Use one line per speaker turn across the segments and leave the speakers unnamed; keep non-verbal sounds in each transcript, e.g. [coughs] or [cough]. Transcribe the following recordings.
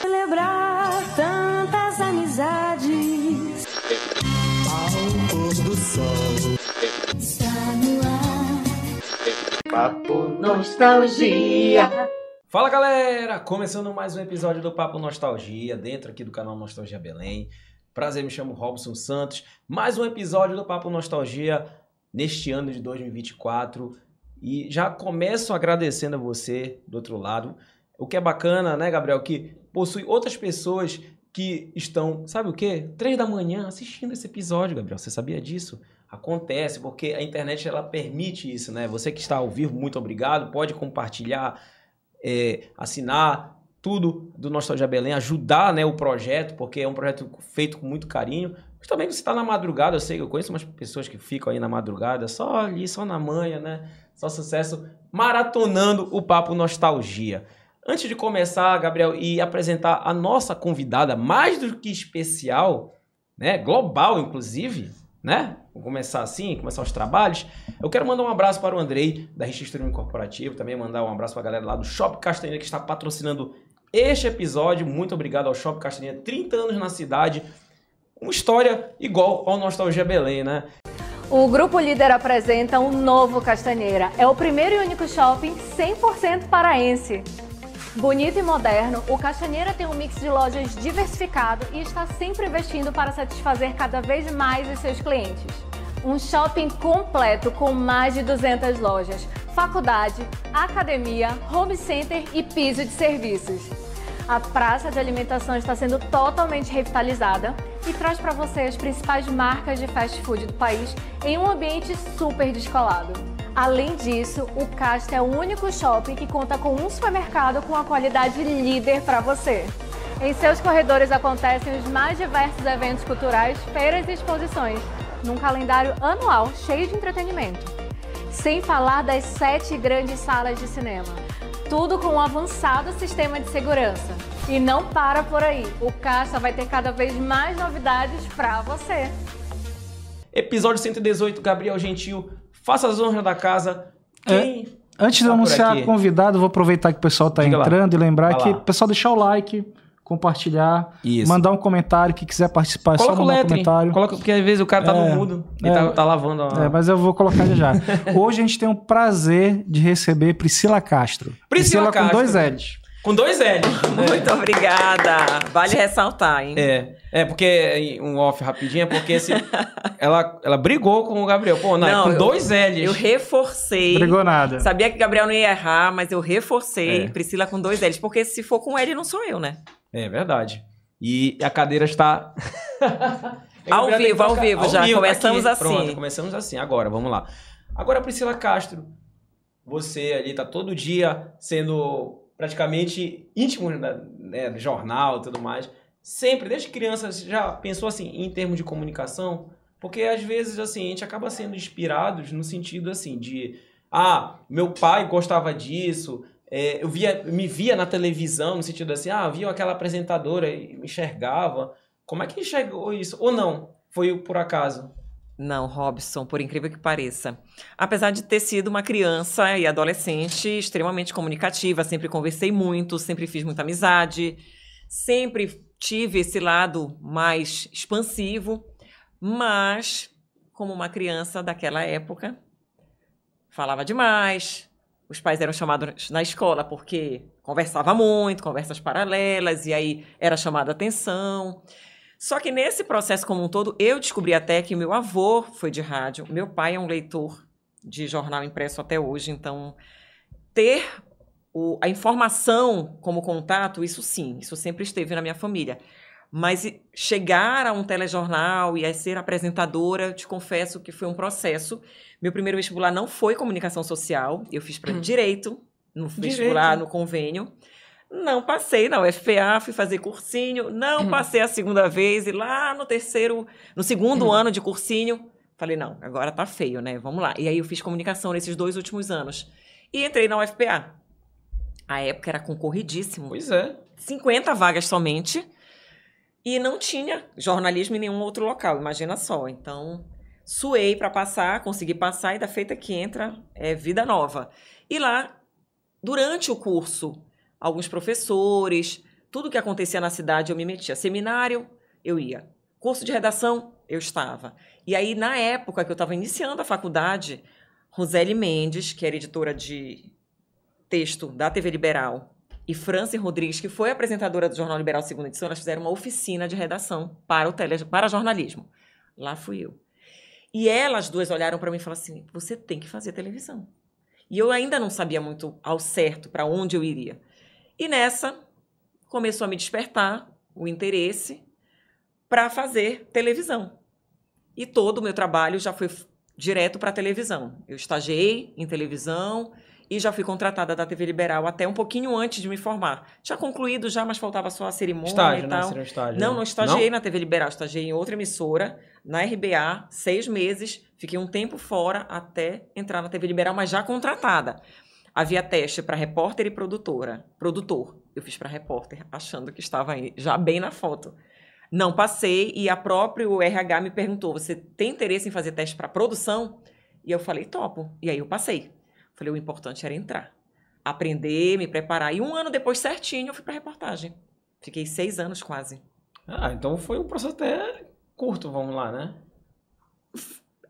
Celebrar tantas amizades.
Ao pôr do sol.
Está no ar.
Papo Nostalgia.
Fala galera! Começando mais um episódio do Papo Nostalgia, dentro aqui do canal Nostalgia Belém. Prazer, me chamo Robson Santos. Mais um episódio do Papo Nostalgia neste ano de 2024. E já começo agradecendo a você do outro lado. O que é bacana, né, Gabriel? Que possui outras pessoas que estão, sabe o quê? Três da manhã assistindo esse episódio, Gabriel. Você sabia disso? Acontece, porque a internet ela permite isso, né? Você que está ao vivo, muito obrigado. Pode compartilhar, é, assinar tudo do Nostalgia Belém, ajudar né, o projeto, porque é um projeto feito com muito carinho. Mas também você está na madrugada, eu sei, eu conheço umas pessoas que ficam aí na madrugada, só ali, só na manhã, né? Só sucesso, maratonando o Papo Nostalgia. Antes de começar, Gabriel, e apresentar a nossa convidada, mais do que especial, né? Global, inclusive, né? Vou começar assim, começar os trabalhos. Eu quero mandar um abraço para o Andrei, da Registro Corporativo, também mandar um abraço para a galera lá do Shop Castanha, que está patrocinando este episódio. Muito obrigado ao Shop Castanha, 30 anos na cidade. Uma história igual ao Nostalgia Belém, né?
O Grupo Líder apresenta um novo Castanheira. É o primeiro e único shopping 100% paraense. Bonito e moderno, o Castanheira tem um mix de lojas diversificado e está sempre investindo para satisfazer cada vez mais os seus clientes. Um shopping completo com mais de 200 lojas, faculdade, academia, home center e piso de serviços. A praça de alimentação está sendo totalmente revitalizada e traz para você as principais marcas de fast food do país em um ambiente super descolado. Além disso, o Casta é o único shopping que conta com um supermercado com a qualidade líder para você. Em seus corredores acontecem os mais diversos eventos culturais, feiras e exposições, num calendário anual cheio de entretenimento. Sem falar das sete grandes salas de cinema. Tudo com um avançado sistema de segurança. E não para por aí. O Caixa vai ter cada vez mais novidades para você.
Episódio 118, Gabriel Gentil, faça as honras da casa. Quem
Antes de
Tá
anunciar convidado, vou aproveitar que o pessoal está
Diga lá.
entrando e lembrar
Vai
que
lá.
o pessoal deixar o like, compartilhar,
Isso.
mandar um comentário, que quiser participar, é
Coloca
só
o
mandar um
lettering,
comentário.
coloca, porque às vezes o cara tá
É,
no mudo e
é.
tá, tá lavando a...
É, mas eu vou colocar já já. [laughs] Hoje a gente tem o prazer de receber Priscila Castro.
Priscila Castro.
com dois L's.
Com dois L's.
Muito obrigada. Vale ressaltar, hein?
É, é porque um off rapidinho, é porque esse, [laughs] ela, ela brigou com o Gabriel. Pô, não,
Não,
com
eu-
dois L's.
Eu reforcei.
Brigou nada.
Sabia que Gabriel não ia errar, mas eu reforcei
É.
Priscila com dois L's. Porque se for com L, não sou eu, né?
É verdade. E a cadeira está. [laughs]
Ao vivo, ao vivo, já. Começamos assim.
Pronto, começamos assim. Agora, vamos lá. Agora, Priscila Castro, você ali tá todo dia sendo praticamente íntimo da- né, do jornal e tudo mais. Sempre, desde criança, você já pensou assim, em termos de comunicação? Porque às vezes, assim, a gente acaba sendo inspirados no sentido, assim, de... Ah, meu pai gostava disso, é, eu via, me via na televisão, no sentido assim, ah, via aquela apresentadora e me enxergava. Como é que enxergou isso? Ou não? Foi por acaso?
Não, Robson, por incrível que pareça. Apesar de ter sido uma criança e adolescente extremamente comunicativa, sempre conversei muito, sempre fiz muita amizade, sempre tive esse lado mais expansivo, mas como uma criança daquela época, falava demais. Os pais eram chamados na escola porque conversava muito, conversas paralelas, e aí era chamada atenção. Só que nesse processo como um todo, eu descobri até que meu avô foi de rádio, meu pai é um leitor de jornal impresso até hoje, então ter o- a informação como contato, isso sim, isso sempre esteve na minha família. Mas chegar a um telejornal e a ser apresentadora, te confesso que foi um processo. Meu primeiro vestibular não foi comunicação social, eu fiz para direito no vestibular, no convênio. Não passei na UFPA, fui fazer cursinho, não passei a segunda vez e lá no terceiro, no segundo ano de cursinho, falei, não, agora tá feio, né? Vamos lá. E aí eu fiz comunicação nesses dois últimos anos. E entrei na UFPA. A época era concorridíssimo.
Pois é.
50 vagas somente. E não tinha jornalismo em nenhum outro local, imagina só. Então, suei para passar, consegui passar e da feita que entra é vida nova. E lá durante o curso, alguns professores, tudo que acontecia na cidade eu me metia. Seminário, eu ia. Curso de redação, eu estava. E aí, na época que eu estava iniciando a faculdade, Roseli Mendes, que era editora de texto da TV Liberal, e Franci Rodrigues, que foi apresentadora do Jornal Liberal segunda edição, elas fizeram uma oficina de redação para o tele, para jornalismo. Lá fui eu. E elas duas olharam para mim e falaram assim: "Você tem que fazer televisão". E eu ainda não sabia muito ao certo para onde eu iria. E nessa começou a me despertar o interesse para fazer televisão. E todo o meu trabalho já foi direto para televisão. Eu estagiei em televisão e já fui contratada da TV Liberal até um pouquinho antes de me formar. Já concluído já, mas faltava só a cerimônia
Estágio,
e
né?
tal.
Um estágio.
Não,
né?
não estagiei na TV Liberal, estagiei em outra emissora, na RBA, seis meses, fiquei um tempo fora até entrar na TV Liberal, mas já contratada. Havia teste para repórter e produtora. Produtor. Eu fiz para repórter, achando que estava aí, já bem na foto. Não passei e a próprio RH me perguntou: você tem interesse em fazer teste para produção? E eu falei: topo. E aí eu passei. Falei: o importante era entrar, aprender, me preparar. E um ano depois, certinho, eu fui para reportagem. Fiquei seis anos quase.
Ah, então foi um processo até curto, vamos lá, né?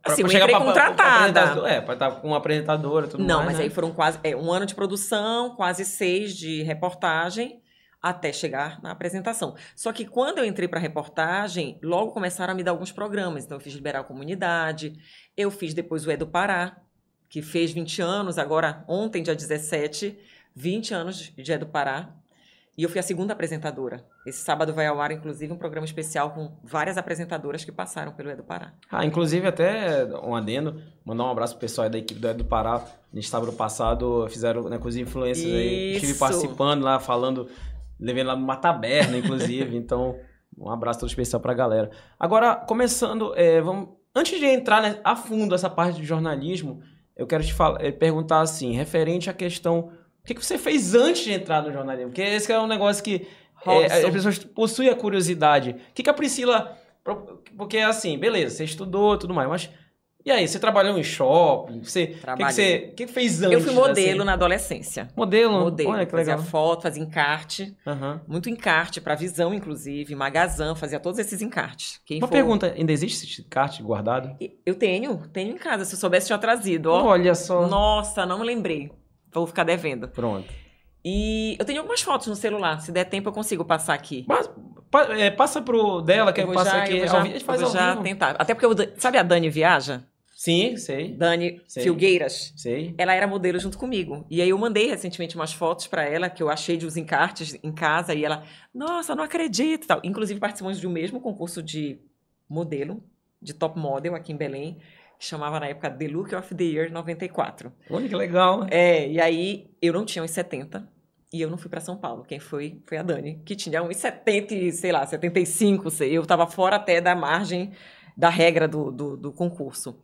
Pra-
Assim,
pra
eu entrei
pra- pra- pra
contratada.
apresentador- É, pra estar com uma apresentadora e tudo
Não,
mais,
mas
né?
aí foram quase é, um ano de produção, quase seis de reportagem, até chegar na apresentação. Só que quando eu entrei para reportagem, logo começaram a me dar alguns programas. Então, eu fiz Liberal Comunidade, eu fiz depois o Edo Pará, que fez 20 anos, agora, ontem, dia 17, 20 anos de Edo Pará. E eu fui a segunda apresentadora. Esse sábado vai ao ar, inclusive, um programa especial com várias apresentadoras que passaram pelo Edo Pará.
Ah, inclusive até um adendo, mandar um abraço pro pessoal aí da equipe do do Pará. No sábado passado fizeram né, com os influencers aí. Estive
Isso.
participando lá, falando, levando lá numa taberna, inclusive. [laughs] então, um abraço todo especial pra galera. Agora, começando, é, vamos. Antes de entrar né, a fundo essa parte de jornalismo, eu quero te falar, é, perguntar assim, referente à questão. O que, que você fez antes de entrar no jornalismo? Porque esse é um negócio que é, as pessoas possuem a curiosidade. O que, que a Priscila. Porque assim, beleza, você estudou e tudo mais, mas. E aí, você trabalhou em shopping? Você, o que, que
Trabalhei.
você que, que fez antes?
Eu fui modelo
assim?
na adolescência.
Modelo?
Modelo.
Olha que
fazia
legal.
foto, fazia encarte.
Aham.
Muito encarte para visão, inclusive. Magazan, fazia todos esses encartes. Quem
Uma
for-
pergunta: ainda existe esse kart guardado?
Eu tenho, tenho em casa. Se eu soubesse, tinha trazido. Ó.
Olha só.
Nossa, não me lembrei. Vou ficar devendo.
Pronto.
E eu tenho algumas fotos no celular. Se der tempo, eu consigo passar aqui.
Mas, pa- é, passa pro dela, que
eu
eu
vou
passo
já,
aqui.
eu vou
ao
já,
vi- a gente faz
eu vou
ao
já tentar. Até porque, eu, sabe a Dani Viaja?
Sim, sei.
Dani
Sei.
Filgueiras.
Sei.
Ela era modelo junto comigo. E aí eu mandei recentemente umas fotos pra ela que eu achei de uns encartes em casa e ela, nossa, não acredito, e tal. Inclusive participamos de um mesmo concurso de modelo, de top model aqui em Belém, que chamava na época The Look of the Year 94.
Olha que legal.
É, e aí eu não tinha uns 70 e eu não fui pra São Paulo. Quem foi foi a Dani, que tinha uns 70, e, sei lá, 75, sei. Eu tava fora até da margem da regra do, do, do concurso.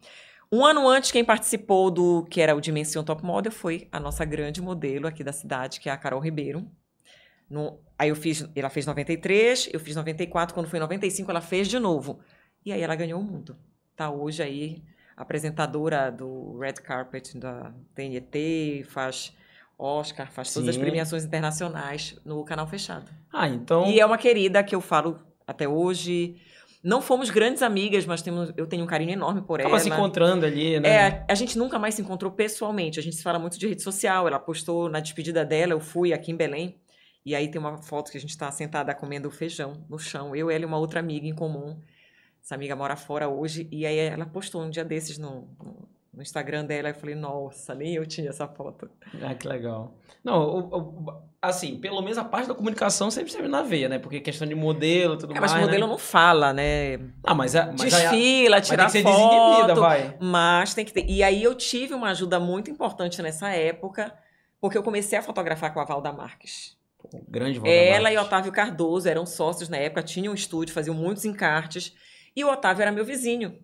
Um ano antes, quem participou do que era o Dimensão Top Model foi a nossa grande modelo aqui da cidade, que é a Carol Ribeiro. No- aí eu fiz, ela fez 93, eu fiz 94, quando foi 95 ela fez de novo. E aí ela ganhou o mundo. Tá hoje aí apresentadora do Red Carpet da TNT, faz Oscar, faz todas as
Sim.
premiações internacionais no canal fechado.
Ah, então.
E é uma querida que eu falo até hoje. Não fomos grandes amigas, mas temos, eu tenho um carinho enorme por
Acaba
ela.
se encontrando ali, né?
É, a gente nunca mais se encontrou pessoalmente. A gente se fala muito de rede social. Ela postou na despedida dela, eu fui aqui em Belém. E aí tem uma foto que a gente está sentada comendo feijão no chão. Eu, ela e uma outra amiga em comum. Essa amiga mora fora hoje. E aí ela postou um dia desses no, no- no Instagram dela. Eu falei, nossa, nem eu tinha essa foto.
Ah, que legal. Não, o- o- assim, pelo menos a parte da comunicação sempre sempre na veia, né? Porque questão de modelo e tudo
É,
mais.
mas modelo
né?
não fala, né?
Ah, mas, é, mas
Desfila,
mas
tira
tem que ser
foto.
vai.
Mas tem que ter. E aí eu tive uma ajuda muito importante nessa época, porque eu comecei a fotografar com a Valda Marques.
Pô, grande Valda
Ela e
Marques.
Otávio Cardoso eram sócios na época, tinham um estúdio, faziam muitos encartes. E o Otávio era meu vizinho.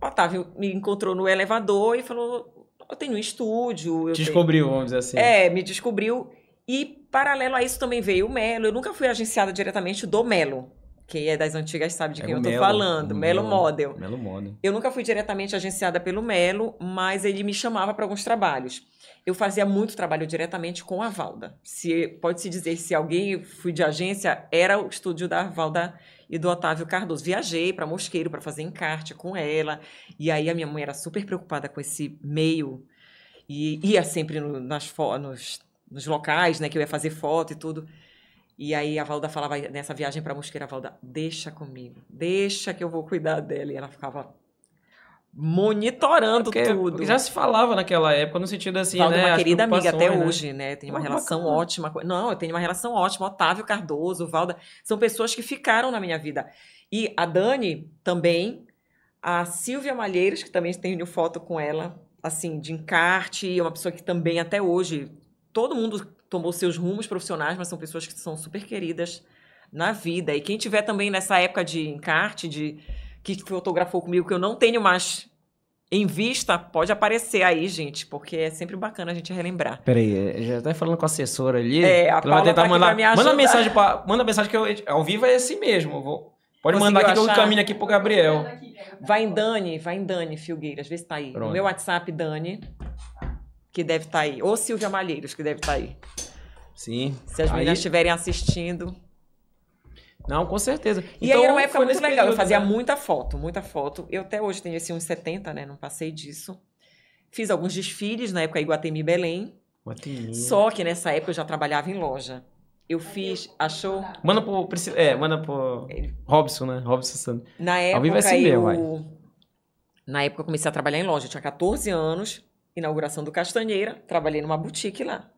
Otávio me encontrou no elevador e falou: Eu tenho um estúdio.
Te
tenho...
descobriu, vamos dizer assim.
É, me descobriu. E paralelo a isso também veio o Melo. Eu nunca fui agenciada diretamente do Melo. Quem é das antigas sabe de
É
quem
o
eu tô
Melo,
falando. Melo
Melo.
Model.
Melo Model.
Eu nunca fui diretamente agenciada pelo Melo, mas ele me chamava para alguns trabalhos. Eu fazia muito trabalho diretamente com a Valda. Se pode-se dizer se alguém fui de agência, era o estúdio da Valda e do Otávio Cardoso. Viajei para Mosqueiro para fazer encarte com ela. E aí a minha mãe era super preocupada com esse meio e ia sempre no- nas nos, nos locais, né, que eu ia fazer foto e tudo. E aí a Valda falava nessa viagem para Mosqueira, Valda, deixa comigo, deixa que eu vou cuidar dela. E ela ficava monitorando
Porque,
tudo.
porque já se falava naquela época, no sentido assim,
é
né?
uma querida amiga até
né?
hoje, né? Tem uma relação
bacana.
ótima. Não, eu tenho uma relação ótima. Otávio Cardoso, Valda, são pessoas que ficaram na minha vida. E a Dani também, a Silvia Malheiros, que também tenho foto com ela, assim, de encarte, é uma pessoa que também até hoje, todo mundo tomou seus rumos profissionais, mas são pessoas que são super queridas na vida. E quem tiver também nessa época de encarte, de que fotografou comigo, que eu não tenho mais em vista, pode aparecer aí, gente, porque é sempre bacana a gente relembrar.
Peraí, já tá falando com a assessora ali.
É, a
ela vai tentar
tá
mandar.
me
manda mensagem pra, Manda mensagem que eu, ao vivo é assim mesmo. Vou, pode
Conseguiu
mandar aqui que eu
achar?
caminho aqui pro Gabriel.
Vai em Dani, vai em Dani Filgueiras, vê se tá aí.
Pronto.
No meu WhatsApp, Dani, que deve estar aí. Ou Silvia Malheiros, que deve estar aí.
Sim.
Se as
Aí-
meninas estiverem assistindo.
Não, com certeza.
E aí era uma
foi
época muito legal. Eu
período,
fazia
né?
muita foto, muita foto. Eu até hoje tenho assim, uns 70, né? Não passei disso. Fiz alguns desfiles na época Iguatemi Belém.
Guatemi.
Só que nessa época eu já trabalhava em loja. Eu fiz, achou?
Manda pro. É, manda pro. Robson, né? Robson Santos.
Na época
assim
eu.
mesmo,
Na época eu comecei a trabalhar em loja. Eu tinha 14 anos, inauguração do Castanheira, trabalhei numa boutique lá.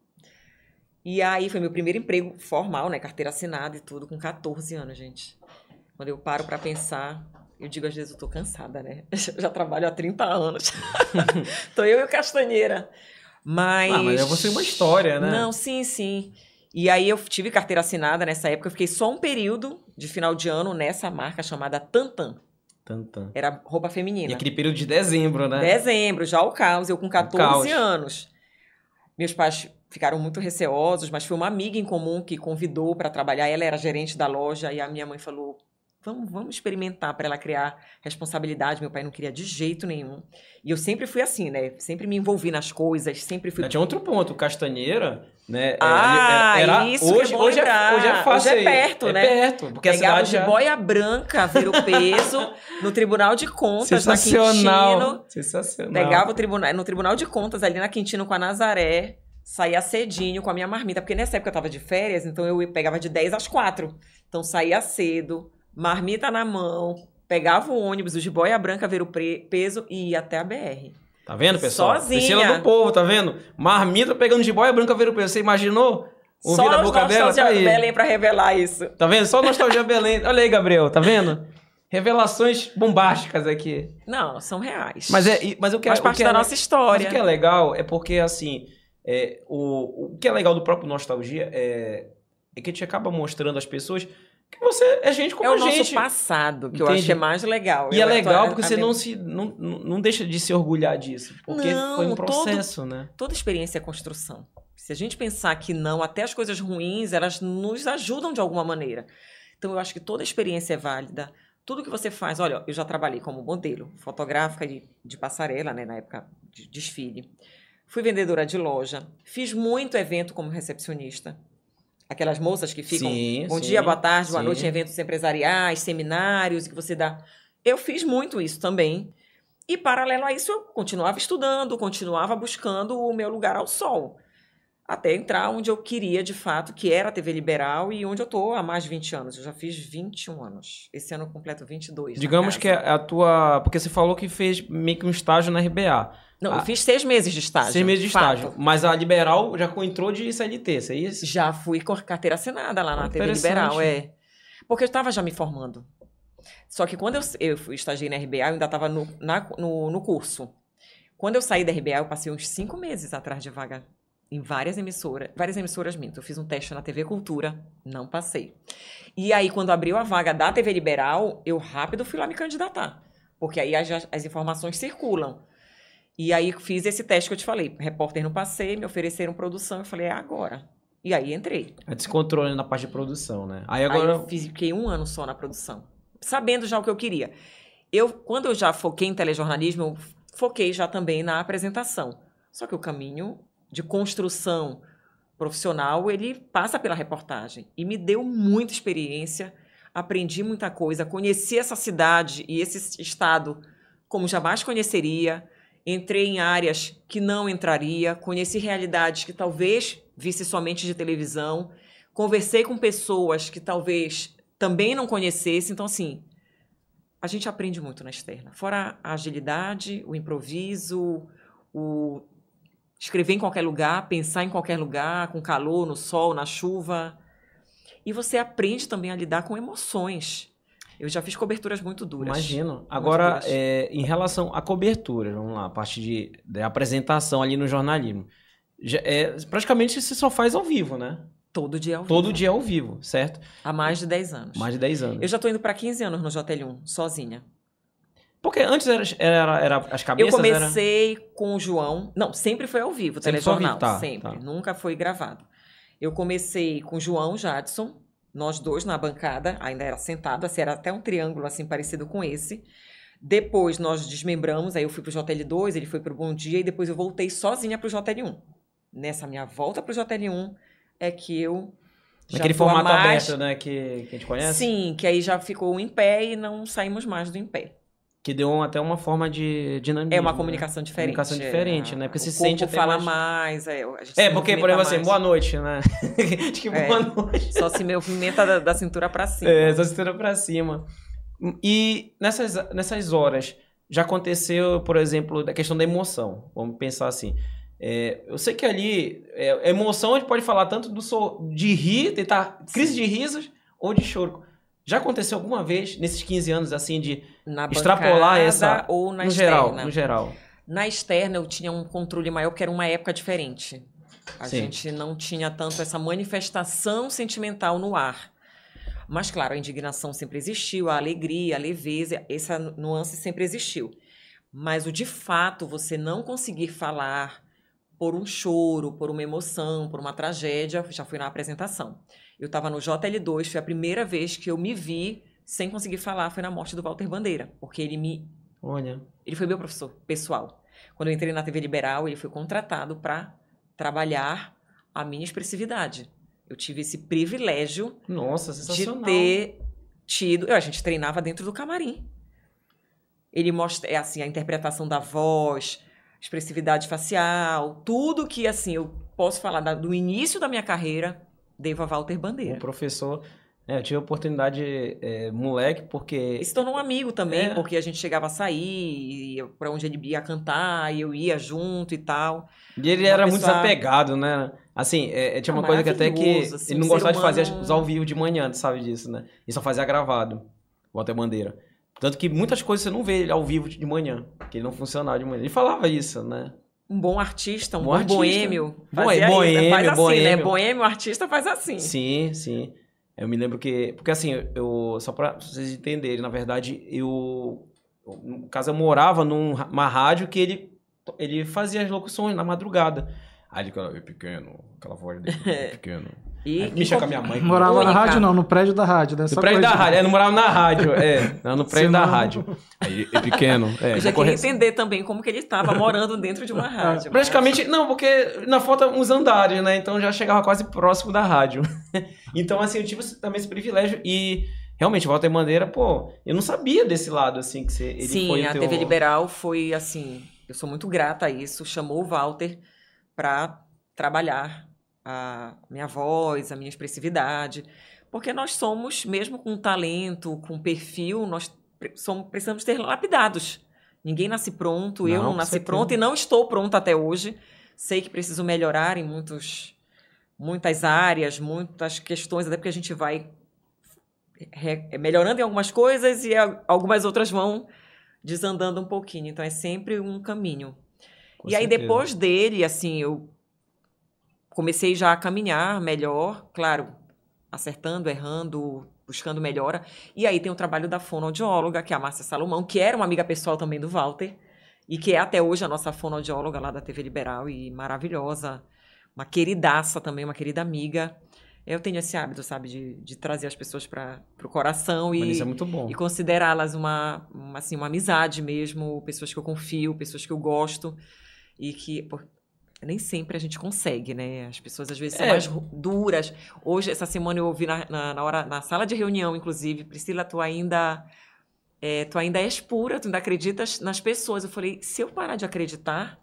E aí foi meu primeiro emprego formal, né? Carteira assinada e tudo, com 14 anos, gente. Quando eu paro pra pensar, eu digo às vezes eu tô cansada, né? [laughs] Eu já trabalho há 30 anos. [laughs] tô eu e o Castanheira. Mas.
Ah, mas é você uma história, né?
Não, sim, sim. E aí eu tive carteira assinada nessa época, eu fiquei só um período de final de ano nessa marca chamada Tantan.
Tantan.
Era roupa
E
feminina.
aquele período de dezembro, né?
Dezembro, já o caos, eu com 14
caos.
anos. Meus pais ficaram muito receosos, mas foi uma amiga em comum que convidou para trabalhar. Ela era gerente da loja e a minha mãe falou: vamos, vamos experimentar para ela criar responsabilidade. Meu pai não queria de jeito nenhum. E eu sempre fui assim, né? Sempre me envolvi nas coisas, sempre fui.
Tinha outro ponto, Castanheira, né? é,
Ah,
era-
isso que é
hoje,
bom
hoje, é, hoje é fácil.
Hoje é
aí.
perto,
é
né?
perto, porque a
Pegava
cidade
de
já...
boia branca, ver o peso [laughs] no Tribunal de Contas, na Quintino.
Sensacional. Sensacional.
Pegava o tribunal, no Tribunal de Contas, ali na Quintino com a Nazaré, saía cedinho com a minha marmita, porque nessa época eu tava de férias, então eu pegava de 10 às 4. Então saía cedo, marmita na mão, pegava o ônibus, o de boia branca, ver o peso e ia até a BR.
Tá vendo, pessoal?
Sozinha.
Priscila do povo, tá vendo? Marmita pegando de boia branca ver o peso. Você imaginou? Ouvir
Só os
boca dela?
nostalgia
Tá aí.
Belém pra revelar isso.
Tá vendo? Só Nostalgia Belém. Olha aí, Gabriel, tá vendo? Revelações bombásticas aqui.
Não, são reais.
Mas, é, mas eu quero
Faz parte da nossa
Mas
história.
o que é legal é porque, assim, é, o, o que é legal do próprio Nostalgia é, é que a gente acaba mostrando às pessoas que você é gente como
É o
a
nosso
gente.
passado, que eu acho que é mais legal.
E
Eu-
é legal
a-
porque
a
você não, se, não, não deixa de se orgulhar disso. Porque
Não,
foi um
todo-
processo, né?
Toda experiência é construção. Se a gente pensar que não, até as coisas ruins, elas nos ajudam de alguma maneira. Então, eu acho que toda experiência é válida. Tudo que você faz, olha, eu já trabalhei como modelo fotográfica de, de passarela, né, na época de desfile. Fui vendedora de loja. Fiz muito evento como recepcionista. Aquelas moças que ficam
Sim,
bom
sim,
dia, boa tarde, boa
sim.
noite em eventos empresariais, seminários que você dá. Eu fiz muito isso também. E paralelo a isso, eu continuava estudando, continuava buscando o meu lugar ao sol. Até entrar onde eu queria, de fato, que era a TV Liberal e onde eu tô há mais de 20 anos. Eu já fiz 21 anos. Esse ano eu completo 22. na
Digamos que
casa.
a, tua. Porque você falou que fez meio que um estágio na RBA.
Não,
Ah,
eu fiz seis meses de estágio.
Seis meses de
fato.
estágio. Mas a liberal já entrou de CLT, isso é isso?
Já fui com a carteira assinada lá na TV. Liberal, é. Porque eu estava já me formando. Só que quando eu, eu fui estagiei na RBA, eu ainda estava no, na- no, no curso. Quando eu saí da RBA, eu passei uns cinco meses atrás de vaga em várias emissoras. Várias emissoras minto. Eu fiz um teste na TV Cultura, não passei. E aí, quando abriu a vaga da TV Liberal, eu rápido fui lá me candidatar. Porque aí as, as informações circulam. E aí fiz esse teste que eu te falei. Repórter não passei, me ofereceram produção. Eu falei, é agora. E aí entrei.
É descontrole na parte de produção, né? Aí
Aí
agora.
eu fiz- fiquei um ano só na produção, sabendo já o que eu queria. Eu, quando eu já foquei em telejornalismo, eu foquei já também na apresentação. Só que o caminho de construção profissional, ele passa pela reportagem. E me deu muita experiência, aprendi muita coisa, conheci essa cidade e esse estado como jamais conheceria. Entrei em áreas que não entraria, conheci realidades que talvez visse somente de televisão, conversei com pessoas que talvez também não conhecesse. Então, assim, a gente aprende muito na externa. Fora a agilidade, o improviso, o escrever em qualquer lugar, pensar em qualquer lugar, com calor, no sol, na chuva. E você aprende também a lidar com emoções. Eu já fiz coberturas muito duras.
Imagino. Agora,
duras.
é, em relação à cobertura, vamos lá, a parte de, de apresentação ali no jornalismo. Já- é, praticamente você só faz ao vivo, né?
Todo dia ao
Todo
vivo.
dia ao vivo, certo?
Há mais de 10 anos.
Mais de 10 anos.
Eu já tô indo para 15 anos no JL1, sozinha.
Porque antes era, era, era as
Eu
cabeças. era-
comecei com o João. Não, sempre foi ao vivo,
Sempre
telejornal.
vivo, tá,
sempre.
tá.
Nunca foi gravado. Eu comecei com o João Jadson, nós dois na bancada, ainda era sentado, assim, era até um triângulo assim parecido com esse. Depois nós desmembramos, aí eu fui pro JL2, ele foi pro Bom Dia e depois eu voltei sozinha pro JL1. Nessa minha volta pro JL1 é que eu
Naquele formato
mais-
aberto, né? Que, que a gente conhece.
Sim, que aí já ficou em pé e não saímos mais do em pé.
Que deu até uma forma de dinamismo.
É uma
né?
comunicação diferente.
Comunicação diferente,
é,
né? Porque se sente até
fala
mais-
mais. é,
É, porque, por exemplo, assim,
mais.
boa noite, né? Acho [laughs] que
É.
boa noite.
Só se movimenta da, da cintura pra cima.
É, só cintura pra cima. E nessas, nessas horas, já aconteceu, por exemplo, da questão da emoção. Vamos pensar assim. É, eu sei que ali, é, emoção a gente pode falar tanto do so- de rir, tentar crise de risos ou de choro. Já aconteceu alguma vez, nesses 15 anos, assim, de extrapolar essa-
ou na
no
externa.
geral, no geral.
Na externa eu tinha um controle maior porque era uma época diferente. A
Sim.
gente não tinha tanto essa manifestação sentimental no ar. Mas, claro, a indignação sempre existiu, a alegria, a leveza, essa nuance sempre existiu. Mas o de fato, você não conseguir falar por um choro, por uma emoção, por uma tragédia, já foi na apresentação. Eu estava no JL2, foi a primeira vez que eu me vi sem conseguir falar, foi na morte do Walter Bandeira, porque ele me
Olha,
ele foi meu professor pessoal. Quando eu entrei na TV Liberal, ele foi contratado para trabalhar a minha expressividade. Eu tive esse privilégio
nossa,
de ter tido. eu, A gente treinava dentro do camarim. Ele mostra, é assim, a interpretação da voz, expressividade facial, tudo que assim eu posso falar da- do início da minha carreira, devo a Walter
O
Bandeira.
professor... É, eu tive a oportunidade, é, moleque, porque...
E se tornou um amigo também,
É.
porque a gente chegava a sair, ia pra onde ele ia cantar, e eu ia junto e tal.
E ele
Uma
era muito
pessoa-
desapegado, né? Assim, é, é, tinha
Ah,
uma coisa que até que
assim,
ele não gostava de fazer
humano-
os ao vivo de manhã, tu sabe disso, né? Ele só fazia gravado, Walter Bandeira. Tanto que muitas coisas você não vê ele ao vivo de manhã, que ele não funcionava de manhã. Ele falava isso, né?
Um bom artista, um
Bom
bom,
artista.
boêmio.
Boê-
fazia isso,
boêmio,
faz assim, né?
boêmio.
Boêmio, artista faz assim.
Sim, sim. Eu me lembro que. Porque assim, eu. Só pra vocês entenderem, na verdade, eu. No caso, eu morava numa rádio que ele, ele fazia as locuções na madrugada. Aí ele falava, "Ei, pequeno, aquela voz dele, [laughs] "Ei, pequeno.
E,
Aí mexia com a minha mãe. [laughs]
Morava na rádio, não, no prédio da rádio, né?
No prédio da
corrigindo.
rádio. É, não morava na rádio. É, [laughs] não, no prédio da rádio. Aí, "Ei, pequeno. [laughs] É,
eu já queria entender também como que ele estava morando dentro de uma rádio.
Praticamente, não, porque na falta uns andares, né? Então já chegava quase próximo da rádio. então, assim, eu tive também esse privilégio. E realmente, Walter Bandeira, pô, eu não sabia desse lado, assim, que você, ele
Sim,
foi
a
teu...
TV Liberal foi assim. Eu sou muito grata a isso. Chamou o Walter para trabalhar a minha voz, a minha expressividade. Porque nós somos, mesmo com talento, com perfil, nós somos, precisamos ser lapidados. Ninguém nasce pronto, eu
Não,
não
com
nasci pronta e não estou pronta até hoje. Sei que preciso melhorar em muitos, muitas áreas, muitas questões, até porque a gente vai re- melhorando em algumas coisas e algumas outras vão desandando um pouquinho. Então é sempre um caminho.
Com
e aí
certeza.
depois dele, assim, eu comecei já a caminhar melhor, claro, acertando, errando, buscando melhora. E aí tem o trabalho da fonoaudióloga, que é a Márcia Salomão, que era uma amiga pessoal também do Walter, e que é até hoje a nossa fonoaudióloga lá da TV Liberal e maravilhosa, uma queridaça também, uma querida amiga. Eu tenho esse hábito, sabe, de, de trazer as pessoas para o coração e,
é
e considerá-las uma, uma, assim, uma amizade mesmo, pessoas que eu confio, pessoas que eu gosto e que nem sempre a gente consegue, né? As pessoas às vezes são
É.
mais duras. Hoje, essa semana eu ouvi na, na, na hora, na sala de reunião, inclusive, Priscila, tu ainda é, tu ainda és pura, tu ainda acreditas nas pessoas. Eu falei, se eu parar de acreditar,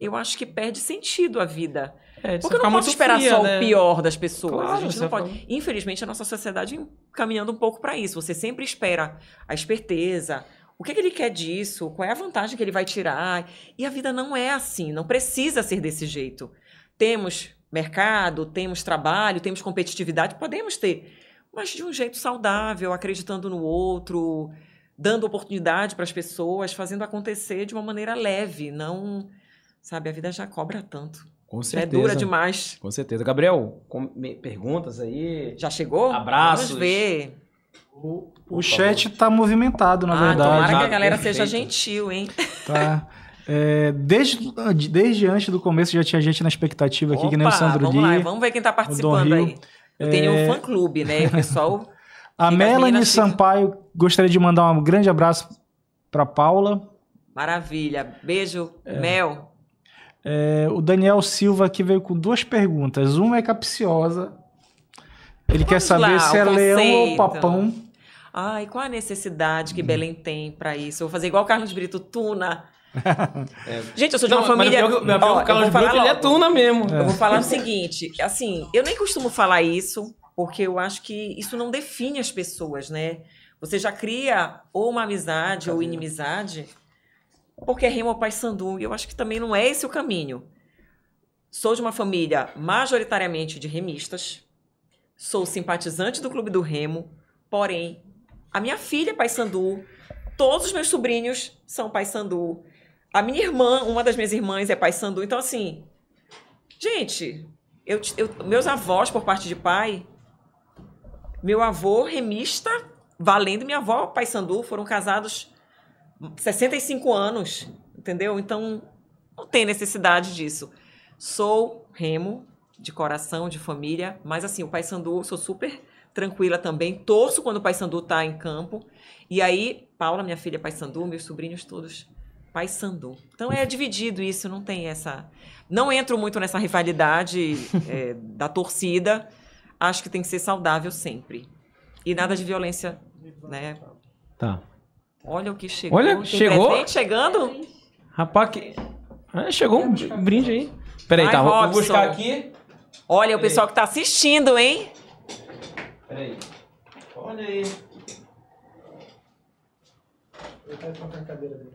eu acho que perde sentido a vida.
É,
Porque eu não posso esperar só o pior das pessoas.
Claro,
a gente não pode. Infelizmente, a nossa sociedade caminhando um pouco para isso. Você sempre espera a esperteza. O que, que ele quer disso? Qual é a vantagem que ele vai tirar? E a vida não é assim, não precisa ser desse jeito. Temos mercado, temos trabalho, temos competitividade, podemos ter, mas de um jeito saudável, acreditando no outro, dando oportunidade para as pessoas, fazendo acontecer de uma maneira leve, não, sabe, a vida já cobra tanto.
Com
Já é
certeza.
dura demais.
Com certeza. Gabriel, perguntas aí?
Já chegou?
Abraços.
Vamos ver.
O, o chat tá movimentado, na
ah,
verdade.
tomara que a
Ah,
galera
perfeito.
seja gentil, hein?
Tá. É, desde, desde antes do começo já tinha gente na expectativa aqui, que nem o
Opa,
Sandro
vamos lá, vamos ver quem tá participando aí. Eu tenho um fã-clube, né? O pessoal... [laughs]
A Melanie Sampaio, gostaria de mandar um grande abraço pra Paula.
Maravilha. Beijo, Mel.
É, o Daniel Silva aqui veio com duas perguntas. Uma é capciosa. Ele quer
Vamos
saber
lá,
se
o
é leão ou
conceito.
papão.
Ai, qual a necessidade que Belém tem pra isso? Eu vou fazer igual o Carlos Brito, tuna. [laughs] Gente, eu sou de uma
Não,
família...
meu
Ó,
Carlos
vou falar
Brito, ele é tuna mesmo.
Eu vou falar o seguinte, assim, eu nem costumo falar isso, porque eu acho que isso não define as pessoas, né? Você já cria ou uma amizade ou inimizade porque é pai sandu, e eu acho que também não é esse o caminho. Sou de uma família majoritariamente de remistas, sou simpatizante do Clube do Remo, porém, a minha filha é pai sandu, todos os meus sobrinhos são pai sandu, a minha irmã, uma das minhas irmãs é pai sandu, então assim, Gente, eu, eu- meus avós, por parte de pai, meu avô remista, valendo, minha avó, pai Sandu, foram casados 65 anos, entendeu? Então, não tem necessidade disso. Sou remo, de coração, de família, mas assim, o pai Sandu, sou super tranquila também, torço quando o pai Sandu tá em campo. E aí, Paula, minha filha, pai Sandu, meus sobrinhos todos, pai Sandu. Então é dividido isso, não tem essa... Não entro muito nessa rivalidade é, [laughs] da torcida. Acho que tem que ser saudável sempre. E nada de violência, né?
Tá.
Olha o que chegou.
Olha,
Tem
chegou?
presente chegando?
Rapaz, que... Ah, chegou um brinde aí. Peraí,
Ai,
tá, vou- vou
Robson.
buscar aqui.
Olha o pessoal que tá assistindo, hein?
Peraí. Olha aí.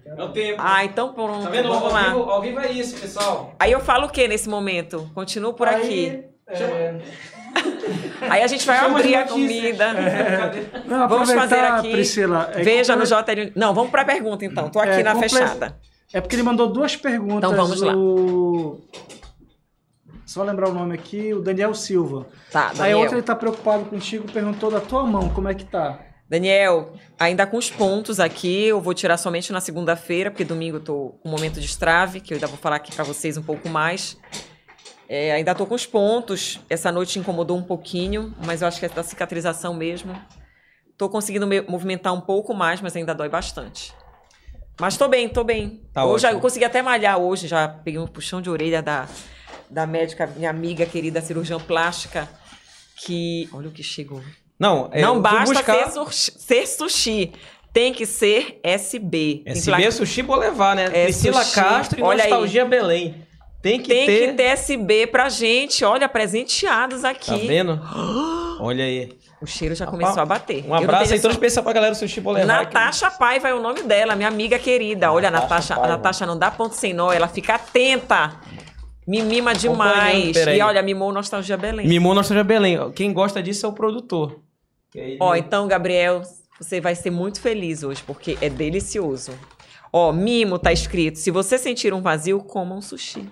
É o tempo.
Ah, então pronto.
Tá vendo?
Vamos
Ao
lá.
vivo, ao vivo é isso, pessoal.
Aí eu falo o que nesse momento? Continuo por aqui.
É, [laughs]
Aí a gente vai
Chama
abrir a comida.
não,
Vamos fazer aqui.
Priscila. é,
Veja no JL. Não, vamos pra pergunta então. Tô aqui
É,
na fechada.
É porque ele mandou duas perguntas.
Então vamos lá.
O... Só lembrar o nome aqui, o Daniel Silva.
Tá,
Aí
Daniel.
outra ele tá preocupado contigo, perguntou da tua mão, como é que tá?
Daniel, ainda com os pontos aqui, eu vou tirar somente na segunda-feira, porque domingo eu tô com um momento de estrave, que eu ainda vou falar aqui pra vocês um pouco mais. É, ainda tô com os pontos. Essa noite incomodou um pouquinho, mas eu acho que é da cicatrização mesmo. Tô conseguindo me movimentar um pouco mais, mas ainda dói bastante. Mas tô bem, tô bem.
Tá
hoje
ótimo.
eu consegui até malhar hoje, já peguei um puxão de orelha da, da médica, minha amiga querida cirurgiã plástica, que. Olha o que chegou.
Não, é, eu
Não basta
buscar...
ser, sushi, ser sushi. Tem que ser SB.
SB
que-
Sushi vou levar, né?
É,
Priscila
sushi.
Castro e
Olha aí.
Nostalgia Belém. Tem que
Tem
ter...
que ter SB pra gente. Olha, presenteados aqui.
Tá vendo? [gasps] Olha aí.
O cheiro já começou a bater.
Um abraço aí
essa-
especial pra galera do Sushi vou levar aqui.
Natasha Paiva é o nome dela, minha amiga querida. Olha, a
Natasha
Natasha. Natasha não dá ponto sem nó, ela fica atenta. Me mima demais. E olha, mimou Nostalgia Belém.
Mimou Nostalgia Belém. Quem gosta disso é o produtor.
Ó, então, Gabriel, você vai ser muito feliz hoje, porque é delicioso. Ó, mimo tá escrito: se você sentir um vazio, coma um sushi.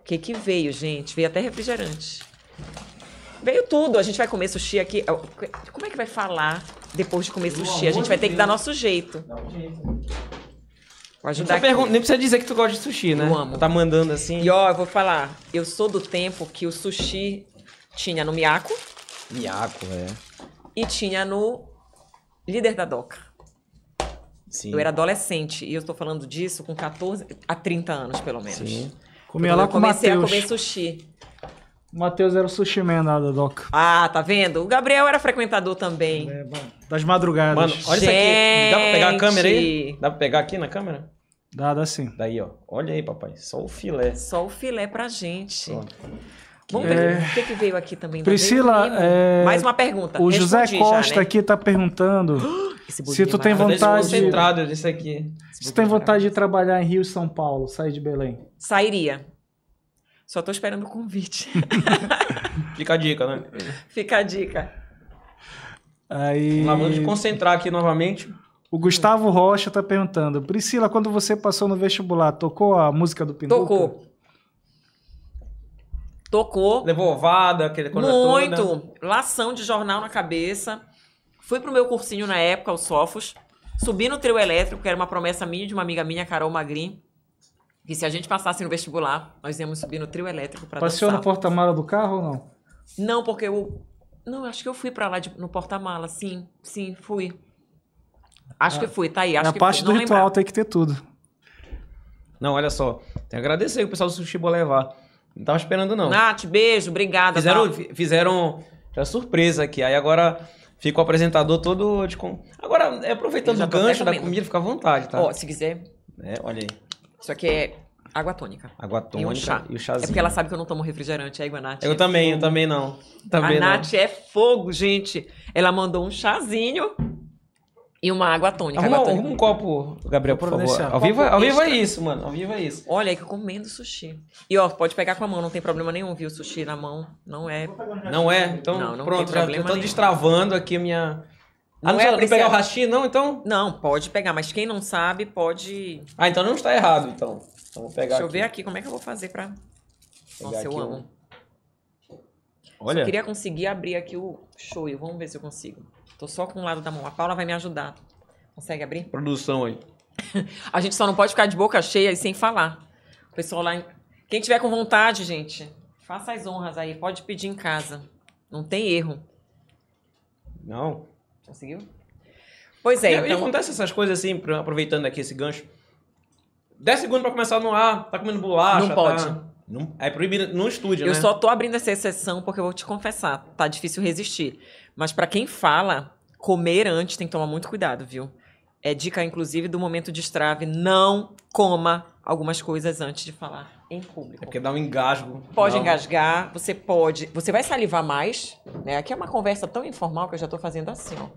O que que veio, gente? Veio até refrigerante. Veio tudo. A gente vai comer sushi aqui. Como é que vai falar depois de comer sushi? A gente vai ter que dar nosso jeito.
Dá um jeito.
Ajudar
pergun- nem precisa dizer que tu gosta de sushi, né?
Eu amo.
Tá mandando assim.
E ó, eu vou falar, eu sou do tempo que o sushi tinha no Miyako
Miaco, é.
e tinha no Líder da Doca.
Sim.
Eu era adolescente e eu tô falando disso com 14 a 30 anos, pelo menos.
Sim.
Comia lá
eu
com o
comecei a
Matheus.
comer sushi.
O Matheus era o sushi man lá da Doca.
Ah, tá vendo? O Gabriel era frequentador também.
É, bom, das madrugadas.
Mano, olha isso aqui. Dá pra pegar a câmera aí?
Gente.
Dá pra pegar aqui na câmera?
Dá, dá sim.
Daí, ó. Olha aí, papai. Só o filé.
Só o filé pra gente.
Pronto.
Vamos
É.
ver o que, que veio aqui também.
Priscila,
mimo.
é,
Mais uma pergunta.
O José
Respondi já,
Costa
né?
aqui tá perguntando [gasps]
Esse
se tu
é
tem
maravilhoso.
vontade-
desconcentrado disso aqui.
se tu tem vontade de trabalhar em Rio e São Paulo, sair de Belém.
Sairia. Só tô esperando o convite. [laughs]
Fica a dica, né?
Fica a dica.
Aí
Vamos lá, vamos concentrar aqui novamente.
O Gustavo Rocha tá perguntando: Priscila, quando você passou no vestibular, tocou a música do Pinduca?
Tocou. Tocou.
Levou ovada, aquele.
Muito. Lação de jornal na cabeça. Fui pro meu cursinho na época, o Sofos. Subi no trio elétrico, que era uma promessa minha de uma amiga minha, Carol Magrin. Que se a gente passasse no vestibular, nós íamos subir no trio elétrico pra
Passeou
dançar.
no porta-mala do carro ou não?
Não, porque eu. Não, acho que eu fui pra lá de- no porta-mala. Sim, sim, fui. Acho que fui, tá aí. Acho
É a
que
parte
fui.
do
não
ritual
lembrava.
tem que ter tudo.
Não, olha só. Tem que agradecer o pessoal do Sushi levar. Não tava esperando, não.
Nath, beijo, obrigada.
Fizeram,
tá?
fi- fizeram já surpresa aqui. Aí agora fica o apresentador todo de. com- Agora, é, aproveitando
Eu
o
até
gancho da comida, fica à vontade, tá?
Ó, se quiser,
É, olha aí.
isso aqui é água tônica.
Água
E
tônica
um chá.
e o chazinho.
É porque ela sabe que eu não tomo refrigerante, é, Nath?
Eu
É
também, eu
fogo.
também não. Também
a
não.
Nath é fogo, gente. Ela mandou um chazinho e uma água tônica.
Arruma,
água
arruma
tônica.
um copo, Gabriel, por favor. Ao vivo, ao vivo é
extra.
isso, mano. Ao vivo é isso.
Olha aí que eu comendo sushi. E ó, pode pegar com a mão, não tem problema nenhum, viu? Sushi na mão não é.
Não é? Então,
Não, não
pronto,
tem
já eu tô
nenhum.
destravando aqui a minha. Ah,
Não
não,
é
é não pegar o rastinho, não? Então.
Não, pode pegar, mas quem não sabe pode.
Ah, então não está errado, então. Então vou pegar
Deixa eu
aqui.
ver aqui como é que eu vou fazer pra.
Pegar
Nossa, eu
aqui um-
amo.
Olha.
Eu queria conseguir abrir aqui o shoyu. Vamos ver se eu consigo. Tô só com um lado da mão. A Paula vai me ajudar. Consegue abrir?
Produção aí. [laughs]
A gente só não pode ficar de boca cheia e sem falar. O pessoal lá. em- Quem tiver com vontade, gente, faça as honras aí. Pode pedir em casa. Não tem erro.
Não.
Conseguiu? Pois é,
e, e
então.
acontece essas coisas assim, aproveitando aqui esse gancho. 10 segundos pra começar no ar, tá comendo bolacha.
Não pode.
tá- Não, é proibido no estúdio,
Eu
né?
só tô abrindo essa exceção porque eu vou te confessar, tá difícil resistir. Mas pra quem fala, comer antes tem que tomar muito cuidado, viu? É dica, inclusive, do momento de estrave, não coma algumas coisas antes de falar em público.
É porque dá um engasgo.
Pode
um-
engasgar, você pode. Você vai salivar mais, né? Aqui é uma conversa tão informal que eu já tô fazendo assim, ó.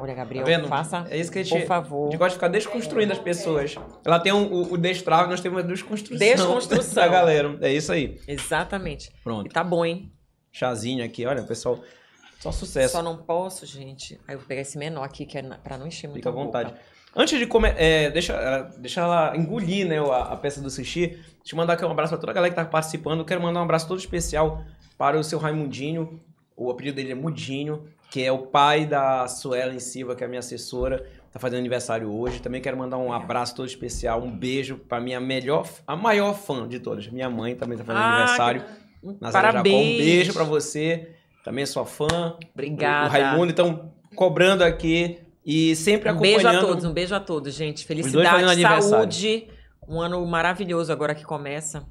Olha,
Tá
Gabriel,
vendo?
faça.
É isso que a gente,
por favor.
a gente gosta de ficar desconstruindo as pessoas. Ela tem um- o, o destrave, nós temos uma desconstrução.
Desconstrução. [laughs]
da galera. É isso aí.
Exatamente. E
Pronto.
tá bom, hein?
Chazinho aqui, olha, pessoal. Só sucesso.
Só não posso, gente. Aí eu vou pegar esse menor aqui, que é pra não encher muito
Fica à
a boca.
Antes de comer, é, deixa, ela- deixa ela engolir né, a, a peça do sushi. Deixa eu mandar aqui um abraço para toda a galera que tá participando. Quero mandar um abraço todo especial para o seu Raimundinho. O apelido dele é Mudinho, que é o pai da Suelen Silva, que é a minha assessora. Tá fazendo aniversário hoje. Também quero mandar um abraço todo especial, um beijo para minha melhor, a maior fã de todas. Minha mãe também tá fazendo
Ah,
aniversário. Nazaré Jacó,
Parabéns.
Um beijo para você. Também sou fã.
Obrigada.
O Raimundo, então, cobrando aqui e sempre
Um beijo
acompanhando.
a todos, um beijo a todos, gente. Felicidade, saúde. Um ano maravilhoso agora que começa.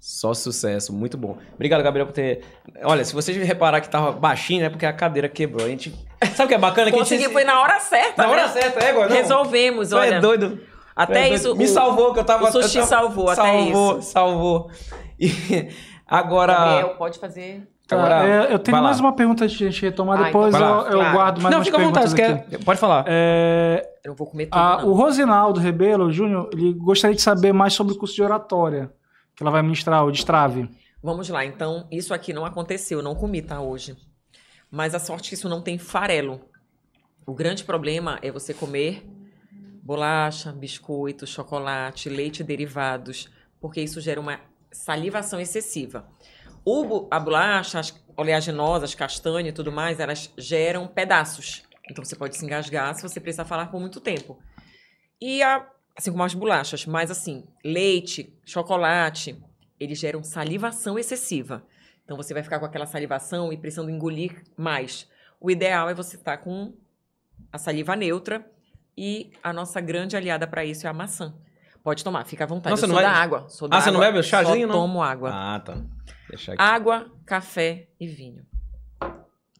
Só sucesso, muito bom. Obrigado, Gabriel, por ter. Olha, se vocês reparar que tava baixinho, é porque a cadeira quebrou. A gente. Sabe o que é bacana? Que a
Consegui,
gente...
foi na hora certa.
Na hora
né?
certa, é, agora. não.
Resolvemos,
Tu
olha.
é doido.
Até
é doido.
isso.
Me
o-
salvou, que eu tava.
o sushi
tava-
salvou, até
salvou,
isso.
Salvou, [laughs] E agora.
Gabriel, pode fazer.
Tá,
agora
é, eu tenho
vai lá.
mais uma pergunta antes de a gente retomar,
Ah,
depois
então
eu,
lá.
eu
Claro.
guardo mais
Não,
umas
fica à vontade, quer... pode falar.
É,
Eu não vou comer tudo,
a- o Rosinaldo Rebelo Júnior, ele gostaria de saber mais sobre o curso de oratória que ela vai ministrar, o destrave.
Vamos lá, então, isso aqui não aconteceu, não comi, tá, hoje. Mas a sorte é que isso não tem farelo. O grande problema é você comer bolacha, biscoito, chocolate, leite e derivados, porque isso gera uma salivação excessiva. O, a bolacha, as oleaginosas, castanha e tudo mais, elas geram pedaços. Então você pode se engasgar se você precisar falar por muito tempo. E a assim como as bolachas, mas assim, leite, chocolate, eles geram salivação excessiva. Então você vai ficar com aquela salivação e precisando engolir mais. O ideal é você estar com a saliva neutra e a nossa grande aliada para isso é a maçã. Pode tomar, fica à vontade.
Nossa,
Eu
não
sou
vai-
da água. Sou da
Ah, você não
água,
bebe chazinho, não?
tomo água.
Ah, tá.
Água, café e vinho.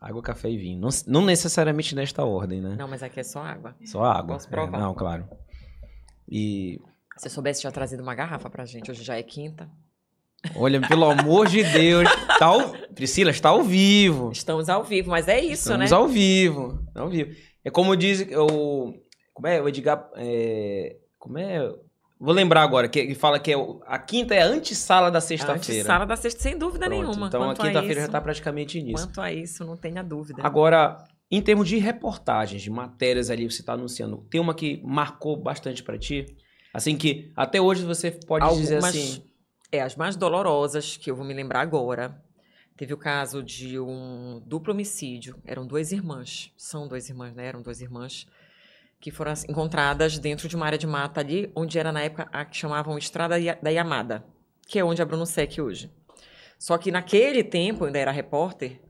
Água, café e vinho. Não, não necessariamente nesta ordem, né?
Não, mas aqui é só água.
Só água.
Posso provar?
É, não, claro. E
Se eu soubesse, tinha trazido uma garrafa pra gente. Hoje já é quinta.
olha, pelo amor de Deus, tá ao... Priscila está ao vivo.
Estamos ao vivo, mas é isso,
Estamos
né?
ao vivo. Ao vivo. É como diz o. Como é? O Edgar. é, Como é? Vou lembrar agora, que fala que é a quinta é a antessala da sexta-feira.
Sala da sexta, sem dúvida
Pronto,
nenhuma.
Então a
Quanto a
quinta-feira já
isso-
tá praticamente nisso.
Quanto a isso, não tenha dúvida.
Agora, em termos de reportagens, de matérias ali que você está anunciando, tem uma que marcou bastante pra ti? Assim que até hoje você pode dizer
Algumas,
assim.
é, as mais dolorosas, que eu vou me lembrar agora. Teve o caso de um duplo homicídio. Eram duas irmãs. São duas irmãs, né? Eram duas irmãs. Que foram encontradas dentro de uma área de mata ali, onde era na época a que chamavam Estrada da Yamada, que é onde é Bruno Sec hoje. Só que naquele tempo, ainda era repórter,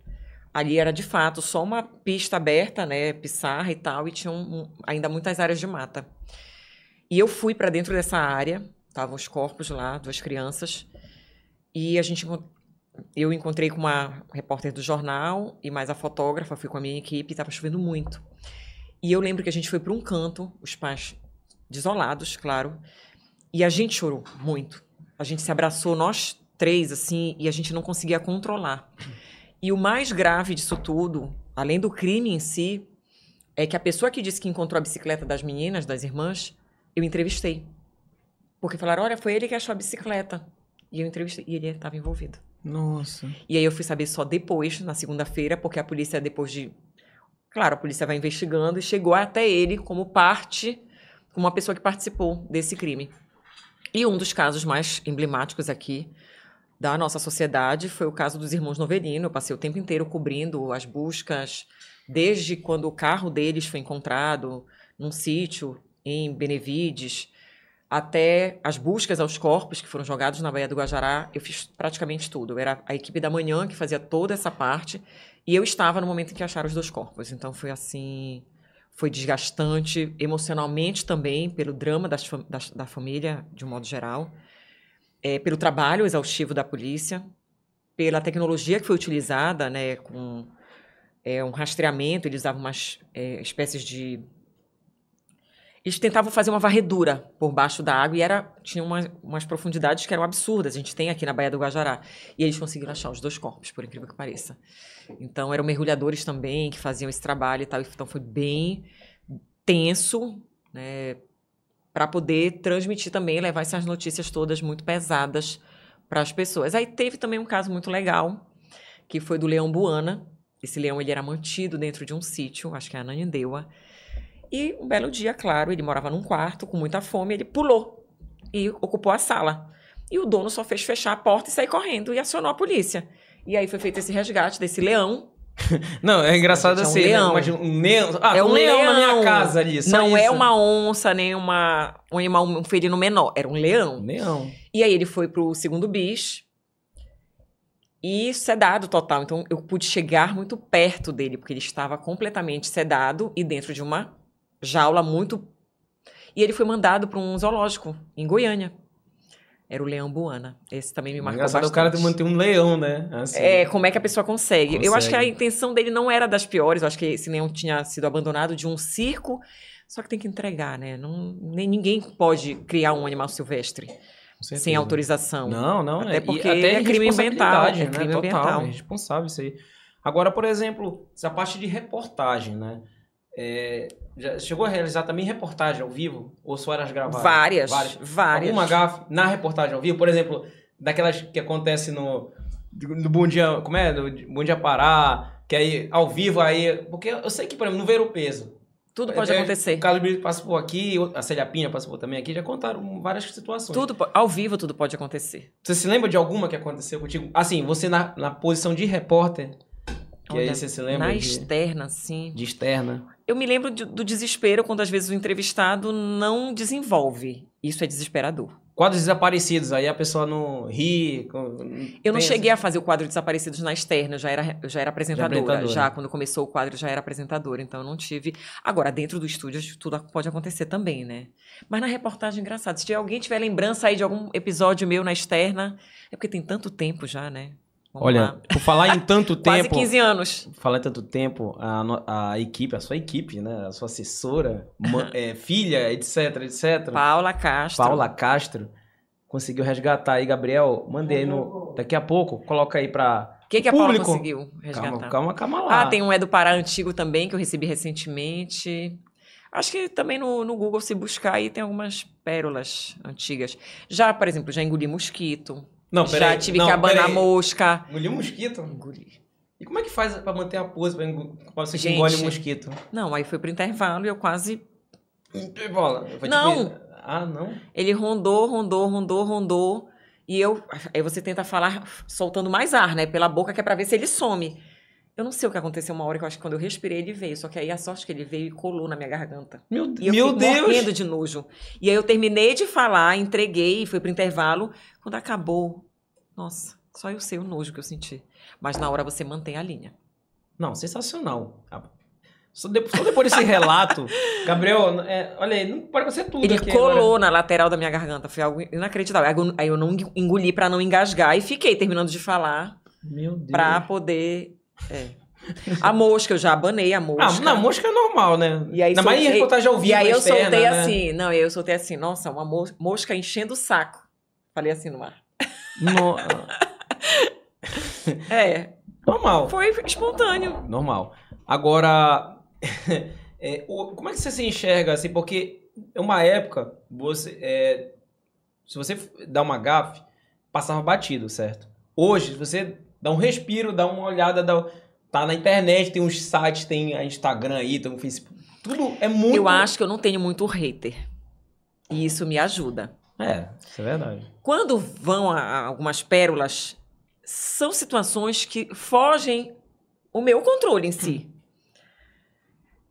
ali era de fato só uma pista aberta, né? Pissarra e tal, e tinham um- ainda muitas áreas de mata. E eu fui para dentro dessa área, estavam os corpos lá, duas crianças, e a gente eu encontrei com uma repórter do jornal e mais a fotógrafa, fui com a minha equipe, estava chovendo muito. E eu lembro que a gente foi para um canto, os pais desolados, claro, e a gente chorou muito. A gente se abraçou, nós três, assim, e a gente não conseguia controlar. E o mais grave disso tudo, além do crime em si, é que a pessoa que disse que encontrou a bicicleta das meninas, das irmãs, eu entrevistei. Porque falaram, olha, foi ele que achou a bicicleta. E eu entrevistei, e ele estava envolvido.
Nossa.
E aí eu fui saber só depois, na segunda-feira, porque a polícia, depois de. Claro, a polícia vai investigando e chegou até ele como parte, como uma pessoa que participou desse crime. E um dos casos mais emblemáticos aqui da nossa sociedade foi o caso dos irmãos Novelino. Eu passei o tempo inteiro cobrindo as buscas, desde quando o carro deles foi encontrado num sítio em Benevides, até as buscas aos corpos que foram jogados na Baía do Guajará, eu fiz praticamente tudo. Eu era a equipe da manhã que fazia toda essa parte e eu estava no momento em que acharam os dois corpos. Então foi assim, foi desgastante emocionalmente também pelo drama das das- da família de um modo geral, é, pelo trabalho exaustivo da polícia, pela tecnologia que foi utilizada, né, com é, um rastreamento. Eles usavam umas é, espécies de eles tentavam fazer uma varredura por baixo da água e era tinha uma, umas profundidades que eram absurdas. A gente tem aqui na Baía do Guajará. E eles conseguiram achar os dois corpos, por incrível que pareça. Então eram mergulhadores também que faziam esse trabalho e tal. Então foi bem tenso, né, para poder transmitir também, levar essas notícias todas muito pesadas para as pessoas. Aí teve também um caso muito legal, que foi do leão Buana. Esse leão ele era mantido dentro de um sítio, acho que é a Ananindeua. E um belo dia, claro, ele morava num quarto com muita fome, ele pulou e ocupou a sala. E o dono só fez fechar a porta e sair correndo e acionou a polícia. E aí foi feito esse resgate desse leão. [laughs]
Não, é engraçado
É um
assim, né?
leão.
Um leão. Ah,
É
um
um
leão, na minha
leão.
casa ali. só
Não é
isso.
uma onça, nem uma, um animal, um felino menor. Era um leão.
Um leão.
E aí ele foi pro segundo bis e sedado total. Então eu pude chegar muito perto dele, porque ele estava completamente sedado e dentro de uma jaula muito. E ele foi mandado para um zoológico em Goiânia. Era o leão Buana. Esse também me
É
marcou
engraçado
bastante.
o cara ter manter um leão, né? Assim.
É, como é que a pessoa consegue? Eu acho que a
Consegue.
intenção dele não era das piores. Eu acho que esse leão tinha sido abandonado de um circo. Só que tem que entregar, né? Não, nem ninguém pode criar um animal silvestre sem autorização.
Não, não.
Até
é-
porque
até
é crime ambiental, é
né?
crime
Total,
ambiental.
É responsável isso aí. Agora, por exemplo, essa parte de reportagem, né? É, já chegou a realizar também reportagem ao vivo? Ou só eras gravadas?
Várias, várias.
Alguma gafe na reportagem ao vivo? Por exemplo, daquelas que acontece no, no Bom Dia... Como é? No Bom Dia Pará, que aí ao vivo aí... Porque eu sei que, por exemplo, no Ver o Peso...
Tudo pode
é,
acontecer.
O Carlos Brito participou aqui, a Célia Pinha participou também aqui, já contaram várias situações.
Tudo, ao vivo tudo pode acontecer.
Você se lembra de alguma que aconteceu contigo? Assim, você na, na posição de repórter, Que
Olha,
aí você se lembra
Na
de,
externa, assim.
de externa.
Eu me lembro de- do desespero quando às vezes o entrevistado não desenvolve. Isso é desesperador.
Quadros desaparecidos, aí a pessoa não ri.
Eu não cheguei a fazer o quadro Desaparecidos na externa, eu já era, eu já era apresentadora. Já,
apresentadora.
quando começou o quadro, eu já era apresentadora, então eu não tive. Agora, dentro do estúdio, tudo pode acontecer também, né? Mas na reportagem, engraçado. Se alguém tiver lembrança aí de algum episódio meu na externa, é porque tem tanto tempo já, né? Vamos
Olha,
lá.
por falar em tanto [laughs]
Quase
tempo.
15 anos.
Falar em tanto tempo, a, a equipe, a sua equipe, né? A sua assessora, ma- [laughs] é, filha, etc, etc.
Paula Castro.
Paula Castro conseguiu resgatar aí, Gabriel. Mandei no. Daqui a pouco, coloca aí pra.
O que, que a Paula
Público.
conseguiu resgatar?
Calma, calma, calma lá.
Ah, tem um É do Pará antigo também, que eu recebi recentemente. Acho que também no, no Google, se buscar, aí tem algumas pérolas antigas. Já, por exemplo, já engoli mosquito.
Não,
já
peraí.
tive
não,
que abanar
peraí.
mosca.
Engoliu mosquito?
Engoli.
E como é que faz pra manter a pose pra, engo- pra você que
Gente.
engole mosquito?
Não, aí foi pro intervalo e eu quase.
Bola.
Não.
Tipo... Ah, não?
Ele rondou, rondou, rondou, rondou. E eu. Aí você tenta falar soltando mais ar, né? Pela boca, que é pra ver se ele some. Eu não sei o que aconteceu uma hora que eu acho que quando eu respirei ele veio. Só que aí a sorte que ele veio e colou na minha garganta.
Meu,
E eu
meu Deus!
morrendo de nojo. E aí eu terminei de falar, entreguei, fui pro intervalo. Quando acabou, nossa, só eu sei o nojo que eu senti. Mas na hora você mantém a linha.
Não, sensacional. Só depois, só depois desse relato, [laughs] Gabriel, é, olha aí, não pode ser tudo
Ele colou
agora.
na lateral da minha garganta, foi algo inacreditável. Aí eu- não engoli pra não engasgar e fiquei terminando de falar
Meu Deus.
pra poder. É. A mosca, eu já abanei a mosca.
Ah, na mosca é normal, né?
E aí
em
soltei-
reportagem ao vivo,
E aí eu
externa,
soltei
né?
assim, não, eu soltei assim, nossa, uma mos- mosca enchendo o saco. Falei assim no ar.
No- [laughs]
É,
Normal.
foi espontâneo.
Normal. Agora, [laughs] é, o- como é que você se enxerga assim? Porque é uma época, você, é, se você dá uma gafe, passava batido, certo? Hoje, se você dá um respiro, dá uma olhada, dá, tá na internet, tem uns sites, tem a Instagram aí, tem o Facebook. Tudo é muito.
Eu acho que eu não tenho muito hater. E isso me ajuda.
É, isso é verdade.
Quando vão a, algumas pérolas, são situações que fogem o meu controle em si.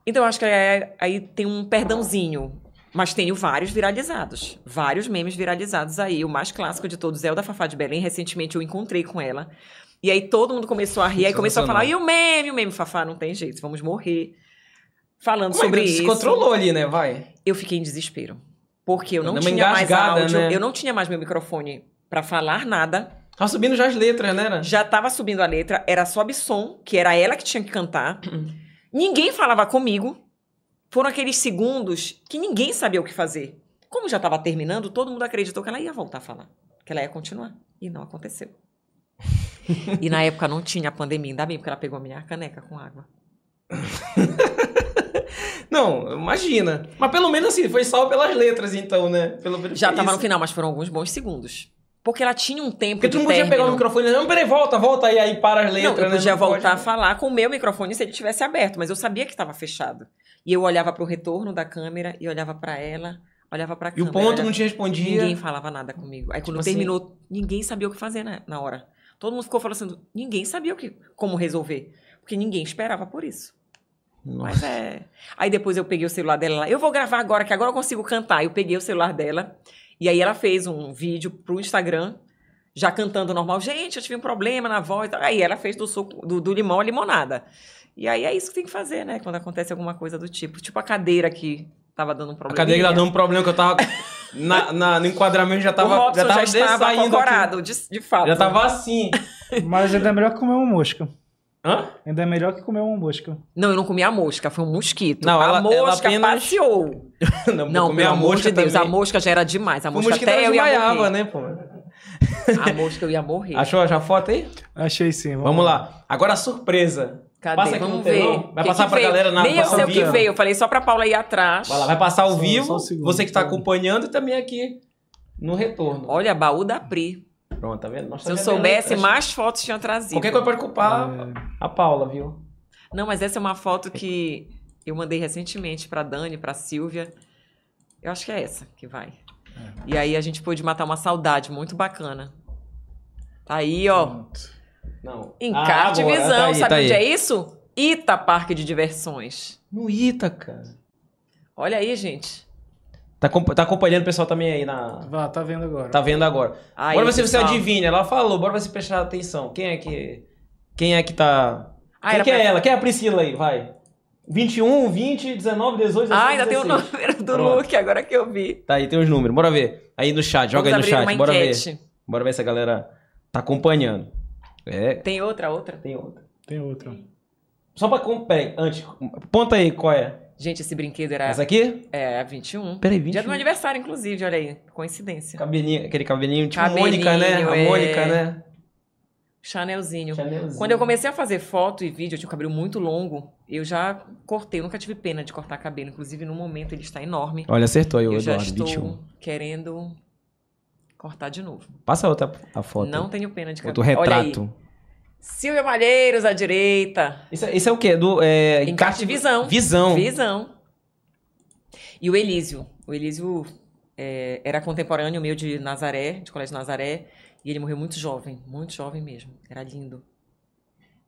Então, eu acho que aí, aí tem um perdãozinho. Mas tenho vários viralizados. Vários memes viralizados aí. O mais clássico de todos é o da Fafá de Belém. Recentemente eu encontrei com ela. E aí todo mundo começou a rir. Aí começou a falar, e o meme? O meme, Fafá, não tem jeito. Vamos morrer. Falando
Como é
sobre
que
isso
se controlou ali, né? Vai.
eu fiquei em desespero. Porque eu não tinha mais áudio,
né?
eu não tinha mais meu microfone pra falar nada.
Tá subindo já as letras, né? Ana?
Já tava subindo a letra, era sob som, que era ela que tinha que cantar. [clears throat] ninguém falava comigo. Foram aqueles segundos que ninguém sabia o que fazer. Como já tava terminando, todo mundo acreditou que ela ia voltar a falar, que ela ia continuar. E não aconteceu. [laughs] e na época não tinha pandemia, ainda bem, porque ela pegou a minha caneca com água. [laughs]
Não, imagina. Mas pelo menos assim, foi salvo pelas letras, então, né? Pelo menos
Já tava
isso.
no final, mas foram alguns bons segundos. Porque ela tinha um tempo
Porque tu não podia pegar o
término.
microfone e dizer, não, peraí, volta, volta aí, aí para as letras,
Não, eu
né?
podia
pode.
voltar a falar com o meu microfone se ele tivesse aberto, mas eu sabia que estava fechado. E eu olhava para o retorno da câmera e olhava para ela, olhava para a
E
câmera.
o ponto
olhava-
não te respondia.
Ninguém falava nada comigo. Aí quando
Tipo assim-
terminou, ninguém sabia o que fazer na, na hora. Todo mundo ficou falando assim, ninguém sabia o que, como resolver. Porque ninguém esperava por isso. Mas é. Aí depois eu peguei o celular dela lá. Eu vou gravar agora, que agora eu consigo cantar. Eu peguei o celular dela. E aí ela fez um vídeo pro Instagram, já cantando normal. Gente, eu tive um problema na voz. Aí ela fez do, suco, do, do limão a limonada. E aí é isso que tem que fazer, né? Quando acontece alguma coisa do tipo. Tipo a cadeira que tava dando um
A
problema.
cadeira tá dando um problema que eu tava. Na, na- no enquadramento já
o
tava.
Robson
já
já,
tava
estava
saindo aqui.
acocorado, de, de fato.
Já tava assim.
Mas ainda é melhor que comer uma mosca.
Hã?
Ainda é melhor que comer uma mosca.
Não, eu não comi a mosca, foi um mosquito.
Não,
a
ela- ela
mosca
apenas-
passeou. [laughs]
Não,
Não,
comer
pelo
a
amor
mosca
de Deus,
também.
a mosca já era demais. A
O
mosca até eu ia morrer.
né, pô?
A mosca eu ia morrer.
Achou já a foto aí?
Achei sim.
Vamos lá. Agora a surpresa.
Cadê?
Passa aqui
Vamos
no
ver.
telão. Vai
Que
passar
que
pra
veio?
galera na
Nem eu
passar
sei
ao
o que
vivo.
veio. Eu falei só pra Paula ir atrás.
Vai lá, vai passar ao
Só-
vivo.
só um segundo,
você que está
tá.
acompanhando e também aqui no retorno.
Olha, baú da Pri.
Pronto, tá vendo? Nós
Se eu soubesse, mais fotos tinha trazido.
Qualquer coisa pode culpar
É,
a Paula, viu?
Não, mas essa é uma foto que eu mandei recentemente pra Dani, pra Silvia. Eu acho que é essa que vai. E aí a gente pôde matar uma saudade muito bacana. Tá aí, ó.
pronto.
Não.
Encarte
Ah, agora,
Visão.
tá aí,
Sabe
tá
onde
aí.
é isso? Ita Parque de Diversões.
No Ita, cara.
Olha aí, gente.
Tá, tá acompanhando o pessoal também aí na.
Vá, tá vendo agora.
Tá vendo agora.
Aí,
bora ver se você
pessoal.
adivinha. Ela falou, bora ver se prestar atenção. Quem é que. Quem é que tá.
Ah,
Quem que é
pra-
ela? Quem é a Priscila aí? Vai. 21, 20, 19, 18, 19.
Ah, ainda tem o
16.
número do
Pronto.
Luke, agora que eu vi.
Tá aí, tem os números. Bora ver. Aí no chat, joga
Vamos
aí no
abrir
chat.
uma
Bora ver. Bora ver se a galera tá acompanhando. É,
Tem outra, outra?
tem outra.
Tem outro.
Só pra. Peraí, antes. Ponta aí, qual é?
Gente, esse brinquedo era
Essa aqui?
é, 21.
Peraí,
Dia
21.
do meu aniversário, inclusive, olha aí. Coincidência.
Cabelinho, aquele cabelinho tipo
Cabelinho,
Mônica, né? A
é.
Mônica, né?
Chanelzinho.
Chanelzinho.
Quando eu comecei a fazer foto e vídeo, eu tinha um cabelo muito longo. Eu já cortei, eu nunca tive pena de cortar cabelo. Inclusive, no momento, ele está enorme.
Olha, acertou aí o
eu já
Eduardo,
estou
21.
querendo cortar de novo.
Passa outra a foto.
Não tenho pena de
Outro
cabelo. Aí.
retrato.
Silvia Malheiros, à direita.
Isso, é- isso é o quê? Do, é,
Encarte Visão.
Visão.
Visão. E o Elísio. O Elísio é, era contemporâneo meu de Nazaré, de Colégio Nazaré. E ele morreu muito jovem. Muito jovem mesmo. Era lindo.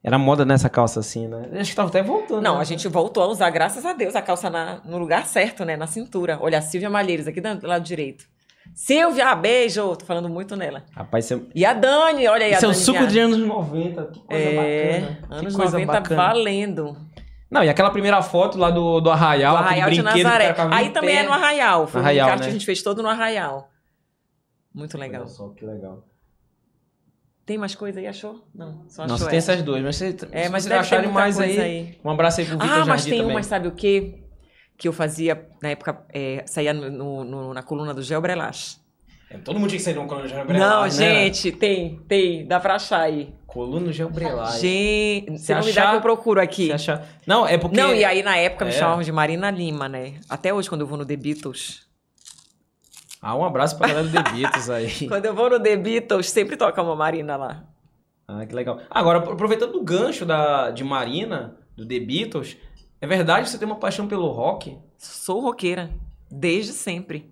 Era moda nessa calça assim, né? Acho que tava até voltando.
Não,
né?
a gente voltou a usar, graças a Deus, a calça na- no lugar certo, né? Na cintura. Olha, a Silvia Malheiros, aqui do lado direito. Silvia, beijo! Tô falando muito nela.
Rapaz,
E a Dani, olha aí
isso
a
é o
Dani
suco de anos 90. Que coisa
É,
bacana.
anos
que coisa
90
bacana.
valendo.
Não, e aquela primeira foto lá do, do Arraial, aquele
Arraial de
brinquedo que
Nazaré. Aí também é no. Arraial. Foi
Arraial,
um
né?
que a gente fez todo no Arraial. Muito legal.
Olha só, que legal.
Tem mais coisa aí, achou? Não, só achou
Nossa, tem
essa.
essas duas, mas se,
É,
se
mas
vocês acharem mais
coisa
aí, um abraço aí pro Vitor
Ah, mas tem
também.
uma, sabe o quê? Que eu fazia, na época, é, saía no- no- na coluna do Gel.
É, Todo mundo tinha que sair de uma coluna de
Não,
Geobrelage, né?
gente, tem, tem, dá pra achar aí.
Coluna Geobrelage.
Gente,
Se
se não me dá
achar-
que eu procuro aqui.
Você acha... Não, é porque...
Não, e aí na época me
É.
chamavam de Marina Lima, né? Até hoje, quando eu vou no The Beatles.
Ah, um abraço pra galera do The Beatles aí. [laughs]
Quando eu vou no The Beatles, sempre toca uma Marina lá.
Ah, que legal. Agora, aproveitando o gancho da, de Marina, do The Beatles, é verdade que você tem uma paixão pelo rock?
Sou roqueira, desde sempre.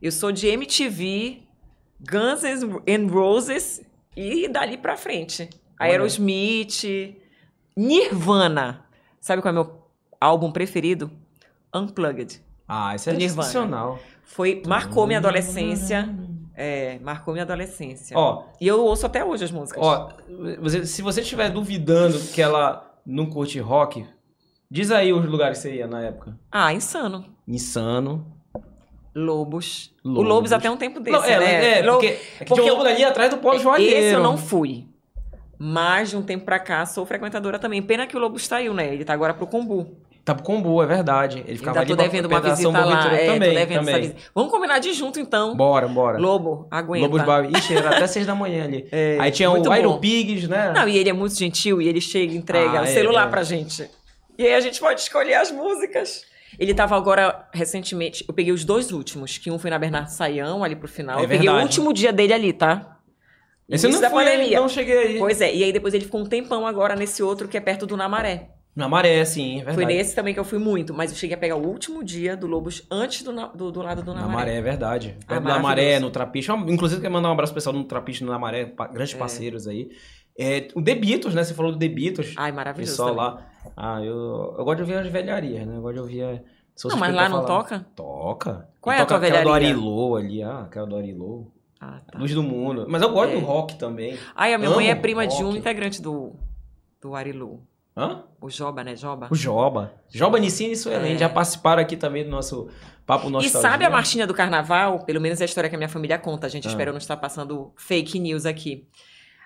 Eu sou de MTV, Guns N' Roses e dali pra frente.
Olha.
Aerosmith, Nirvana. Sabe qual é o meu álbum preferido? Unplugged.
Ah, isso é
Nirvana.
sensacional.
Foi, marcou minha adolescência. É, marcou minha adolescência.
Ó,
E eu ouço até hoje as músicas.
ó, se você estiver duvidando que ela não curte rock, diz aí os lugares que você ia na época.
Ah, Insano.
Insano.
Lobos. O
Lobos.
Lobos até um tempo desse,
Não, é,
né?
é, porque, é que
porque
tinha um ali atrás do Polo Joalheiro.
Esse eu não fui. Mas de um tempo pra cá sou frequentadora também. Pena que o Lobo saiu, né? Ele tá agora pro Combu.
Tá pro Combu, é verdade. Ele ficava
Ainda tô
ali
devendo uma visita lá. É,
também,
tô devendo
também.
essa visita. Vamos combinar de junto, então.
Bora, bora.
Lobo, aguenta.
Lobos Bar. Ixi, era até seis da manhã ali. [laughs]
É,
Aí tinha o. Iron Pigs, né?
Não, e ele é muito gentil e ele chega e entrega
Ah,
o
é,
celular
é.
pra gente. E aí a gente pode escolher as músicas. Ele tava agora, recentemente, eu peguei os dois últimos, que um foi na Bernardo Saião, ali pro final.
É
eu peguei o último dia dele ali, tá?
Esse eu
Início
não
da
fui,
pandemia.
não cheguei aí.
Pois é, e aí depois ele ficou um tempão agora nesse outro que é perto do Namaré.
Na maré, sim, é verdade.
Foi nesse também que eu fui muito, mas eu cheguei a pegar o último dia do Lobos antes do, do, do lado do
Na
Namaré.
maré, é verdade.
Ah,
na maré,
maravilhoso.
no Trapiche. Inclusive, quero mandar um abraço pessoal no Trapiche, no Maré, pa- grandes
É.
parceiros aí. É, o The Beatles, né? Você falou do The Beatles.
Ai, maravilhoso.
pessoal
também.
lá. Ah, eu, eu gosto de ouvir as velharias, né? Eu gosto de ouvir. a-
Não, mas lá não toca?
Toca.
Qual
E
é a
toca
tua
aquela do
velharia?
Arilô ali, ah, aquela do Arilô.
Ah, tá.
Luz do Mundo. Mas eu gosto
É.
do rock também.
Ai, a minha mãe é
Amo
prima de um
rock.
integrante do, do Arilu.
Hã?
O Joba, né? Joba.
O Joba. Joba Nicine e Suelen
É.
já participaram aqui também do nosso Papo
E
Nostalgia.
sabe a marchinha do carnaval? Pelo menos é a história que a minha família conta. A gente
Ah.
espera não estar passando fake news aqui.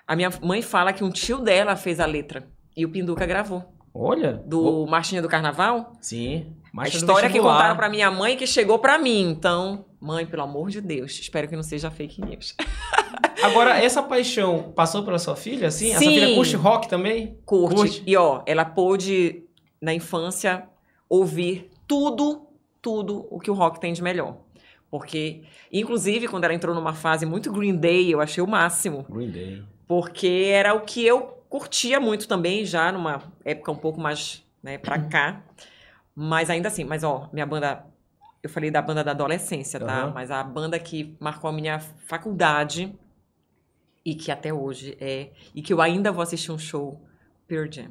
A minha mãe fala que um tio dela fez a letra. E o Pinduca gravou.
Olha.
Do Marchinha do Carnaval.
Sim.
a
Marcha do
história que contaram pra minha mãe que chegou pra mim. Então, mãe, pelo amor de Deus, espero que não seja fake news. [laughs]
Agora, essa paixão passou pela sua filha, assim? A sua
Sim.
filha curte rock também?
Curte.
Curte.
E ó, ela pôde, na infância, ouvir tudo, tudo o que o rock tem de melhor. Porque, inclusive, quando ela entrou numa fase muito Green Day, eu achei o máximo.
Green Day.
Porque era o que eu curtia muito também, já numa época um pouco mais, né, pra cá. Mas ainda assim, mas ó, minha banda. Eu falei da banda da adolescência, tá?
Aham.
Mas a banda que marcou a minha faculdade E que até hoje é. E que eu ainda vou assistir um show Pearl Jam.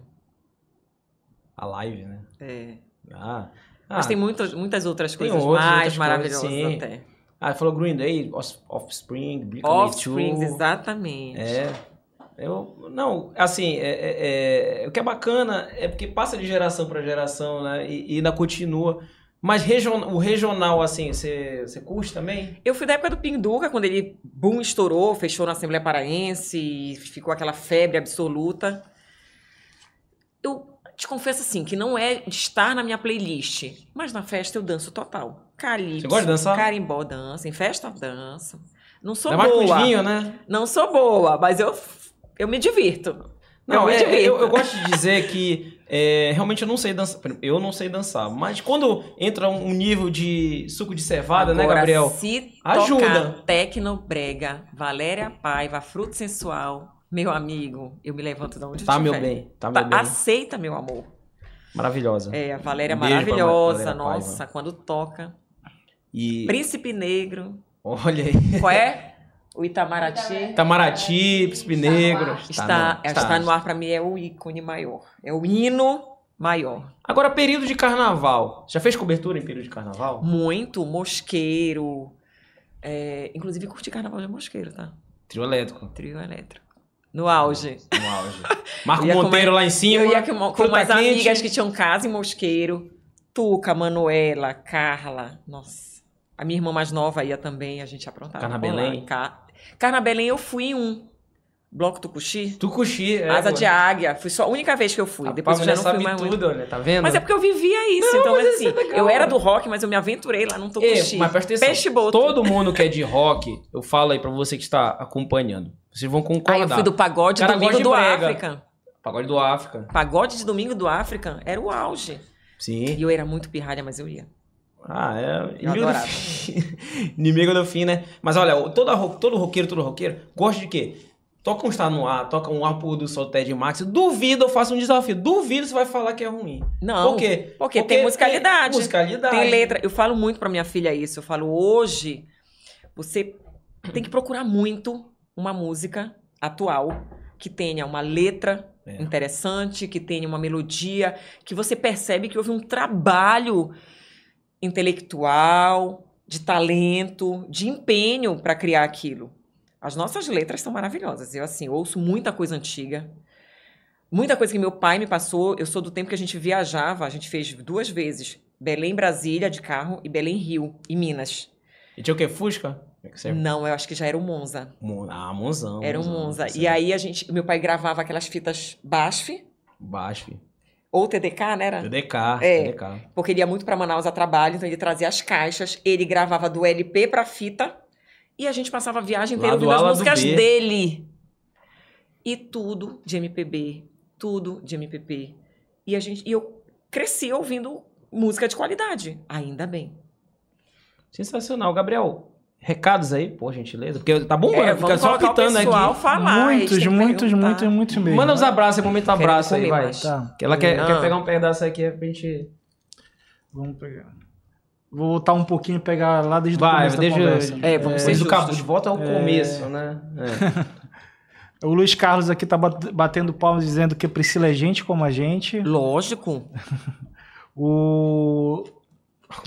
A live, né?
É.
Ah.
Mas
Ah,
tem muitas, muitas outras coisas
outras,
mais
outras
maravilhosas
coisas,
até.
Ah, falou Green Day, Off- Offspring, Blink-182.
Offspring, exatamente.
É. Eu, não, assim, é, é- é- o que é bacana é porque passa de geração para geração, né? E, e ainda continua. Mas region, o regional, assim, você curte também?
Eu fui da época do Pinduca, quando ele, boom, estourou, fechou na Assembleia Paraense, e ficou aquela febre absoluta. Eu te confesso, assim, que não é de estar na minha playlist, mas na festa eu danço total. Calypso,
Você gosta de dançar?
carimbó, dança. Em festa, danço. Não sou
com
boa.
os vinhos, né?
Não sou boa, mas eu, eu me divirto.
Não,
eu me
é,
divirto.
eu, eu gosto de dizer que é, realmente eu não sei dançar. Eu não sei dançar. Mas quando entra um nível de suco de cevada, né,
Agora,
Gabriel?
Se
Ajuda.
tocar Tecnobrega, Valéria Paiva, Fruto Sensual, meu amigo, eu me levanto de onde
Tá, meu bem. Tá,
Tá,
meu bem.
Aceita, meu amor.
Maravilhosa.
É, a Valéria é
Um
maravilhosa,
Valéria Paiva.
nossa, quando toca.
E.
Príncipe Negro.
Olha aí.
Qual é? [laughs] O Itamaraty.
Itamaraty, Príncipe Negro.
Está, está, no ar pra mim, é o ícone maior. É o hino maior.
Agora, período de carnaval. Já fez cobertura em período de carnaval?
Muito, Mosqueiro. É, inclusive, curti Carnaval de Mosqueiro, tá?
Trio elétrico.
Trio elétrico. No auge.
No auge. [laughs] Marco Monteiro lá em cima.
Eu ia com, com umas
quente.
amigas que tinham casa em Mosqueiro. Tuca, Manuela, Carla. Nossa. A minha irmã mais nova ia também, a gente aprontava.
Carna
por lá. Carna Belém eu fui em um. Bloco Tucuxi.
Tucuxi. É,
Asa de águia. Fui só a única vez que eu fui.
Rapaz,
Depois eu já não fui
sabe
mais muito.
tudo, olha, tá vendo?
Mas é porque eu vivia isso. então,
mas
assim,
é
eu era do rock, mas eu me aventurei lá no Tucuxi.
Ei, mas presta atenção.
Peixe boto.
Todo mundo que é de rock, eu falo aí pra você que está acompanhando. Vocês vão
Aí
concordar.
eu fui do pagode
Cara,
domingo do
brega.
África.
Pagode do África.
Pagode de domingo do África era o auge.
Sim.
E eu era muito pirralha, mas eu ia.
Ah, é. Inimigo do, fim. [laughs] Inimigo do fim, né? Mas olha, todo, todo roqueiro, todo roqueiro, gosta de quê? Toca um Está no ar, toca um ar do Sol Ted Max. Duvido, eu faço um desafio. Duvido você vai falar que é ruim.
Não.
Por quê?
Porque, tem musicalidade.
Musicalidade.
Tem letra. Eu falo muito pra minha filha isso. Eu falo, hoje, você tem que procurar muito uma música atual que tenha uma letra
É.
interessante, que tenha uma melodia, que você percebe que houve um trabalho intelectual, de talento, de empenho para criar aquilo. As nossas letras são maravilhosas. Eu, assim, ouço muita coisa antiga. Muita coisa que meu pai me passou. Eu sou do tempo que a gente viajava. A gente fez duas vezes. Belém, Brasília, de carro. E Belém, Rio, em Minas.
E tinha o quê? Fusca? É você-
Não, eu acho que já era o Monza.
Mon- Ah, Monzão.
Era um Monza.
Você-
E aí, a gente, meu pai gravava aquelas fitas BASF.
Baixo.
Ou TDK, né? Era?
TDK.
É.
TDK.
Porque ele ia muito para Manaus a trabalho. Então, ele trazia as caixas. Ele gravava do LP pra fita. E a gente passava a viagem inteira ouvindo as músicas dele. E tudo de MPB. Tudo de MPB. E, a gente, e eu cresci ouvindo música de qualidade. Ainda bem.
Sensacional. Gabriel, recados aí, por gentileza. Porque tá bombando,
É,
fica só pitando aqui.
falar.
muitos, muitos, muitos, muitos mesmo.
Manda os abraços aí, momento abraço aí, vai.
Tá,
ela quer, quer pegar um pedaço aqui pra gente.
vamos pegar. Vou voltar um pouquinho e pegar lá desde o
Vai,
começo da
deixa
conversa.
É, vamos ser
Desde o cabo de volta ao começo, né? É. [laughs]
O Luiz Carlos aqui tá bat- batendo palmas dizendo que Priscila é gente como a gente.
Lógico. [laughs]
O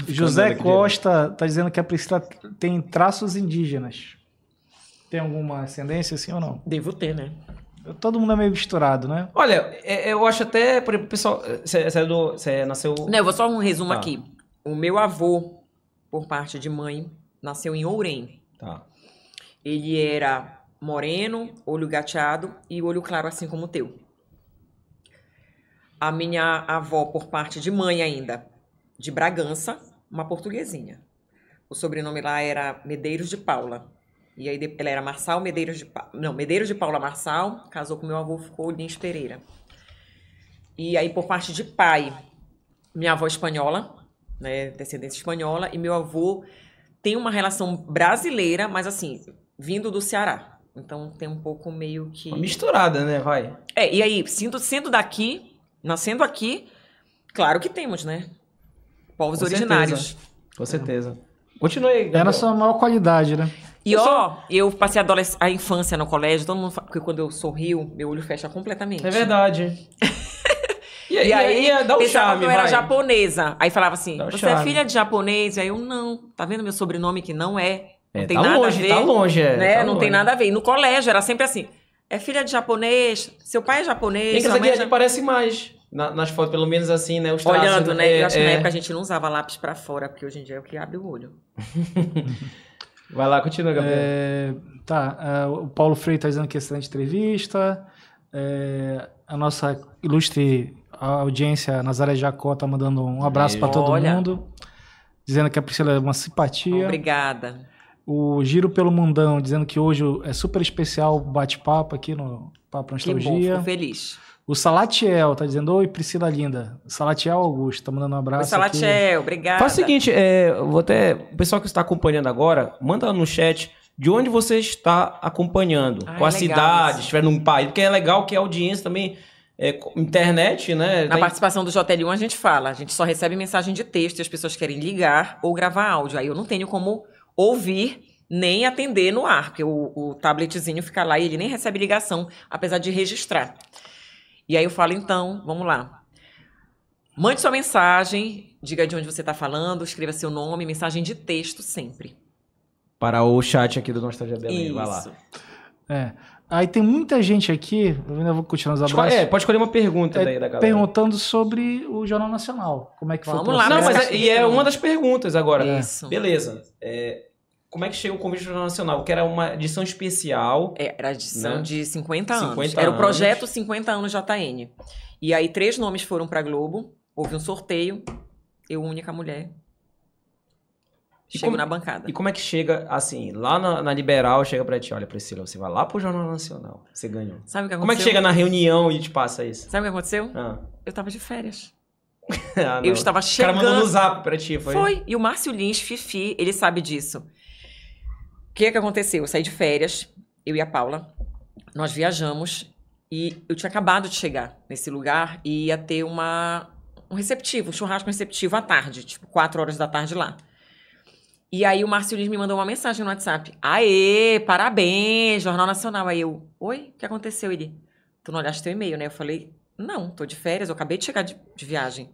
José
aqui
Costa tá dizendo que a Priscila tem traços indígenas. Tem alguma ascendência assim ou não?
Devo ter, né?
Todo mundo é meio misturado, né?
Olha, é- eu acho até, por exemplo, pessoal, você você é do, você nasceu...
Não, eu vou só um resumo
Tá.
aqui. O meu avô, por parte de mãe, nasceu em Ourém.
Tá.
Ele era moreno, olho gateado e olho claro, assim como o teu. A minha avó, por parte de mãe ainda, de Bragança, uma portuguesinha. O sobrenome lá era Medeiros de Paula. E aí ela era Marçal Medeiros de Paula. Não, Medeiros de Paula Marçal, casou com meu avô, ficou Lins Pereira. E aí, por parte de pai, minha avó espanhola, né, descendência espanhola, e meu avô tem uma relação brasileira, mas assim, vindo do Ceará. Então tem um pouco meio que.
Uma misturada, né? Vai.
É, e aí, sendo, sendo daqui, nascendo aqui, claro que temos, né? Povos
Com
originários.
certeza. Com certeza. Continue aí,
É a nossa maior qualidade, né?
E
Eu
ó, eu passei a, a infância no colégio, todo mundo fala, porque quando eu sorrio, meu olho fecha completamente.
É verdade. [laughs] e,
E aí,
dá um
pensava
charme,
que eu era
vai.
japonesa. Aí falava assim,
um
você é
charme.
filha de japonês? Aí eu, não. Tá vendo meu sobrenome que não é? Não
É,
tem
tá
nada
longe,
a ver.
tá longe, é,
né?
tá
não tem
longe.
nada a ver. E no colégio era sempre assim, é filha de japonês, seu pai é japonês,
Tem que
sua
essa
mãe é
parece mais. Na- nas fotos, pelo menos assim, né? Os traços,
Olhando, né?
É,
eu acho que na
é.
época a gente não usava lápis pra fora, porque hoje em dia é o que abre o olho. [laughs]
Vai lá, continua, Gabriel.
É, tá, é, o Paulo Freire está dizendo que é excelente entrevista. É, a nossa ilustre audiência, Nazaré Jacó, está mandando um abraço para todo
Olha.
mundo. Dizendo que a Priscila é uma simpatia.
Obrigada.
O Giro pelo Mundão, dizendo que hoje é super especial o bate-papo aqui no Papo
Que bom,
Nostalgia.
fico feliz.
O Salatiel tá dizendo, oi Priscila linda. Salatiel Augusto, tá mandando um
Oi,
abraço aqui.
Salatiel, obrigada.
Faz o seguinte, é, vou até. O pessoal que está acompanhando agora, manda no chat de onde você está acompanhando.
Ah,
qual a
é legal
cidade,
isso.
se estiver num país, porque é legal que a audiência também. É, internet, né?
Na
tem-
participação do JL1 a gente fala, a gente só recebe mensagem de texto e as pessoas querem ligar ou gravar áudio. Aí eu não tenho como ouvir nem atender no ar, porque o, o tabletzinho fica lá e ele nem recebe ligação, apesar de registrar. E aí eu falo, então, vamos lá. Mande sua mensagem, diga de onde você está falando, escreva seu nome, mensagem de texto sempre.
Para o chat aqui do Nostalgia Belém. Vai lá.
Isso.
É. Aí tem muita gente aqui, eu ainda vou continuar os abraços.
É, pode escolher uma pergunta
É,
daí da galera.
perguntando sobre o Jornal Nacional. Como é que foi
Vamos lá?
Não, mas é, e é uma das perguntas agora.
Isso.
Beleza. É, como é que chega o convite do Jornal Nacional? Que era uma edição especial.
É, Era a edição
Né?
de 50 anos.
50
Era o
anos.
projeto 50 anos JN. E aí três nomes foram para Globo, houve um sorteio, eu única mulher.
E
Chego
como-
na bancada.
E como é que chega, assim, lá na, na Liberal, chega pra ti, olha, Priscila, você vai lá pro Jornal Nacional, você ganhou.
Sabe o que aconteceu?
Como é que chega na reunião e te passa isso?
Sabe o que aconteceu?
Ah.
Eu tava de férias. [laughs]
Ah.
Eu estava
O cara
chegando.
mandou no zap pra ti, foi?
Foi. E o Márcio Lins, Fifi, ele sabe disso. Que é que aconteceu? Eu saí de férias, eu e a Paula, nós viajamos e eu tinha acabado de chegar nesse lugar e ia ter uma, um receptivo, um churrasco receptivo à tarde, tipo, quatro horas da tarde lá. E aí o Márcio Lins me mandou uma mensagem no WhatsApp. Aê, parabéns, Jornal Nacional. Aí eu, oi, o que aconteceu? Ele, tu não olhaste teu e-mail, né? Eu falei, não, tô de férias, eu acabei de chegar de, de viagem.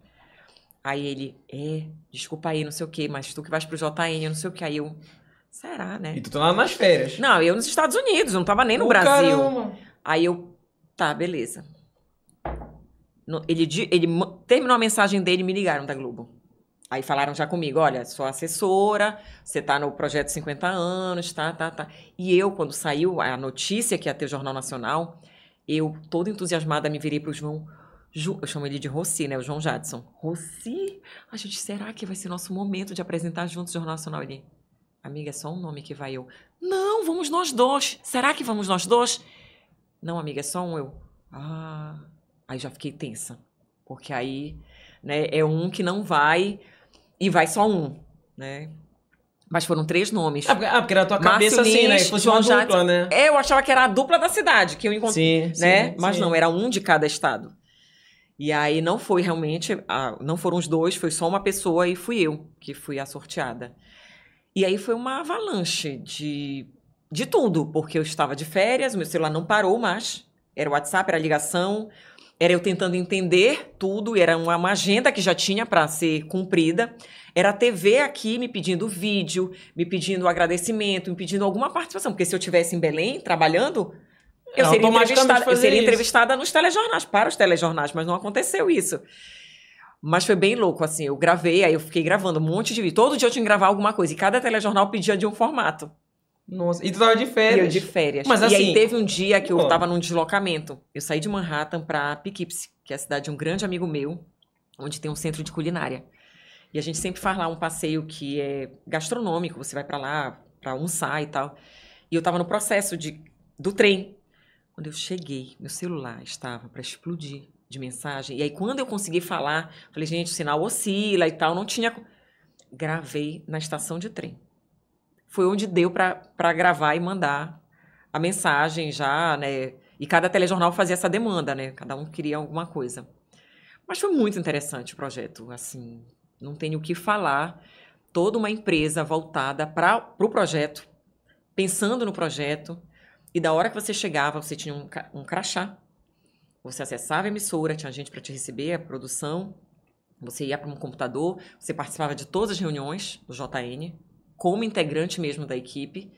Aí ele, é, desculpa aí, não sei o quê, mas tu que vais pro JN, não sei o quê. Aí eu, será, né?
E tu tá lá nas férias.
Não, eu nos Estados Unidos, eu não tava nem no
Ô,
Brasil.
caramba.
Aí eu, tá, beleza. Ele, ele terminou a mensagem dele e me ligaram da Globo. Aí falaram já comigo, olha, sou assessora, você tá no projeto 50 anos, tá, tá, tá. E eu, quando saiu a notícia que ia ter o Jornal Nacional, eu, toda entusiasmada, me virei pro João. Ju- eu chamo ele de Rossi, né? O João Jadson. Rossi? A gente, será que vai ser nosso momento de apresentar juntos o Jornal Nacional? Ele, amiga, é só um nome que vai eu. Não, vamos nós dois. Será que vamos nós dois? Não, amiga, é só um eu. Ah, aí já fiquei tensa. Porque aí, né, é um que não vai e vai só um, né? Mas foram três nomes.
Ah, porque, ah, na tua
Márcio
cabeça assim, né?
Lins,
fosse uma dupla, né?
É, eu achava que era a dupla da cidade que eu encontrei,
Sim,
né?
sim,
Mas
sim.
não, era um de cada estado. E aí não foi realmente, ah, não foram os dois, foi só uma pessoa e fui eu que fui a sorteada. E aí foi uma avalanche de, de tudo, porque eu estava de férias, o meu celular não parou mais, era o WhatsApp, era ligação, era eu tentando entender tudo, era uma, uma agenda que já tinha para ser cumprida, era a TV aqui me pedindo vídeo, me pedindo agradecimento, me pedindo alguma participação, porque se eu tivesse em Belém trabalhando, eu
É,
seria, entrevistada, eu seria entrevistada nos telejornais, para os telejornais, mas não aconteceu isso. Mas foi bem louco, assim, eu gravei, aí eu fiquei gravando um monte de vídeo. Todo dia eu tinha que gravar alguma coisa, e cada telejornal pedia de um formato.
Nossa, e tu tava de
E eu
férias.
de férias.
Mas
e
assim,
aí teve um dia que eu
pô.
tava num deslocamento. Eu saí de Manhattan pra Poughkeepsie, que é a cidade de um grande amigo meu, onde tem um centro de culinária. E a gente sempre faz lá um passeio que é gastronômico, você vai pra lá pra almoçar e tal. E eu tava no processo de, do trem. Quando eu cheguei, meu celular estava pra explodir de mensagem. E aí quando eu consegui falar, falei, gente, o sinal oscila e tal, não tinha gravei na estação de trem. Foi onde deu para gravar e mandar a mensagem já, né? E cada telejornal fazia essa demanda, né? Cada um queria alguma coisa. Mas foi muito interessante o projeto, assim, não tenho o que falar. Toda uma empresa voltada para o pro projeto, pensando no projeto. E da hora que você chegava, você tinha um, um crachá. Você acessava a emissora, tinha gente para te receber, a produção. Você ia para um computador, você participava de todas as reuniões do JN, como integrante mesmo da equipe.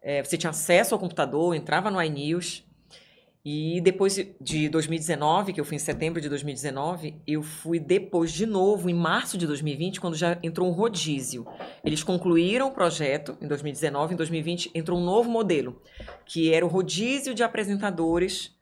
É, você tinha acesso ao computador, entrava no iNews. E depois de 2019, que eu fui em setembro de 2019, eu fui depois de novo, em março de 2020, quando já entrou um rodízio. Eles concluíram o projeto em 2019, em 2020 entrou um novo modelo, que era o rodízio de apresentadores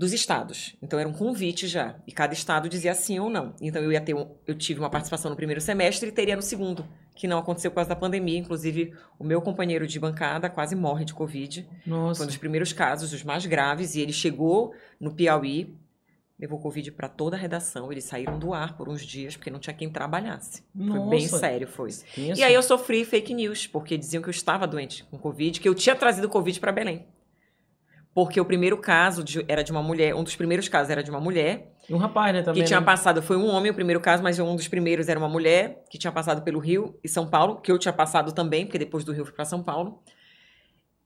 dos estados. Então era um convite já, e cada estado dizia sim ou não. Então eu ia ter um, eu tive uma participação no primeiro semestre e teria no segundo, que não aconteceu por causa da pandemia, inclusive o meu companheiro de bancada quase morre de covid. Foi
Nossa.
um dos primeiros casos, os mais graves, e ele chegou no Piauí, levou Covid para toda a redação. Eles saíram do ar por uns dias, porque não tinha quem trabalhasse. Foi bem
Nossa.
sério, foi.
Tinha
E aí eu sofri fake news, porque diziam que eu estava doente com Covid, que eu tinha trazido Covid para Belém. Porque o primeiro caso de- era de uma mulher, um dos primeiros casos era de uma mulher,
E um rapaz, né, também.
que tinha
né?
passado, foi um homem o primeiro caso, mas um dos primeiros era uma mulher, que tinha passado pelo Rio e São Paulo, que eu tinha passado também, porque depois do Rio fui para São Paulo.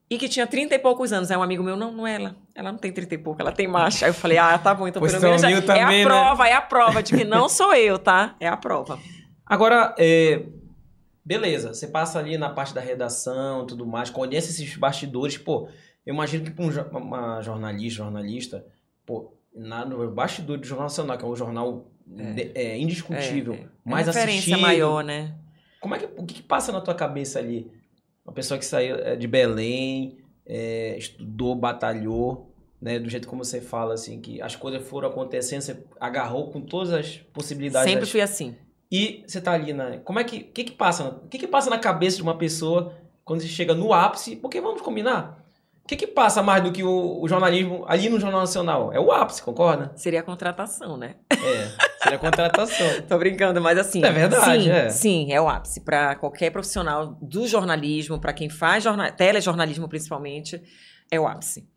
E que tinha 30 e poucos anos. Aí um amigo meu, não, não é ela. Ela não tem 30 e pouco, ela tem mais. Aí eu falei, ah, tá bom, então
Pois
pelo
seu
menos já-
amigo
é
também,
a
né?
prova, é a prova de que não sou eu, tá? É a prova.
Agora, é, beleza, você passa ali na parte da redação e tudo mais, conhece esses bastidores, pô, eu imagino que pra um uma jornalista, jornalista, pô, na, no bastidor do Jornal Nacional, que é um jornal de- é, indiscutível,
É, é.
mais
é referência
assistido,
maior, né?
como é que, o que, que passa na tua cabeça ali? Uma pessoa que saiu é, de Belém, é, estudou, batalhou, né, do jeito como você fala, assim, que as coisas foram acontecendo, você agarrou com todas as possibilidades
Sempre
das-
fui assim.
e você tá ali, né? Como é que. O que que passa? O que que passa na cabeça de uma pessoa quando você chega no ápice? Porque vamos combinar. O que que passa mais do que o, o jornalismo ali no Jornal Nacional? É o ápice, concorda?
Seria a contratação, né?
É. Seria contratação. [laughs]
Tô brincando, mas assim.
É verdade,
sim,
é.
Sim, é o ápice. Para qualquer profissional do jornalismo, para quem faz jorna... telejornalismo principalmente, é o ápice.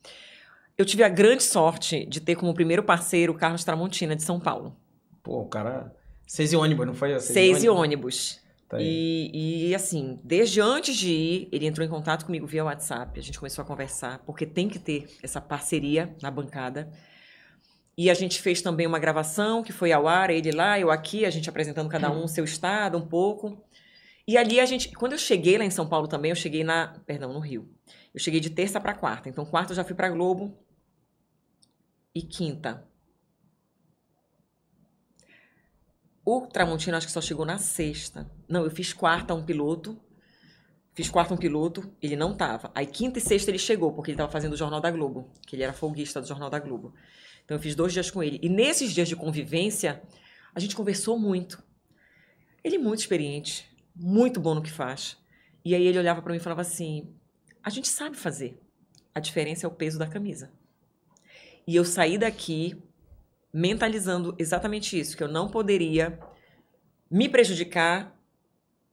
Eu tive a grande sorte de ter como primeiro parceiro o Carlos Tramontina, de São Paulo.
Pô, o cara. Seis e ônibus, não foi?
Seis e ônibus.
Tá.
E, e, assim, desde antes de ir, ele entrou em contato comigo via WhatsApp. A gente começou a conversar, porque tem que ter essa parceria na bancada. E a gente fez também uma gravação que foi ao ar, ele lá, eu aqui, a gente apresentando cada um o seu estado um pouco. E ali a gente, quando eu cheguei lá em São Paulo também, eu cheguei na, perdão, no Rio. Eu cheguei de terça para quarta. Então, quarta eu já fui para Globo e quinta. O Tramontino acho que só chegou na sexta. Não, eu fiz quarta um piloto. Fiz quarta um piloto, ele não tava. Aí quinta e sexta ele chegou, porque ele tava fazendo o Jornal da Globo, que ele era folguista do Jornal da Globo. Então eu fiz dois dias com ele. E nesses dias de convivência, a gente conversou muito. Ele é muito experiente, muito bom no que faz. E aí ele olhava para mim e falava assim: "A gente sabe fazer. A diferença é o peso da camisa". E eu saí daqui mentalizando exatamente isso, que eu não poderia me prejudicar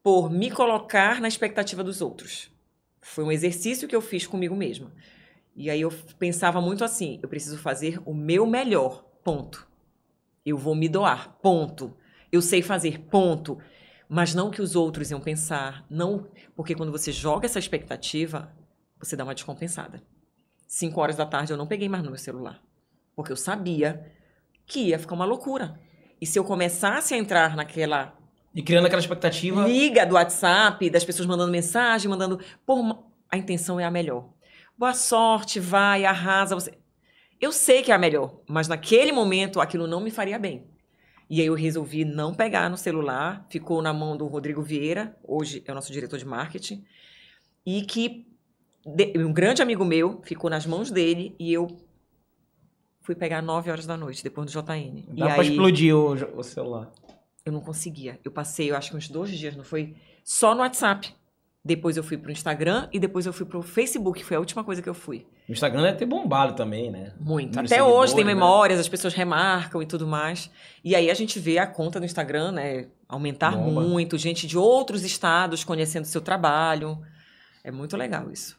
por me colocar na expectativa dos outros. Foi um exercício que eu fiz comigo mesma. E aí eu pensava muito assim, eu preciso fazer o meu melhor, ponto. Eu vou me doar, ponto. Eu sei fazer, ponto. Mas não que os outros iam pensar, não, porque quando você joga essa expectativa, você dá uma descompensada. Cinco horas da tarde eu não peguei mais no meu celular, porque eu sabia que ia ficar uma loucura. E se eu começasse a entrar naquela
E criando aquela expectativa.
liga do WhatsApp, das pessoas mandando mensagem, mandando. Por a intenção é a melhor. Boa sorte, vai, arrasa. Você... Eu sei que é a melhor, mas naquele momento aquilo não me faria bem. E aí eu resolvi não pegar no celular, ficou na mão do Rodrigo Vieira, hoje é o nosso diretor de marketing, e que um grande amigo meu ficou nas mãos dele e eu fui pegar 9 horas da noite, depois do JN.
Dá
e
pra
aí...
explodir o, o celular.
Eu não conseguia. Eu passei, eu acho que uns dois dias, não foi? Só no WhatsApp. Depois eu fui pro Instagram e depois eu fui pro Facebook, foi a última coisa que eu fui.
O Instagram deve ter bombado também, né?
Muito. Até hoje tem
né?
memórias, as pessoas remarcam e tudo mais. E aí a gente vê a conta do Instagram, né, aumentar
Bomba.
muito, gente de outros estados conhecendo o seu trabalho. É muito legal isso.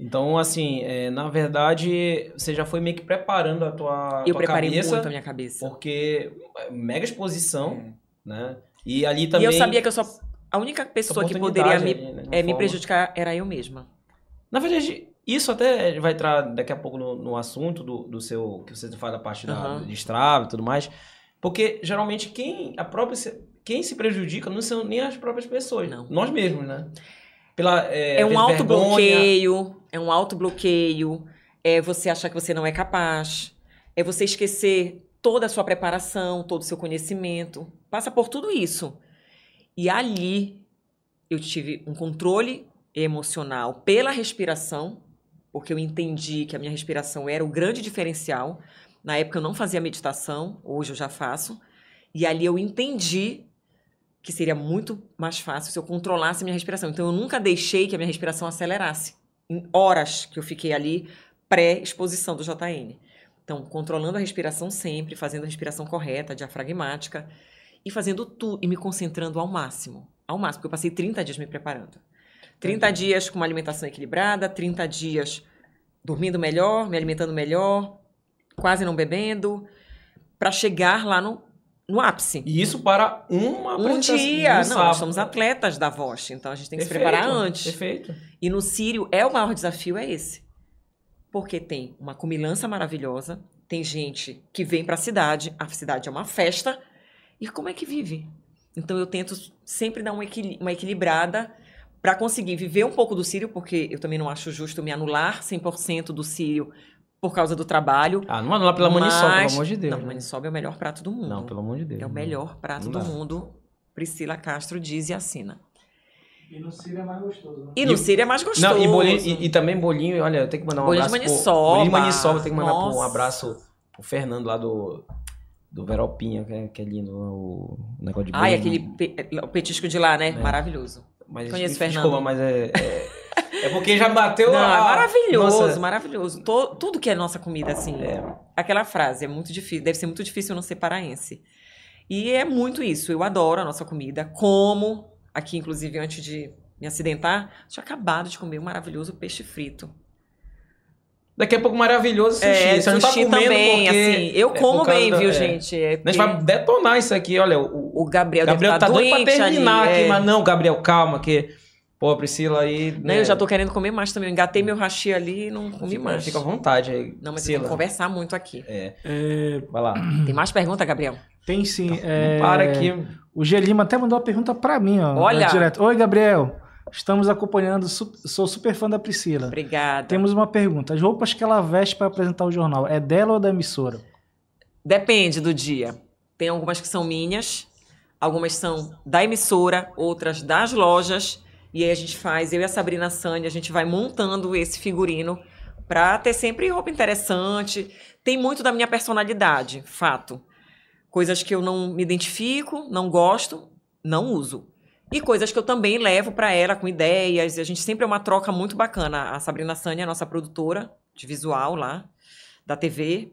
Então, assim, é, na verdade, você já foi meio que preparando a tua,
eu
tua
preparei
cabeça,
muito a minha cabeça.
porque é mega exposição,
É.
né? E ali também...
E eu sabia que eu só a única pessoa que poderia me,
ali, né,
é, me prejudicar era eu mesma.
Na verdade, isso até vai entrar daqui a pouco no, no assunto do, do seu. que você fala da parte da, de Strava e tudo mais. Porque geralmente quem a própria se- quem se prejudica não são nem as próprias pessoas,
Não.
nós mesmos, né? Pela é,
É um autobloqueio, é um autobloqueio, é você achar que você não é capaz, é você esquecer toda a sua preparação, todo o seu conhecimento. Passa por tudo isso. E ali eu tive um controle emocional pela respiração, porque eu entendi que a minha respiração era o grande diferencial. Na época eu não fazia meditação, hoje eu já faço. E ali eu entendi que seria muito mais fácil se eu controlasse a minha respiração. Então eu nunca deixei que a minha respiração acelerasse. Em horas que eu fiquei ali pré-exposição do JN. Então, controlando a respiração sempre, fazendo a respiração correta, diafragmática e fazendo tudo e me concentrando ao máximo. Ao máximo, porque eu passei 30 dias me preparando. 30 dias com uma alimentação equilibrada, 30 dias dormindo melhor, me alimentando melhor, quase não bebendo, para chegar lá no, no ápice.
E isso para uma
Um dia,
no
não,
sábado.
nós somos atletas da Vosch, então a gente tem que
Perfeito,
se preparar antes.
Perfeito.
E no Sírio, é o maior desafio é esse. Porque tem uma comilança maravilhosa, tem gente que vem para a cidade, a cidade é uma festa, e como é que vive? Então eu tento sempre dar um equili- uma equilibrada para conseguir viver um pouco do Sírio, porque eu também não acho justo me anular 100% do Sírio por causa do trabalho.
Ah, não anula pela maniçoba, pelo
mas-
amor de Deus.
Não,
né?
maniçoba é o melhor prato do mundo.
Não, pelo amor de Deus.
É o melhor prato
Não
do mundo. Priscila Castro diz e assina.
E no Sírio é mais gostoso, né?
E no Sírio é mais gostoso.
Não, e, bolinho, e, e também bolinho, olha, eu tenho que mandar um
Bolinho de
abraço. pro-
maniçoba.
bolinho de maniçoba, eu tenho que mandar pro- um abraço pro Fernando lá do, do Veropinha, que é, que é lindo, o, o negócio de
Ai,
bolinho.
aquele pe- o petisco de lá, né?
É.
Maravilhoso.
Mas,
conheço
desculpa,
Fernando.
mas é, é, é porque já bateu
Não,
a...
é maravilhoso,
Nossa,
maravilhoso. To- tudo que é nossa comida, assim.
É.
Aquela frase, é muito difícil, deve ser muito difícil não ser paraense. E é muito isso. Eu adoro a nossa comida. Como, aqui, inclusive, antes de me acidentar, tinha acabado de comer um maravilhoso peixe frito.
Daqui a pouco maravilhoso sushi.
É,
Você tá
sushi
comendo
também,
porque
assim. Eu
é
como
causa
bem,
da-
viu,
é.
gente? É
A gente
porque
vai detonar isso aqui, olha, o,
O Gabriel,
Gabriel tá
tá
doido pra
doente
terminar
ali,
aqui,
é.
mas não, Gabriel, calma, que... Pô, a Priscila aí...
Não,
né,
eu já tô querendo comer mais também. Eu engatei meu hashi ali e não comi
fica,
mais.
Fica à vontade aí,
Não, mas
Priscila.
tem que conversar muito aqui.
É,
É,
vai lá.
Tem mais pergunta, Gabriel?
tem sim.
Não
é,
para aqui.
O G Lima até mandou uma pergunta pra mim, ó.
Olha!
é direto. Oi, Gabriel. Estamos acompanhando, su- sou super fã da Priscila.
Obrigada.
Temos uma pergunta. As roupas que ela veste para apresentar o jornal, é dela ou da emissora?
Depende do dia. Tem algumas que são minhas, algumas são da emissora, outras das lojas. E aí a gente faz, eu e a Sabrina Sani, a gente vai montando esse figurino pra ter sempre roupa interessante. Tem muito da minha personalidade, fato. Coisas que eu não me identifico, não gosto, não uso. E coisas que eu também levo pra ela com ideias. A gente sempre é uma troca muito bacana. A Sabrina Sani é a nossa produtora de visual lá, da TV.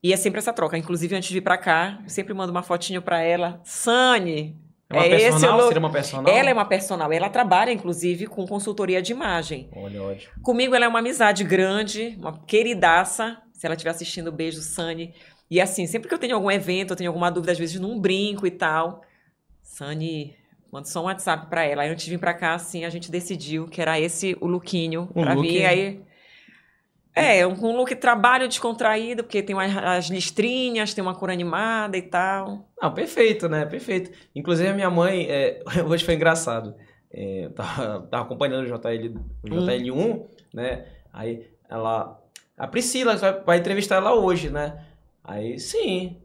E é sempre essa troca. Inclusive, antes de vir pra cá, eu sempre mando uma fotinho pra ela. Sani,
É uma
é esse
personal?
look.
Seria uma personal?
ela é uma personal. Ela trabalha, inclusive, com consultoria de imagem.
Olha, ótimo.
Comigo ela é uma amizade grande, uma queridaça. Se ela estiver assistindo, beijo, Sani. E assim, sempre que eu tenho algum evento, eu tenho alguma dúvida, às vezes num brinco e tal. Sani, manda só um WhatsApp pra ela. Aí antes de vir pra cá, assim, a gente decidiu que era esse o lookinho
Um
pra
look-
vir. Aí. É, um, um look trabalho descontraído, porque tem umas- as listrinhas, tem uma cor animada e tal.
Não, perfeito, né? Perfeito. Inclusive, a minha mãe, é, [laughs] hoje foi engraçado. É, tava, [laughs] tava acompanhando o JL, o JL1, né? Aí ela. A Priscila vai, vai entrevistar ela hoje, né? Aí, sim.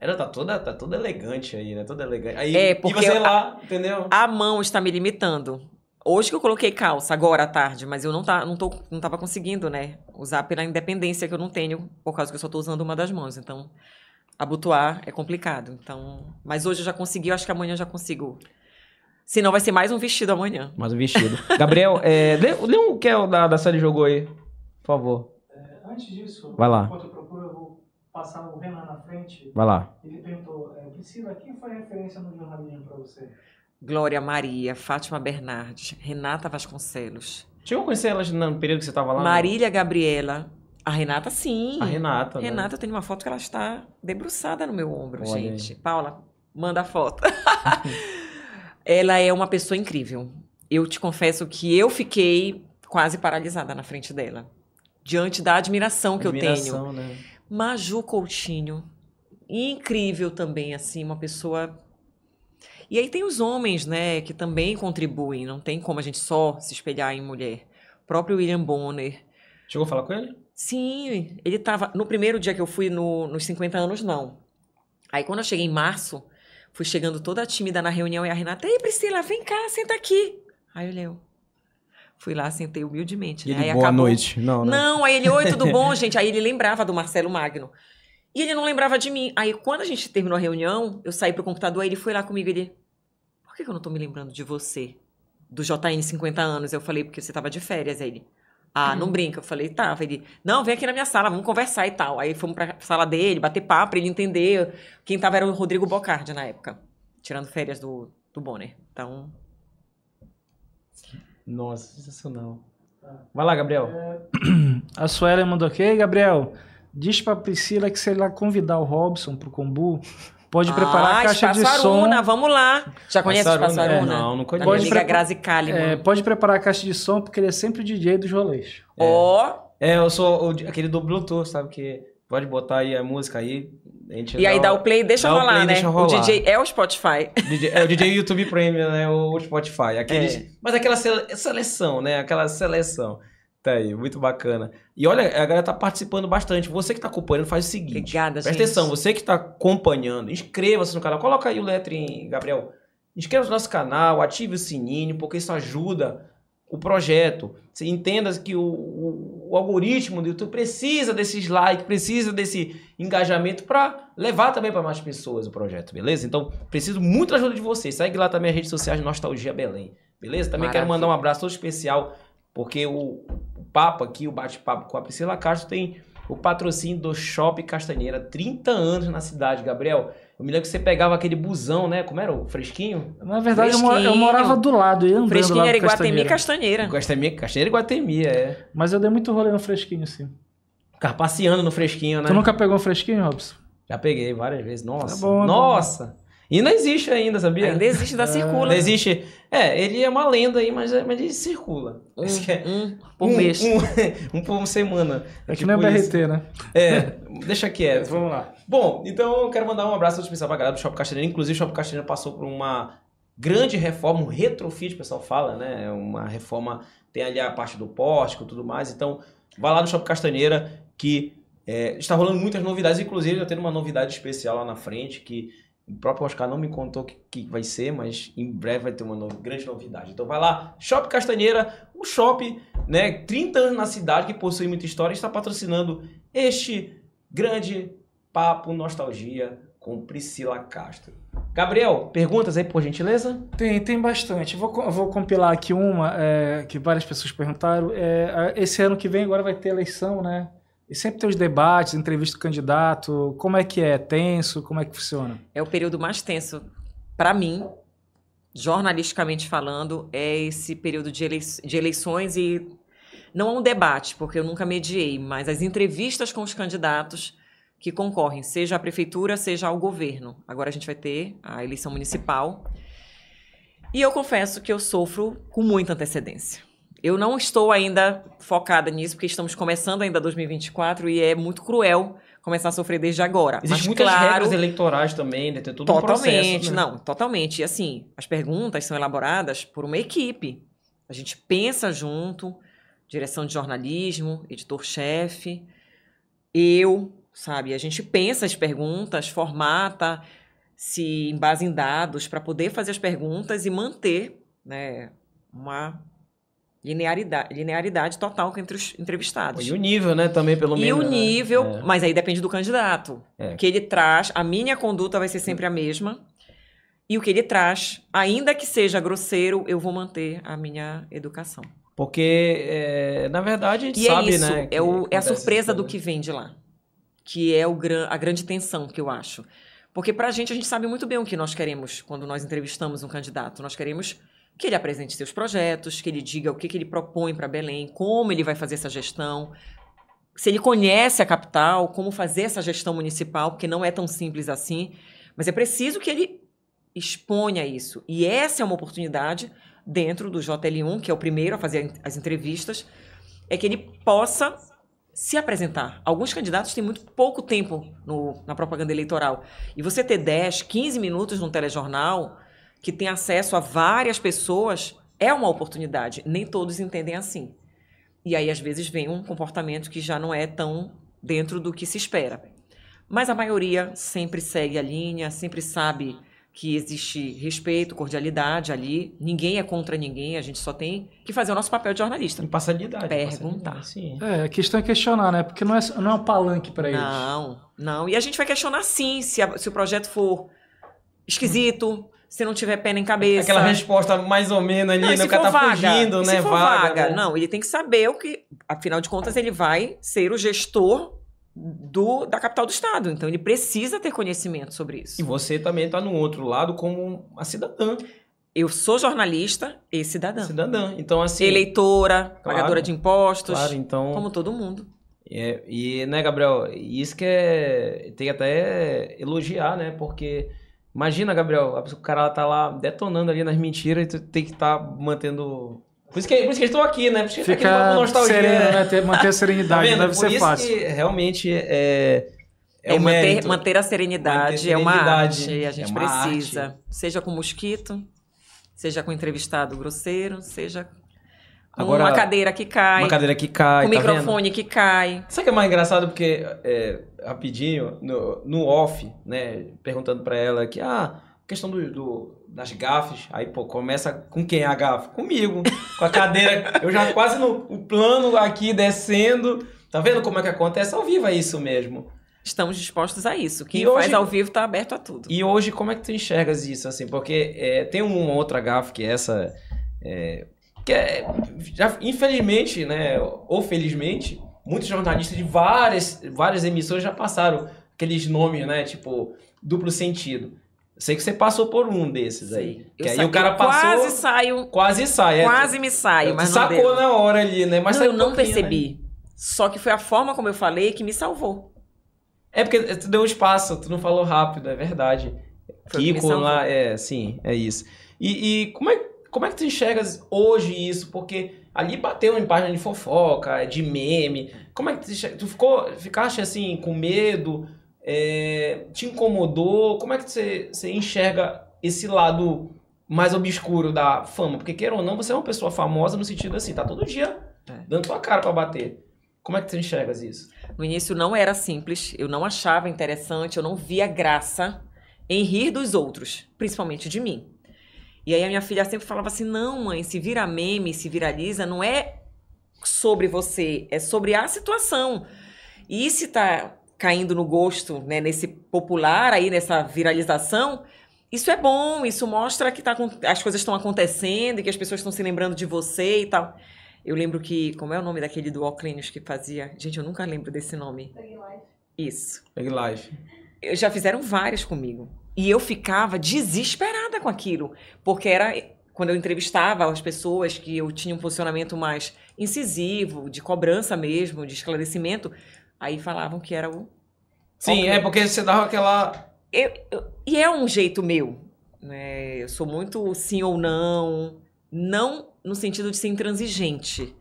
Ela tá toda, tá toda elegante aí, né? Toda elegante. Aí,
É,
e
porque
você
a-
lá, entendeu?
A mão está me limitando. Hoje que eu coloquei calça, agora à tarde, mas eu não, tá, não, tô, não tava conseguindo, né? Usar pela independência que eu não tenho, por causa que eu só tô usando uma das mãos. Então, abotoar é complicado. Então, mas hoje eu já consegui, eu acho que amanhã eu já consigo. Senão vai ser mais um vestido amanhã.
Mais um vestido. Gabriel, [laughs] é, lê, lê um que é o da, da série jogou aí, por favor.
Antes disso,
Vai lá.
enquanto eu procuro, eu vou passar o Renan na frente.
Vai lá.
Ele perguntou, é, Priscila, quem foi referência no jornalismo para você?
Glória Maria, Fátima Bernardes, Renata Vasconcelos,
Chegou a conhecer elas no período que você tava lá?
Marília Gabriela, a Renata sim.
A Renata. né?
Renata, eu tenho uma foto que ela está debruçada no meu ombro,
Olha aí.
gente. Paula, manda a foto. [laughs] ela é uma pessoa incrível. Eu te confesso que eu fiquei quase paralisada na frente dela. Diante da admiração que eu tenho.
Admiração, né?
Maju Coutinho, incrível também, assim, uma pessoa. E aí tem os homens, né, que também contribuem, não tem como a gente só se espelhar em mulher. O próprio William Bonner.
Chegou a falar com ele?
Sim, ele tava. No primeiro dia que eu fui no- nos 50 anos, não. Aí quando eu cheguei em março, fui chegando toda tímida na reunião e a Renata, ei, Priscila, vem cá, senta aqui. Aí eu leu. Fui lá, sentei humildemente.
E
Né?
ele,
Aí
boa
acabou-
noite. Não, né?
não, aí ele, oi, tudo [laughs] bom, gente? Aí ele lembrava do Marcelo Magno. E ele não lembrava de mim. Aí quando a gente terminou a reunião, eu saí pro computador, aí ele foi lá comigo e ele. Por que que eu não tô me lembrando de você? Do JN 50 anos. Eu falei, porque você tava de férias. Aí ele. Ah, não brinca. Eu falei, tava. Ele, não, vem aqui na minha sala, vamos conversar e tal. Aí fomos pra sala dele, bater papo, pra ele entender. Quem tava era o Rodrigo Bocardi na época, tirando férias do, do Bonner. Então,
Nossa, sensacional. Vai lá, Gabriel.
A Suelen mandou aqui, "Ei, Gabriel, diz pra Priscila que se ela convidar o Robson pro Combu, pode preparar
ah,
a caixa de som.
Vamos lá. Já conhece o
Passaruna?
Espaço Aruna?
É, não, não conheço.
Pode preparar-
Grazi Kalimann.
É, pode preparar a caixa de som, porque ele é sempre o DJ dos rolês.
Ó,
É, eu sou o- aquele do Bluetooth, sabe? Que pode botar aí a música aí. A gente
e aí dá o play, deixa
dá o
rolar,
play,
né?
deixa
O
rolar.
DJ é o Spotify. [laughs]
DJ é o DJ YouTube Premium, né? O Spotify. Aqueles,
É.
Mas aquela sele- seleção, né? Aquela seleção. Tá aí, muito bacana. E olha, a galera tá participando bastante. Você que tá acompanhando, faz o seguinte.
Obrigada,
Presta
gente.
atenção, você que tá acompanhando, inscreva-se no canal. Coloca aí o letrinho, Gabriel. Inscreva-se no nosso canal, ative o sininho, porque isso ajuda o projeto. Você entenda que o, o- o algoritmo do YouTube precisa desses likes, precisa desse engajamento para levar também para mais pessoas o projeto, beleza? Então, preciso muito da ajuda de vocês. Segue lá também as redes sociais Nostalgia Belém, beleza? Também quero
Maravilha.
mandar um abraço todo especial, porque o, o papo aqui, o bate-papo com a Priscila Castro tem o patrocínio do Shopping Castanheira, 30 anos na cidade, Gabriel. Eu me lembro que você pegava aquele busão, né? Como era? O fresquinho?
Na verdade, eu, mo- eu
Fresquinho.
morava do lado, eu
Fresquinho
lá
era
pro
Iguatemi e
Castanheira.
Castanheira.
Castanheira, e Guatemi, é.
Mas eu dei muito rolê no fresquinho, sim.
Ficava passeando no fresquinho, né?
Tu nunca pegou um fresquinho, Robson?
Já peguei várias vezes. Nossa.
Tá bom, tá
Nossa. E não existe ainda, sabia?
Ainda existe da Circula.
Não existe. É, ele é uma lenda aí, mas, mas ele circula.
Um,
é-
um por
um,
mês.
Um, [laughs] um por semana.
É que
Tipo
nem o BRT,
isso.
né?
É, [laughs] deixa quieto.
Vamos lá.
Bom, então eu quero mandar um abraço especial pra galera do Shopping Castanheira. Inclusive, o Shopping Castanheira passou por uma grande reforma, um retrofit, o pessoal fala, né? Uma reforma, tem ali a parte do pórtico e tudo mais. Então, vai lá no Shopping Castanheira, que é, está rolando muitas novidades. Inclusive, eu tenho uma novidade especial lá na frente, que o próprio Oscar não me contou o que, que vai ser, mas em breve vai ter uma no- grande novidade. Então, vai lá, Shopping Castanheira, o shopping, né? 30 anos na cidade, que possui muita história, está patrocinando este grande papo nostalgia com Priscila Castro. Gabriel, perguntas aí, por gentileza?
Tem, tem bastante. Vou, vou compilar aqui uma é, que várias pessoas perguntaram. É, esse ano que vem agora vai ter eleição, né? E sempre tem os debates, entrevista do candidato. Como é que é? Tenso? Como é que funciona?
É o período mais tenso para mim, jornalisticamente falando, é esse período de, elei- de eleições e não é um debate, porque eu nunca mediei, mas as entrevistas com os candidatos que concorrem, seja à prefeitura, seja ao governo. Agora a gente vai ter a eleição municipal. E eu confesso que eu sofro com muita antecedência. Eu não estou ainda focada nisso, porque estamos começando ainda 2024 e é muito cruel começar a sofrer desde agora.
Existem muitas
claro,
regras eleitorais também, né? Tem todo um
Totalmente,
processo. né?
não, totalmente. E assim, as perguntas são elaboradas por uma equipe. A gente pensa junto, direção de jornalismo, editor-chefe, eu, sabe? A gente pensa as perguntas, formata, se embasa em dados para poder fazer as perguntas e manter, né, uma linearidade, linearidade total entre os entrevistados.
E o nível, né? Também, pelo
E
menos.
o
né?
nível,
É.
mas aí depende do candidato.
É.
O que ele traz, a minha conduta vai ser sempre a mesma. E o que ele traz, ainda que seja grosseiro, eu vou manter a minha educação.
Porque, é, na verdade, a gente
E
sabe,
é isso,
né?
é, o- é a surpresa do
né?
que vem de lá. Que é o a grande tensão que eu acho. Porque pra gente, a gente sabe muito bem o que nós queremos quando nós entrevistamos um candidato. Nós queremos que ele apresente seus projetos, que ele diga o que, que ele propõe para Belém, como ele vai fazer essa gestão, se ele conhece a capital, como fazer essa gestão municipal, porque não é tão simples assim. Mas é preciso que ele exponha isso. E essa é uma oportunidade dentro do JL1, que é o primeiro a fazer as entrevistas, é que ele possa se apresentar. Alguns candidatos têm muito pouco tempo no- na propaganda eleitoral. E você ter 10, 15 minutos num telejornal que tem acesso a várias pessoas é uma oportunidade. Nem todos entendem assim. E aí, às vezes, vem um comportamento que já não é tão dentro do que se espera. Mas a maioria sempre segue a linha, sempre sabe que existe respeito, cordialidade ali. Ninguém é contra ninguém, a gente só tem que fazer o nosso papel de jornalista.
Imparcialidade.
Perguntar.
Sim.
É, a questão é questionar, né? Porque não é, não é um palanque para eles.
Não, não. E a gente vai questionar sim, se, a- se o projeto for esquisito, se não tiver pé nem cabeça.
Aquela resposta mais ou menos ali,
Não,
né? O cara tá
vaga,
fugindo, né?
Se for vaga,
né?
não, ele tem que saber o que, afinal de contas, ele vai ser o gestor do, da capital do estado. Então ele precisa ter conhecimento sobre isso.
E você também tá no outro lado como a cidadã.
Eu sou jornalista e cidadã.
Cidadã. Então, assim.
Eleitora,
Claro.
pagadora de impostos,
Claro, então.
como todo mundo.
É, e, né, Gabriel, isso que é. Tem até elogiar, né? Porque. Imagina, Gabriel, o cara tá lá detonando ali nas mentiras e tu tem que estar mantendo. Por isso que, por isso que estão aqui, né? Por isso que tá aqui
Fica
Nostalgia,
sereno,
né?
né? Ter- manter a
Tá
serenidade,
vendo?
deve
Por
ser
isso
fácil.
que realmente é. É, o
manter,
mérito.
manter a serenidade
Manter a
é uma
serenidade.
arte e a gente
É
precisa. Seja com mosquito, seja com entrevistado grosseiro, seja com
Agora,
uma cadeira que cai,
Uma cadeira que cai,
com
tá vendo?
microfone que cai.
Sabe o que é mais engraçado? Porque, é, rapidinho, no, no off, né, perguntando pra ela que, ah, questão do, do- das gafes, aí, pô, começa com quem a gafe? Comigo, com a cadeira, [laughs] eu já quase no o plano aqui, descendo, tá vendo como é que acontece? Ao vivo é isso mesmo.
Estamos dispostos a isso. Quem
E hoje-
faz ao vivo está aberto a tudo.
E hoje, como é que tu enxergas isso, assim? Porque é, tem uma outra gafe que é essa, é, que é, já, infelizmente, né, ou felizmente, muitos jornalistas de várias, várias emissoras já passaram aqueles nomes, né, tipo, duplo sentido. Sei que você passou por um desses aí.
Eu
Que aí o cara passou,
Quase saio,
quase sai. é,
quase me saio,
tu
mas
sacou na hora ali, né? Mas
não, eu não
né?
percebi. Só que foi a forma como eu falei que me salvou.
É porque tu deu espaço, tu não falou rápido, é verdade.
Foi
Kiko lá, é, sim, é isso. E, e como, é, como é que tu enxergas hoje isso? Porque ali bateu em página de fofoca, de meme. Como é que tu, enxerga- tu ficou, ficaste assim, com medo? É, te incomodou? Como é que você, você enxerga esse lado mais obscuro da fama? Porque, queira ou não, você é uma pessoa famosa no sentido assim, tá todo dia
É.
dando tua cara pra bater. Como é que tu enxergas isso?
No início não era simples, eu não achava interessante, eu não via graça em rir dos outros, principalmente de mim. E aí a minha filha sempre falava assim: não, mãe, se vira meme, se viraliza, não é sobre você, é sobre a situação. E se tá caindo no gosto, né, nesse popular aí, nessa viralização, isso é bom, isso mostra que tá, as coisas estão acontecendo e que as pessoas estão se lembrando de você e tal. Eu lembro que, como é o nome daquele do que fazia? Gente, eu nunca lembro desse nome. Isso.
Pegue live.
Eu- Já fizeram vários comigo. E eu ficava desesperada com aquilo. Porque era quando eu entrevistava as pessoas que eu tinha um posicionamento mais incisivo, de cobrança mesmo, de esclarecimento, aí falavam que era o.
Sim, é porque você dava aquela.
Eu- eu- e é um jeito meu. Né? Eu sou muito sim ou não. Não no sentido de ser intransigente.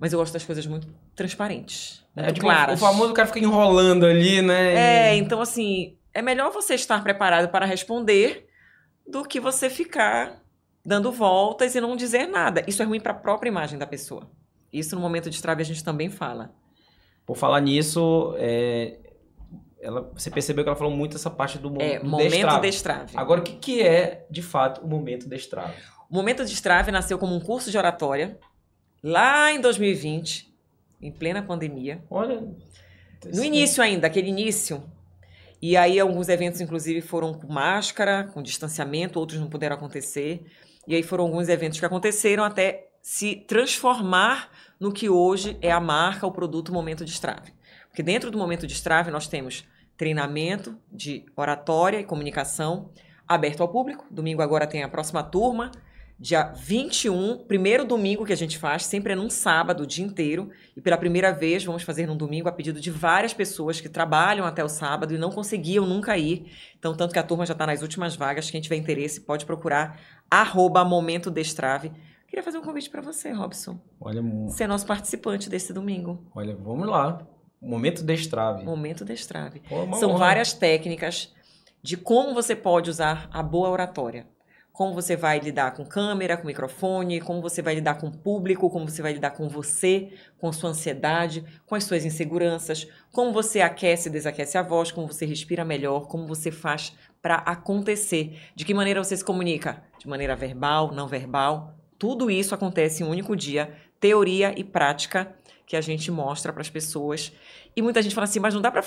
Mas eu gosto das coisas muito transparentes.
É,
Muito
tipo,
claras.
o famoso cara fica enrolando ali, né?
É, então assim, é melhor você estar preparado para responder do que você ficar dando voltas e não dizer nada. Isso é ruim para a própria imagem da pessoa. Isso no momento de trave a gente também fala.
Por falar nisso, é, ela, você percebeu que ela falou muito essa parte do,
É,
do
momento
destrave.
destrave.
Agora, o que, que é, de fato, o momento destrave?
O momento destrave nasceu como um curso de oratória lá em 2020, em plena pandemia.
Olha.
No início ainda, aquele início. E aí alguns eventos, inclusive, foram com máscara, com distanciamento, outros não puderam acontecer. E aí foram alguns eventos que aconteceram até se transformar no que hoje é a marca, o produto Momento de Estrave. Porque dentro do Momento de Estrave nós temos treinamento de oratória e comunicação aberto ao público. Domingo agora tem a próxima turma. Dia 21, primeiro domingo que a gente faz, sempre é num sábado, o dia inteiro. E pela primeira vez vamos fazer num domingo a pedido de várias pessoas que trabalham até o sábado e não conseguiam nunca ir. Então, tanto que a turma já está nas últimas vagas. Quem tiver interesse pode procurar arroba Momento Destrave Queria fazer um convite para você, Robson.
Olha,
Ser nosso participante desse domingo.
olha, vamos lá. Momento destrave.
Momento destrave.
Pô,
São
honra.
várias técnicas de como você pode usar a boa oratória. Como você vai lidar com câmera, com microfone, como você vai lidar com o público, como você vai lidar com você, com sua ansiedade, com as suas inseguranças, como você aquece e desaquece a voz, como você respira melhor, como você faz para acontecer. De que maneira você se comunica? De maneira verbal, não verbal. Tudo isso acontece em um único dia, teoria e prática que a gente mostra para as pessoas. E muita gente fala assim, mas não dá para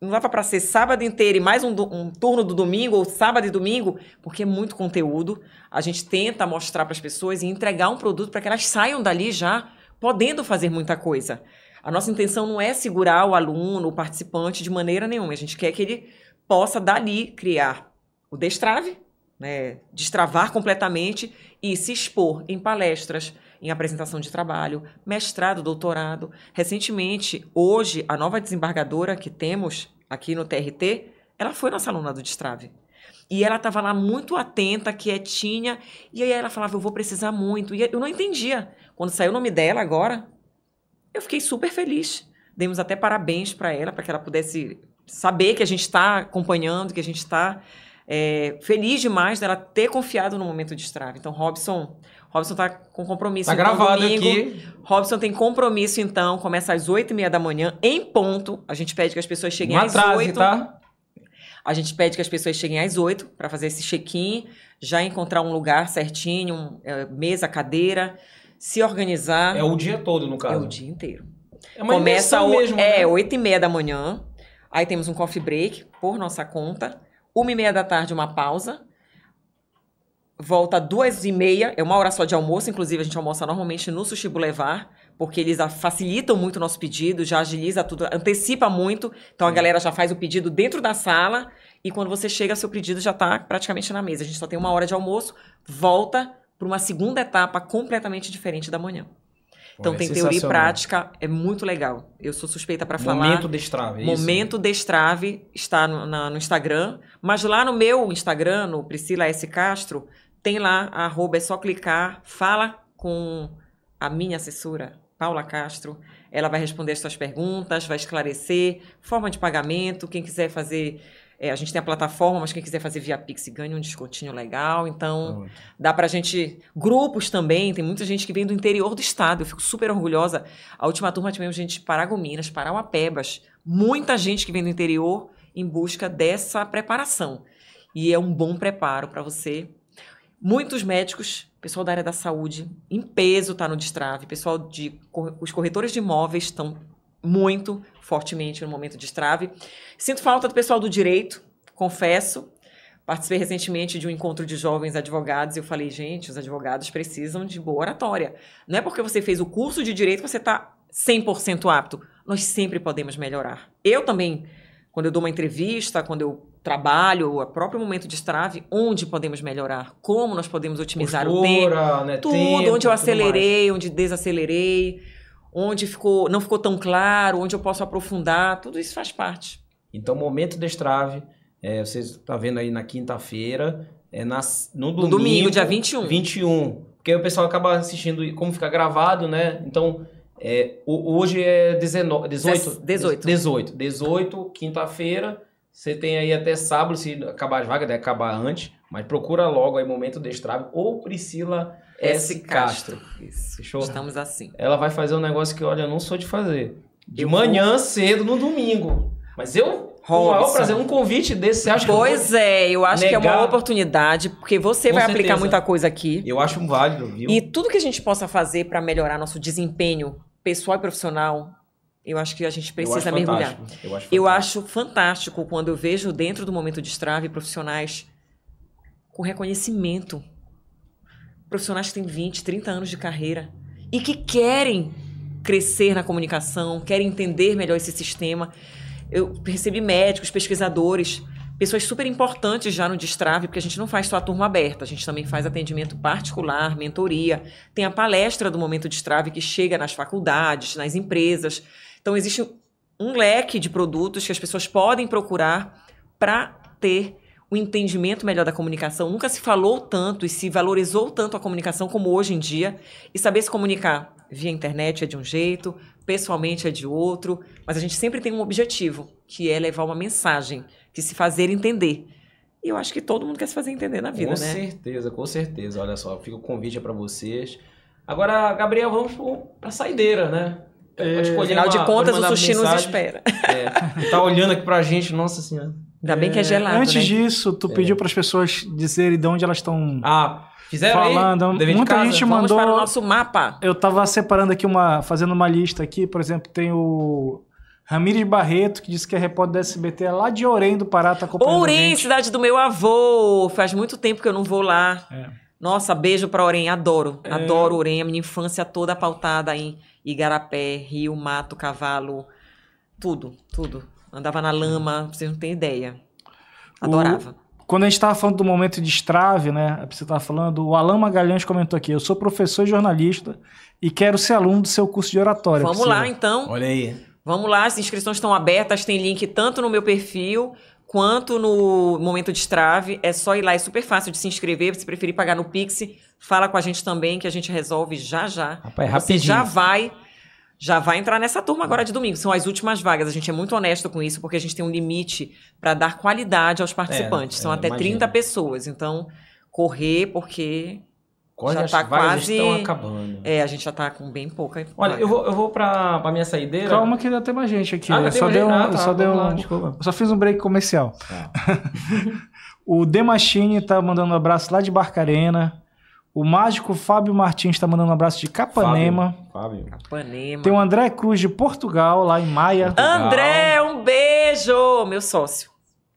não dava para ser sábado inteiro e mais um, um turno do domingo, ou sábado e domingo, porque é muito conteúdo. A gente tenta mostrar para as pessoas e entregar um produto para que elas saiam dali já podendo fazer muita coisa. A nossa intenção não é segurar o aluno, o participante, de maneira nenhuma. A gente quer que ele possa dali criar o destrave, né, destravar completamente e se expor em palestras, em apresentação de trabalho, mestrado, doutorado. Recentemente, hoje, a nova desembargadora que temos aqui no TRT, ela foi nossa aluna do destrave. E ela estava lá muito atenta, quietinha, e aí ela falava, eu vou precisar muito. E eu não entendia. Quando saiu o nome dela agora, eu fiquei super feliz. Demos até parabéns para ela, para que ela pudesse saber que a gente está acompanhando, que a gente está é, feliz demais dela ter confiado no momento de destrave. Então, Robson, Robson está com compromisso.
Tá
então,
gravado
domingo.
aqui.
Robson tem compromisso, então, começa às oito e meia da manhã, em ponto. A gente pede que as pessoas cheguem
Não
às
atrase,
oito.
tá?
A gente pede que as pessoas cheguem às oito para fazer esse check-in, já encontrar um lugar certinho, um, é, mesa, cadeira, se organizar.
É o dia todo, no
É
caso.
o dia inteiro.
É uma
Começa o-
mesmo,
é,
né?
oito e meia da manhã. Aí temos um coffee break por nossa conta. Uma e meia da tarde, uma pausa. Volta duas e meia, é uma hora só de almoço. Inclusive, a gente almoça normalmente no Sushi Boulevard, porque eles facilitam muito o nosso pedido, já agiliza tudo, antecipa muito. Então, a galera já faz o pedido dentro da sala. E quando você chega, seu pedido já está praticamente na mesa. A gente só tem uma hora de almoço, volta para uma segunda etapa completamente diferente da manhã. Então
Olha,
tem teoria e prática, é muito legal. Eu sou suspeita para falar.
Momento destrave, é isso?
Momento Destrave está no, na- no Instagram, mas lá no meu Instagram, no Priscila S. Castro, tem lá, a arroba, é só clicar, fala com a minha assessora, Paula Castro. Ela vai responder as suas perguntas, vai esclarecer, forma de pagamento, quem quiser fazer. é, a gente tem a plataforma, mas quem quiser fazer via Pix ganha um descontinho legal. Então,
Pronto.
Dá pra gente. Grupos também, tem muita gente que vem do interior do estado. Eu fico super orgulhosa. A última turma tivemos gente de Paragominas, Parauapebas. Muita gente que vem do interior em busca dessa preparação. E é um bom preparo para você. Muitos médicos, pessoal da área da saúde, em peso está no destrave. Pessoal de. Os corretores de imóveis estão muito fortemente no momento de destrave. Sinto falta do pessoal do direito, confesso. Participei recentemente de um encontro de jovens advogados e eu falei, gente, os advogados precisam de boa oratória. Não é porque você fez o curso de direito que você está 100% apto. Nós sempre podemos melhorar. Eu também, quando eu dou uma entrevista, quando eu trabalho, o próprio momento de estrave, onde podemos melhorar? Como nós podemos otimizar o tempo?
Postura, né,
tudo,
tempo,
onde eu acelerei, onde desacelerei, onde ficou, não ficou tão claro, onde eu posso aprofundar, tudo isso faz parte.
Então, momento destrave, é, vocês estão vendo aí na quinta-feira, é nas, no
No
domingo,
domingo, dia 21.
21. Porque aí o pessoal acaba assistindo, como fica gravado, né? Então, é, hoje é 19, 18?
18.
18. 18, quinta-feira. Você tem aí até sábado, se acabar as vagas, deve acabar antes. Mas procura logo aí Momento Destrave ou Priscila S. Castro.
Isso.
Fechou?
Estamos assim.
Ela vai fazer um negócio que, olha, eu não sou de fazer. De
Eu
manhã cedo no domingo. Mas eu,
Robson.
prazer, um convite desse, você acha que eu vou-
Pois é, eu acho que é
negar?
uma oportunidade, porque você
Com
vai
certeza.
aplicar muita coisa aqui.
Eu acho válido, viu?
E tudo que a gente possa fazer para melhorar nosso desempenho pessoal e profissional, eu acho que a gente
Eu
precisa
acho
mergulhar.
fantástico. Eu acho
Eu
fantástico.
acho fantástico quando eu vejo dentro do momento de estrave profissionais com reconhecimento. Profissionais que têm 20, 30 anos de carreira e que querem crescer na comunicação, querem entender melhor esse sistema. Eu recebi médicos, pesquisadores, pessoas super importantes já no Destrave, porque a gente não faz só a turma aberta, a gente também faz atendimento particular, mentoria. Tem a palestra do Momento Destrave que chega nas faculdades, nas empresas. Então, existe um leque de produtos que as pessoas podem procurar para ter um entendimento melhor da comunicação. Nunca se falou tanto e se valorizou tanto a comunicação como hoje em dia. E saber se comunicar via internet é de um jeito, pessoalmente é de outro, mas a gente sempre tem um objetivo, que é levar uma mensagem, que se fazer entender. E eu acho que todo mundo quer se fazer entender na vida,
com
né?
certeza, com certeza. Olha só, fica o convite para vocês. Agora, Gabriel, vamos pro- pra saideira, né? Pode escolher
Afinal de contas, o sushi nos espera.
É, tá olhando aqui pra gente, nossa senhora.
Ainda bem que é gelado,
Antes
né?
disso, tu pediu para as pessoas dizerem de onde elas estão
Ah, fizeram
falando.
aí?
Muita
casa?
gente
Vamos
mandou.
para o nosso mapa.
Eu tava separando aqui uma. fazendo uma lista aqui, por exemplo, tem o Ramires Barreto, que disse que é repórter da SBT é lá de Orem do Pará, tá acompanhando. a
Orem, cidade do meu avô. Faz muito tempo que eu não vou lá.
É.
Nossa, beijo pra Orem, adoro. Adoro Orem, a minha infância toda pautada em Igarapé, Rio, Mato, Cavalo, tudo, tudo. Andava na lama, vocês não têm ideia. Adorava.
Quando a gente tava falando do momento de estrave, né? Você tava falando, o Alan Magalhães comentou aqui: eu sou professor e jornalista e quero ser aluno do seu curso de oratória.
Vamos lá, então.
Olha aí.
Vamos lá, as inscrições estão abertas, tem link tanto no meu perfil quanto no Momento de Estrave. É só ir lá, é super fácil de se inscrever. Se preferir pagar no Pix, fala com a gente também, que a gente resolve já já.
Rapaz,
Você
rapidinho.
já vai, já vai entrar nessa turma agora de domingo. São as últimas vagas. A gente é muito honesto com isso, porque a gente tem um limite para dar qualidade aos participantes.
É,
São
é,
até
imagino.
30 pessoas. Então, correr, porque
Corre,
Já
as
tá
vagas
quase-
estão acabando.
é, a gente já tá com bem pouca.
Olha,
vaga.
eu vou, eu vou pra, pra minha saideira.
Calma que ainda tem mais gente aqui.
Ah, tem
só um,
Ah, tá,
só
lá,
um, só fiz um break comercial.
Tá. [laughs]
O Demachine tá mandando um abraço lá de Barcarena. O mágico Fábio Martins tá mandando um abraço de Capanema.
Fábio. Fábio.
Panema.
Tem o André Cruz de Portugal, lá em Maia.
André, um beijo! Meu sócio.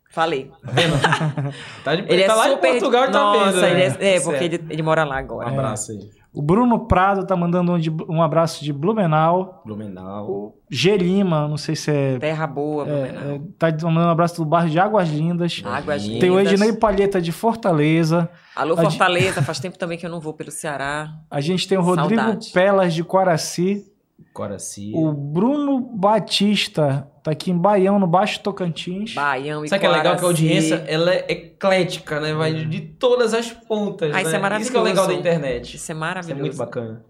Falei. [laughs]
Tá, de,
Ele,
tá
é
lá
super.
em Portugal e tá
Nossa,
vendo. né?
ele é, é,
Certo.
porque ele, ele mora lá
Um
agora.
abraço aí.
O Bruno Prado tá mandando um, de- um abraço de Blumenau.
Blumenau.
O G Lima, não sei se é.
Terra boa, Blumenau.
é, é, tá mandando um abraço do bairro de Águas Lindas.
Águas lindas.
Tem o Ednei Palheta de Fortaleza.
Alô, Fortaleza. Faz tempo também que eu não vou pelo Ceará.
A gente tem o Rodrigo
Saudade.
Pelas de Coraci.
Coraci.
O Bruno Batista tá aqui em Baião, no Baixo Tocantins.
Baião e
Sabe o que é legal? Que a audiência ela é eclética, né? Vai de todas as pontas.
Ah,
né?
isso é maravilhoso.
Isso que é o legal da internet.
Isso é
Isso é
maravilhoso.
muito bacana.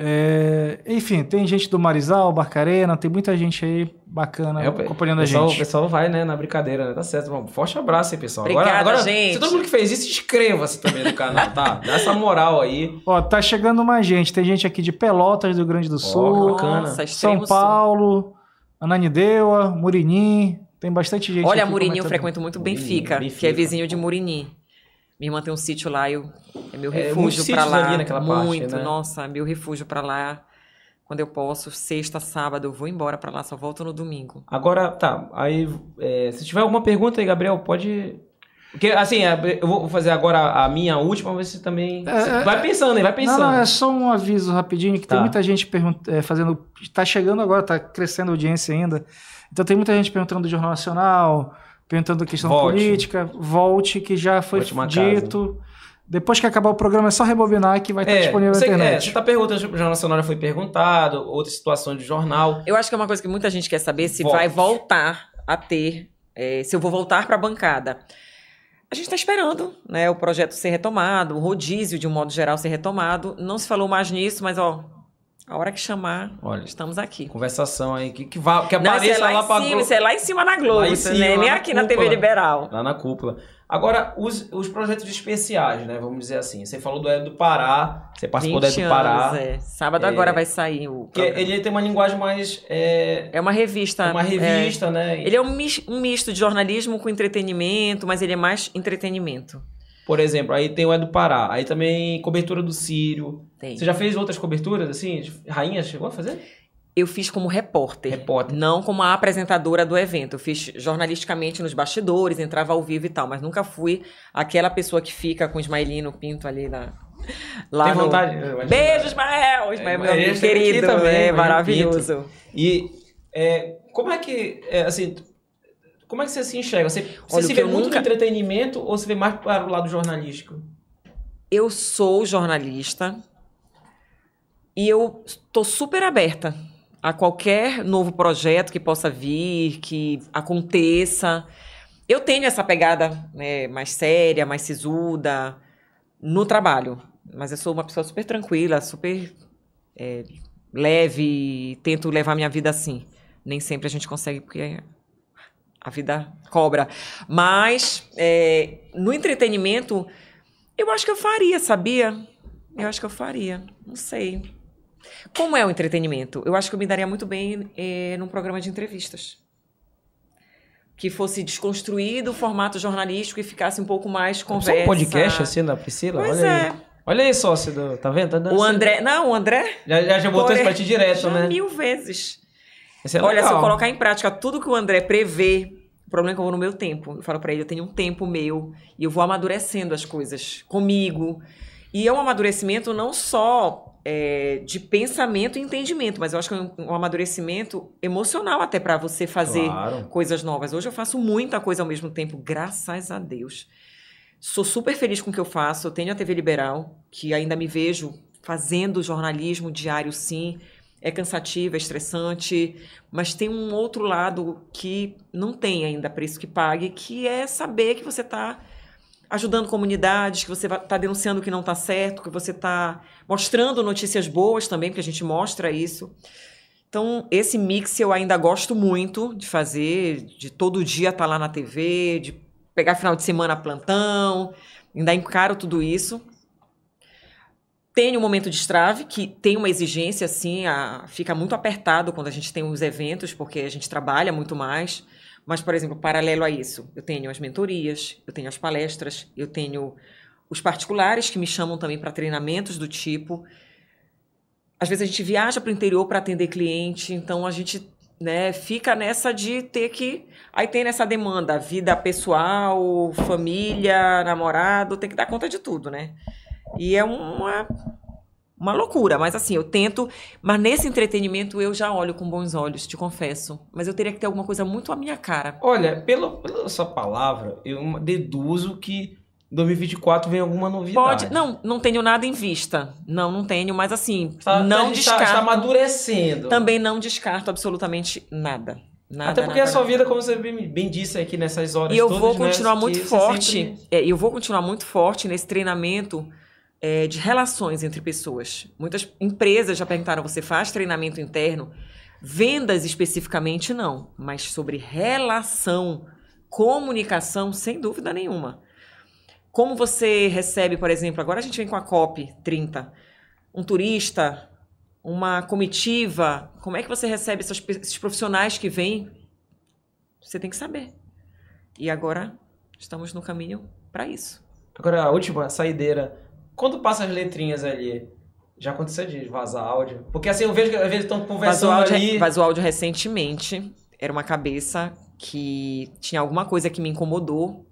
É, enfim, tem gente do Marizal, Barcarena, tem muita gente aí bacana
É, o
acompanhando a
pessoal, O
gente.
pessoal vai, né, na brincadeira, né? Tá certo. Bom, forte abraço aí, pessoal.
Obrigada,
agora, agora,
gente.
Se todo mundo que fez isso, inscreva-se também no canal, tá? Dá essa moral aí.
Ó, tá chegando mais gente. Tem gente aqui de Pelotas, do Grande do Sul,
bacana.
Nossa,
São
extremo sul.
Paulo, Ananindeua, Murinim. Tem bastante gente
Olha, Murinim, eu frequento muito
Murinim,
Benfica,
Benfica.
que é vizinho de Murinim. Minha irmã tem um sítio lá, eu, é meu
É,
refúgio pra
sítios
lá.
ali naquela parte,
muito,
né?
nossa, meu refúgio pra lá. Quando eu posso, sexta, sábado, eu vou embora pra lá, só volto no domingo.
Agora, tá. Aí, é, se tiver alguma pergunta aí, Gabriel, pode. Porque, assim, é, eu vou fazer agora a minha última, mas você também.
É,
vai pensando aí, vai pensando.
Não, não, é só um aviso rapidinho, que
Tá.
tem muita gente pergunt- é, fazendo. Tá chegando agora, tá crescendo a audiência ainda. Então tem muita gente perguntando do Jornal Nacional, perguntando da questão
Volte.
política. Volte, que já foi dito. Depois que acabar o programa, é só rebobinar que vai estar
É,
disponível
você,
na
é,
internet.
você tá perguntando, o Jornal Nacional já foi perguntado, outras situações de jornal.
Eu acho que é uma coisa que muita gente quer saber se
Volte.
vai voltar a ter, é, se eu vou voltar para a bancada. A gente está esperando né, o projeto ser retomado, o rodízio, de um modo geral, ser retomado. Não se falou mais nisso, mas ó, a hora que chamar,
Olha,
estamos aqui.
Conversação aí, que, que, vá, que
Não, isso é
apareça
lá,
lá,
em
pra
cima,
Globo.
isso é lá em cima na Globo,
Lá cima,
né?
lá
nem aqui na TV
cúpula.
Liberal.
Lá na cúpula. Agora, os, os projetos especiais, né? Vamos dizer assim. Você falou do Edo do Pará, você participou do
20
Edo do Pará.
é. Sábado
É,
agora vai sair o.
Que
programa.
ele tem uma linguagem mais. É,
É uma revista.
uma revista, né?
Ele é um mis- um misto de jornalismo com entretenimento, mas ele é mais entretenimento.
Por exemplo, aí tem o Edo do Pará. Aí também cobertura do Sírio.
Tem.
Você já fez outras coberturas, assim? Rainha chegou a fazer?
Eu fiz como repórter.
Repórter.
Não como a apresentadora do evento. Eu fiz jornalisticamente nos bastidores, entrava ao vivo e tal, mas nunca fui aquela pessoa que fica com o Ismaelino Pinto ali na. Lá
Tem
no-
vontade?
Beijo, Ismael! Ismael,
É,
meu querido.
também,
é maravilhoso.
E é, como é que, é, assim, como é que você se enxerga? Você, você
Olha,
se vê muito
nunca-
no entretenimento ou você vê mais para o lado jornalístico?
Eu sou jornalista e eu estou super aberta a qualquer novo projeto que possa vir, que aconteça. eu tenho essa pegada né, mais séria, mais sisuda no trabalho. Mas eu sou uma pessoa super tranquila, super é, leve, tento levar minha vida assim. Nem sempre a gente consegue, porque a vida cobra. Mas é, no entretenimento, eu acho que eu faria, sabia? Eu acho que eu faria. Não sei. Como é o entretenimento? Eu acho que eu me daria muito bem é, num programa de entrevistas. Que fosse desconstruído o formato jornalístico e ficasse um pouco mais
Só
conversa.
um podcast assim da Priscila?
Pois
Olha
é.
aí. Olha aí, sócio. Do, tá vendo? Tá
O
certo.
André. Não, o André.
Já, já, já botou isso pra ti direto,
já
né?
mil vezes.
É
Olha, se eu colocar em prática tudo que o André prevê, o problema é que eu vou no meu tempo. Eu falo pra ele, eu tenho um tempo meu e eu vou amadurecendo as coisas comigo. E é um amadurecimento não só é, de pensamento e entendimento, mas eu acho que é um, um amadurecimento emocional até pra você fazer
Claro.
coisas novas. Hoje eu faço muita coisa ao mesmo tempo, graças a Deus. Sou super feliz com o que eu faço. Eu tenho a TV Liberal, que ainda me vejo fazendo jornalismo diário, sim. É cansativo, é estressante, mas tem um outro lado que não tem ainda preço que pague, que é saber que você está ajudando comunidades, que você está denunciando o que não está certo, que você está mostrando notícias boas também, porque a gente mostra isso. Então, esse mix eu ainda gosto muito de fazer, de todo dia estar lá na TV, de pegar final de semana plantão, ainda encaro tudo isso. Tenho um momento de estrave, que tem uma exigência, assim, a- fica muito apertado quando a gente tem os eventos, porque a gente trabalha muito mais. Mas, por exemplo, paralelo a isso, eu tenho as mentorias, eu tenho as palestras, eu tenho os particulares que me chamam também para treinamentos do tipo. Às vezes a gente viaja para o interior para atender cliente, então a gente né, fica nessa de ter que. Aí tem nessa demanda, vida pessoal, família, namorado, tem que dar conta de tudo, né? E é uma, uma loucura, mas assim, eu tento. Mas nesse entretenimento eu já olho com bons olhos, te confesso. Mas eu teria que ter alguma coisa muito à minha cara.
Olha, pelo, pela sua palavra, eu deduzo que 2024 vem alguma novidade.
Pode. Não, não tenho nada em vista. Não, não tenho, mas assim,
Tá,
não
tá, está,
descarto.
está amadurecendo.
Também não descarto absolutamente nada. Nada,
Até porque
nada,
a sua
nada.
vida, como você bem, bem disse aqui nessas horas
E eu
todas,
vou
né,
continuar
que
muito forte.
sempre-
é, eu vou continuar muito forte nesse treinamento é, de relações entre pessoas. Muitas empresas já perguntaram: você faz treinamento interno? Vendas especificamente não, mas sobre relação, comunicação, sem dúvida nenhuma. Como você recebe, por exemplo, agora a gente vem com a COP 30, um turista, uma comitiva, como é que você recebe essas esses profissionais que vêm? Você tem que saber. E agora estamos no caminho para isso.
Agora, a última saideira. Quando passa as letrinhas ali, já aconteceu de vazar áudio? Porque assim, eu vejo que às vezes estão
Vazou
conversando
áudio,
ali.
vazou áudio recentemente. Era uma cabeça que tinha alguma coisa que me incomodou.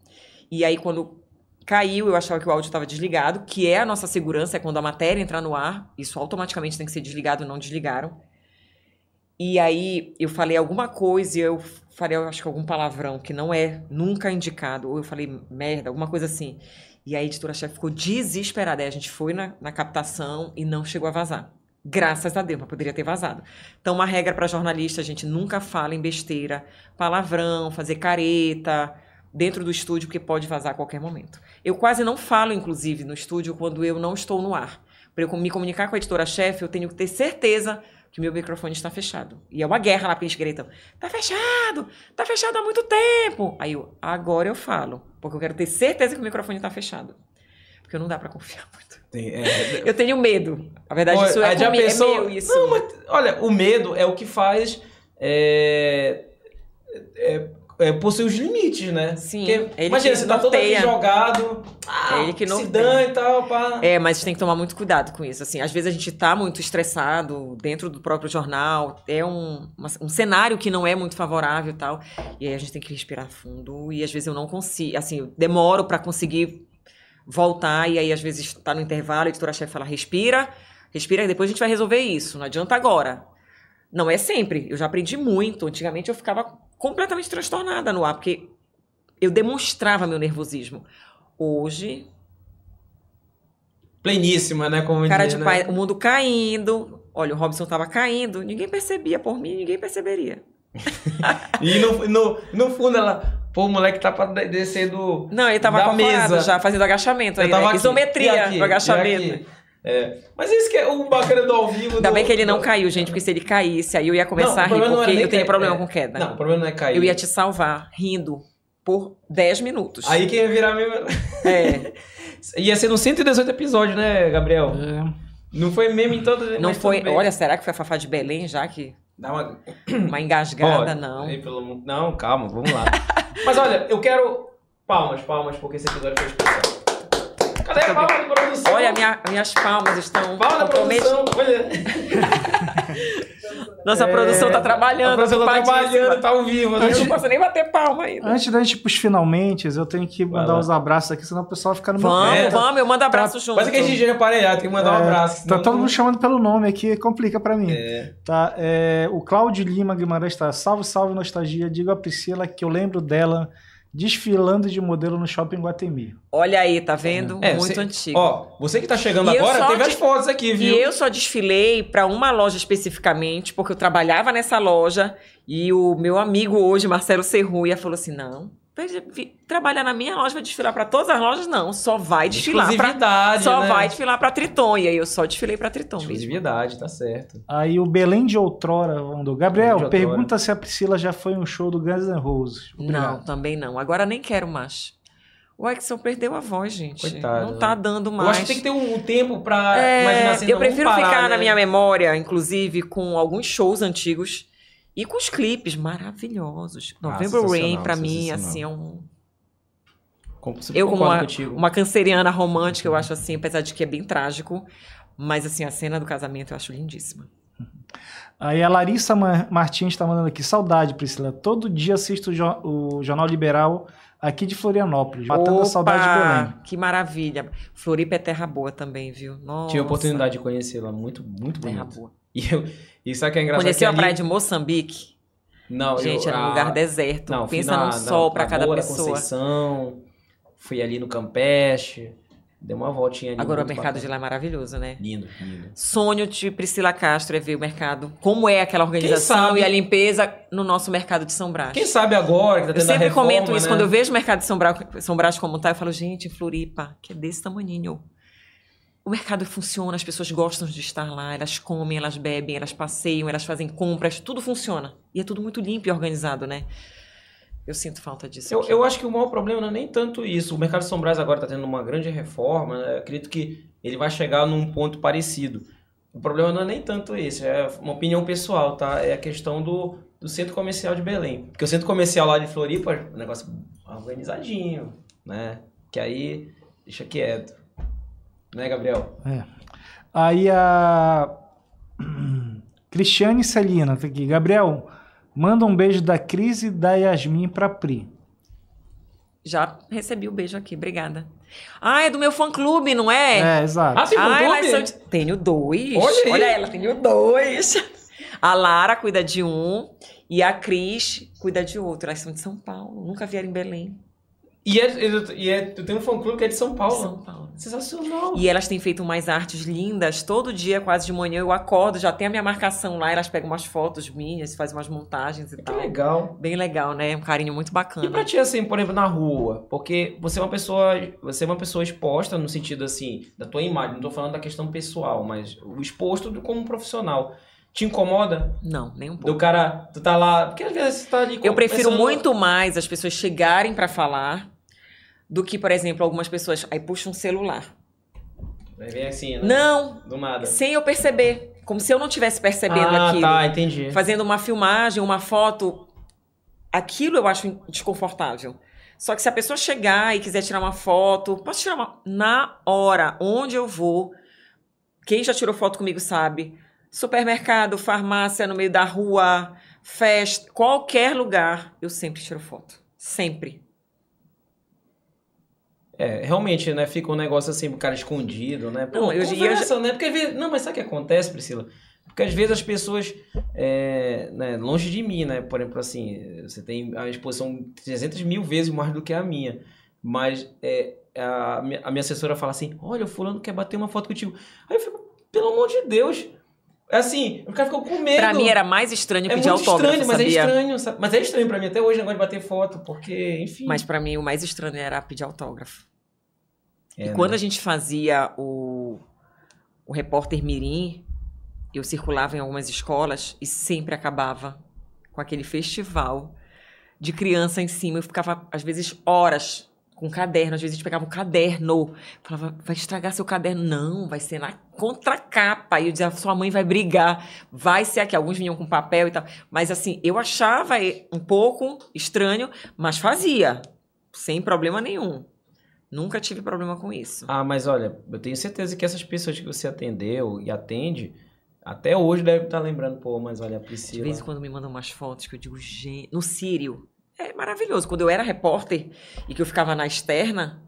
E aí, quando caiu, eu achava que o áudio estava desligado, que é a nossa segurança, é quando a matéria entrar no ar, isso automaticamente tem que ser desligado, não desligaram. E aí eu falei alguma coisa e eu falei, eu acho que algum palavrão que não é nunca indicado, ou eu falei merda, alguma coisa assim. E a editora-chefe ficou desesperada. Aí a gente foi na, na captação e não chegou a vazar. Graças a Deus, mas poderia ter vazado. Então, uma regra para jornalista, a gente nunca fala em besteira, palavrão, fazer careta dentro do estúdio, porque pode vazar a qualquer momento. Eu quase não falo, inclusive, no estúdio quando eu não estou no ar. Para eu me comunicar com a editora-chefe, eu tenho que ter certeza que meu microfone está fechado. E é uma guerra lá porque eles gritam: tá fechado, tá fechado há muito tempo. Aí eu, agora eu falo, porque eu quero ter certeza que o microfone está fechado. Porque não dá para confiar muito.
Tem- é,
Eu tenho medo. Na verdade,
Olha,
isso é,
já
é
pensou-
meu isso.
Não, mas, olha, o medo é o que faz é, é, é, possuir os limites, né?
Sim,
Porque, imagina,
que
você tá todo aqui jogado, ah,
ele que
se
norteia.
dã e tal, pá.
É, mas tem que tomar muito cuidado com isso. Assim, às vezes a gente tá muito estressado dentro do próprio jornal, é um, uma- um cenário que não é muito favorável e tal. E aí a gente tem que respirar fundo. E às vezes eu não consigo, assim, eu demoro para conseguir voltar. E aí às vezes tá no intervalo, a editora-chefe fala: respira, respira, e depois a gente vai resolver isso. Não adianta agora. Não é sempre. Eu já aprendi muito. Antigamente eu ficava completamente transtornada no ar, porque eu demonstrava meu nervosismo. Hoje,
Pleníssima, né? Como
Cara
diz,
de
né?
pai, o mundo caindo. Olha, o Robson tava caindo. Ninguém percebia por mim, ninguém perceberia. [laughs]
E no, no, no fundo ela, Pô, o moleque tá pra de- descer do.
Não, ele tava
Da
acompanhado
mesa.
já, fazendo agachamento aí,
Eu tava
né?
aqui,
Isometria
aqui,
do agachamento.
É. Mas isso que é o bacana do ao vivo.
Ainda
do-
bem que ele não
do-
caiu, gente, porque se ele caísse, aí eu ia começar
Não,
a rir, porque eu tenho
cair,
problema
é.
com queda.
Não, o problema não é cair.
Eu ia te salvar rindo por 10 minutos.
Aí quem ia virar mesmo.
É, [laughs]
ia ser no 118 episódios, né, Gabriel?
É.
Não foi mesmo em todo.
não foi. Olha, será que foi a Fafá de Belém já que
Dá uma. [coughs]
uma engasgada? Não.
aí, pelo Não, calma, vamos lá. Mas olha, eu quero. Palmas, palmas, porque esse episódio foi especial. Cadê a palma de produção?
Olha, minha- minhas palmas estão
Palma da produção, olha. [laughs]
Nossa
É,
produção tá
A
trabalhando.
produção tá trabalhando, tá ao vivo. né?
Eu não posso nem bater palma ainda.
Antes da gente ir pros finalmente, eu tenho que mandar os abraços aqui, senão o pessoal fica no meu
Vamos,
É.
vamos, eu mando abraço junto.
Mas é que a gente já aparelhado, tem que mandar um
É,
abraço.
Tá todo
não-
mundo chamando pelo nome aqui, complica pra mim.
É.
Tá, é, o Cláudio Lima Guimarães tá. Salve, salve, nostalgia. Digo a Priscila que eu lembro dela desfilando de modelo no shopping Guatemi.
Olha aí, tá vendo?
É,
Muito
você-
antigo.
Ó, você que tá chegando
E
agora, teve
de-
as fotos aqui,
E
viu?
eu só desfilei para uma loja especificamente, porque eu trabalhava nessa loja e o meu amigo hoje, Marcelo Serruia, falou assim: não, trabalhar na minha loja, vai desfilar para todas as lojas? Não, só vai desfilar. Pra,
Exclusividade,
só
né?
vai desfilar para Triton. E aí eu só desfilei para Triton mesmo.
Exclusividade, tá certo.
Aí o Belém de Outrora mandou. Gabriel,
Outrora.
pergunta se a Priscila já foi um show do Guns N' Roses.
Não,
Obrigado.
também não. Agora nem quero mais. O Exxon perdeu a voz, gente.
Coitado,
não tá dando mais.
Eu acho que tem que ter um tempo pra
É,
imaginar assim,
eu
não,
prefiro
parar,
ficar
né?
na minha memória, inclusive, com alguns shows antigos e com os clipes maravilhosos.
Ah,
November Rain,
sensacional,
pra mim, assim, é um.
Com- super
Eu, como uma,
contigo.
uma canceriana romântica, eu acho assim, apesar de que é bem trágico, mas assim, a cena do casamento eu acho lindíssima. [laughs]
Aí a Larissa Ma- Martins está mandando aqui. Saudade, Priscila. Todo dia assisto o, jo- o Jornal Liberal aqui de Florianópolis. Matando a saudade de Belém.
Que maravilha. Floripa é terra boa também, viu? Nossa,
Tive a oportunidade de conhecê-la, muito, muito
Terra
bonito.
boa.
E, eu, e sabe o que é engraçado?
Conheceu a praia
ali-
de Moçambique?
Não,
Gente,
eu,
era um
a-
lugar deserto.
Não,
Pensa
na-
num sol pra cada
da
pessoa.
Conceição, fui ali no Campeche, dei uma voltinha ali.
Agora o mercado de
bacana.
lá é maravilhoso, né?
Lindo, lindo.
Sonho de Priscila Castro é ver o mercado, como é aquela organização
sabe?
e a limpeza no nosso mercado de São Brás.
Quem sabe agora que tá
eu
tendo a
sempre
reforma,
comento isso,
né?
quando eu vejo o mercado de São Brás, São Brás como tá, eu falo, gente, Floripa, que é desse tamanhinho. O mercado funciona, as pessoas gostam de estar lá, elas comem, elas bebem, elas passeiam, elas fazem compras, tudo funciona. E é tudo muito limpo e organizado, né? Eu sinto falta disso.
Eu, eu acho que o maior problema não é nem tanto isso. O mercado de São Brás agora está tendo uma grande reforma. né? Acredito que ele vai chegar num ponto parecido. O problema não é nem tanto esse, é uma opinião pessoal, tá? É a questão do, do centro comercial de Belém. Porque o centro comercial lá de Floripa é um negócio organizadinho, né? Que aí deixa quieto. Né, Gabriel?
Aí a [clears throat] Cristiane Celina tá aqui. Gabriel, manda um beijo da Cris e da Yasmin pra Pri.
Já recebi o beijo aqui, obrigada. Ah, é do meu fã-clube, não é?
É, exato.
Ah, tem
elas
clube?
são de- Tenho dois.
Olha aí.
ela, tenho dois. A Lara cuida de um e a Cris cuida de outro. Elas são de São Paulo. Nunca vieram em Belém.
E, é, e é, tu tem um fã-clube que é de São Paulo.
São Paulo.
Sensacional.
E elas têm feito umas artes lindas. Todo dia, quase de manhã, eu acordo, já tem a minha marcação lá. Elas pegam umas fotos minhas, fazem umas montagens e
Que
tal.
legal.
Bem legal, né? Um carinho muito bacana.
E pra ti, assim, por exemplo, na rua, porque você é uma pessoa, você é uma pessoa exposta no sentido, assim, da tua imagem, não tô falando da questão pessoal, mas o exposto como profissional. Te incomoda?
Não, nem um pouco.
Do cara, tu tá lá, porque às vezes você tá ali...
Eu prefiro muito mais as pessoas chegarem pra falar do que, por exemplo, algumas pessoas aí puxam um celular.
Aí Vem assim, né?
Não,
Do nada.
sem eu perceber, como se eu não estivesse percebendo
ah,
aquilo.
tá, entendi.
Fazendo uma filmagem, uma foto, aquilo eu acho desconfortável. Só que se a pessoa chegar e quiser tirar uma foto, posso tirar uma na hora, onde eu vou. Quem já tirou foto comigo sabe. Supermercado, farmácia, no meio da rua, festa, qualquer lugar, eu sempre tiro foto. Sempre.
É, realmente, né, fica um negócio assim, o cara escondido, né? Pô,
Não, eu- eu
conversa, né? Porque às vezes... Não, mas sabe o que acontece, Priscila? Porque às vezes as pessoas, é, né, longe de mim, né? Por exemplo, assim, você tem a exposição 300 mil vezes mais do que a minha. Mas é, a, a minha assessora fala assim, olha, o fulano quer bater uma foto contigo. Aí eu fico, pelo amor de Deus, Assim, o cara ficou com medo.
Pra mim era mais estranho
é
pedir autógrafo,
estranho, mas
sabia?
é estranho. sabe? Mas é estranho pra mim até hoje, o negócio de bater foto, porque, enfim.
Mas pra mim o mais estranho era pedir autógrafo.
É,
e quando
né?
a gente fazia o, o repórter Mirim, eu circulava em algumas escolas e sempre acabava com aquele festival de criança em cima. Eu ficava, às vezes, horas com caderno. Às vezes a gente pegava um caderno. Falava, vai estragar seu caderno. Não, vai ser na contracapa. E eu dizia, sua mãe vai brigar. Vai ser aqui. Alguns vinham com papel e tal. Mas assim, eu achava um pouco estranho, mas fazia. Sem problema nenhum. Nunca tive problema com isso.
Ah, mas olha, eu tenho certeza que essas pessoas que você atendeu e atende, até hoje devem estar lembrando, pô, mas olha, a
De
Priscila.
vez em quando me mandam umas fotos que eu digo, gente, no Sírio. É maravilhoso. Quando eu era repórter e que eu ficava na externa,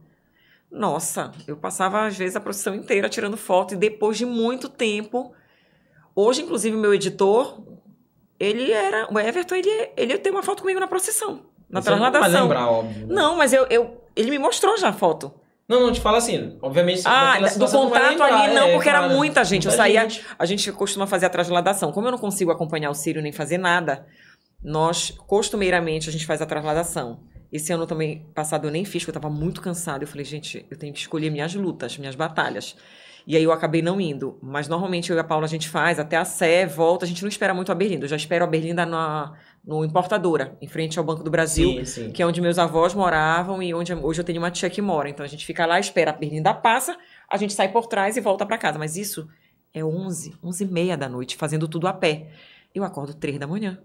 nossa, eu passava às vezes a profissão inteira tirando foto e depois de muito tempo, hoje inclusive meu editor, ele era, o Everton, ele, ele tem uma foto comigo na procissão, na
Você não vai
trasladação.
lembrar, óbvio. né?
Não, mas eu, eu, ele me mostrou já a foto.
Não, não, te fala assim, obviamente...
Ah, do
não
contato
lembrar,
ali não,
é,
porque era muita gente. Eu
Muita
saía,
gente.
a gente costuma fazer a trasladação. Como eu não consigo acompanhar o Sírio nem fazer nada, nós, costumeiramente, a gente faz a trasladação. Esse ano também, passado, eu nem fiz, porque eu tava muito cansada. Eu falei, gente, eu tenho que escolher minhas lutas, minhas batalhas. E aí eu acabei não indo. Mas normalmente eu e a Paula a gente faz até a Sé, volta. A gente não espera muito a Berlinda. Eu já espero a Berlinda na, no Importadora, em frente ao Banco do Brasil
Sim, sim.
que é onde meus avós moravam e onde hoje eu tenho uma tia que mora. Então a gente fica lá, espera a Berlinda passa, a gente sai por trás e volta para casa. Mas isso é 11, 11 e meia da noite, fazendo tudo a pé. Eu acordo 3 da manhã.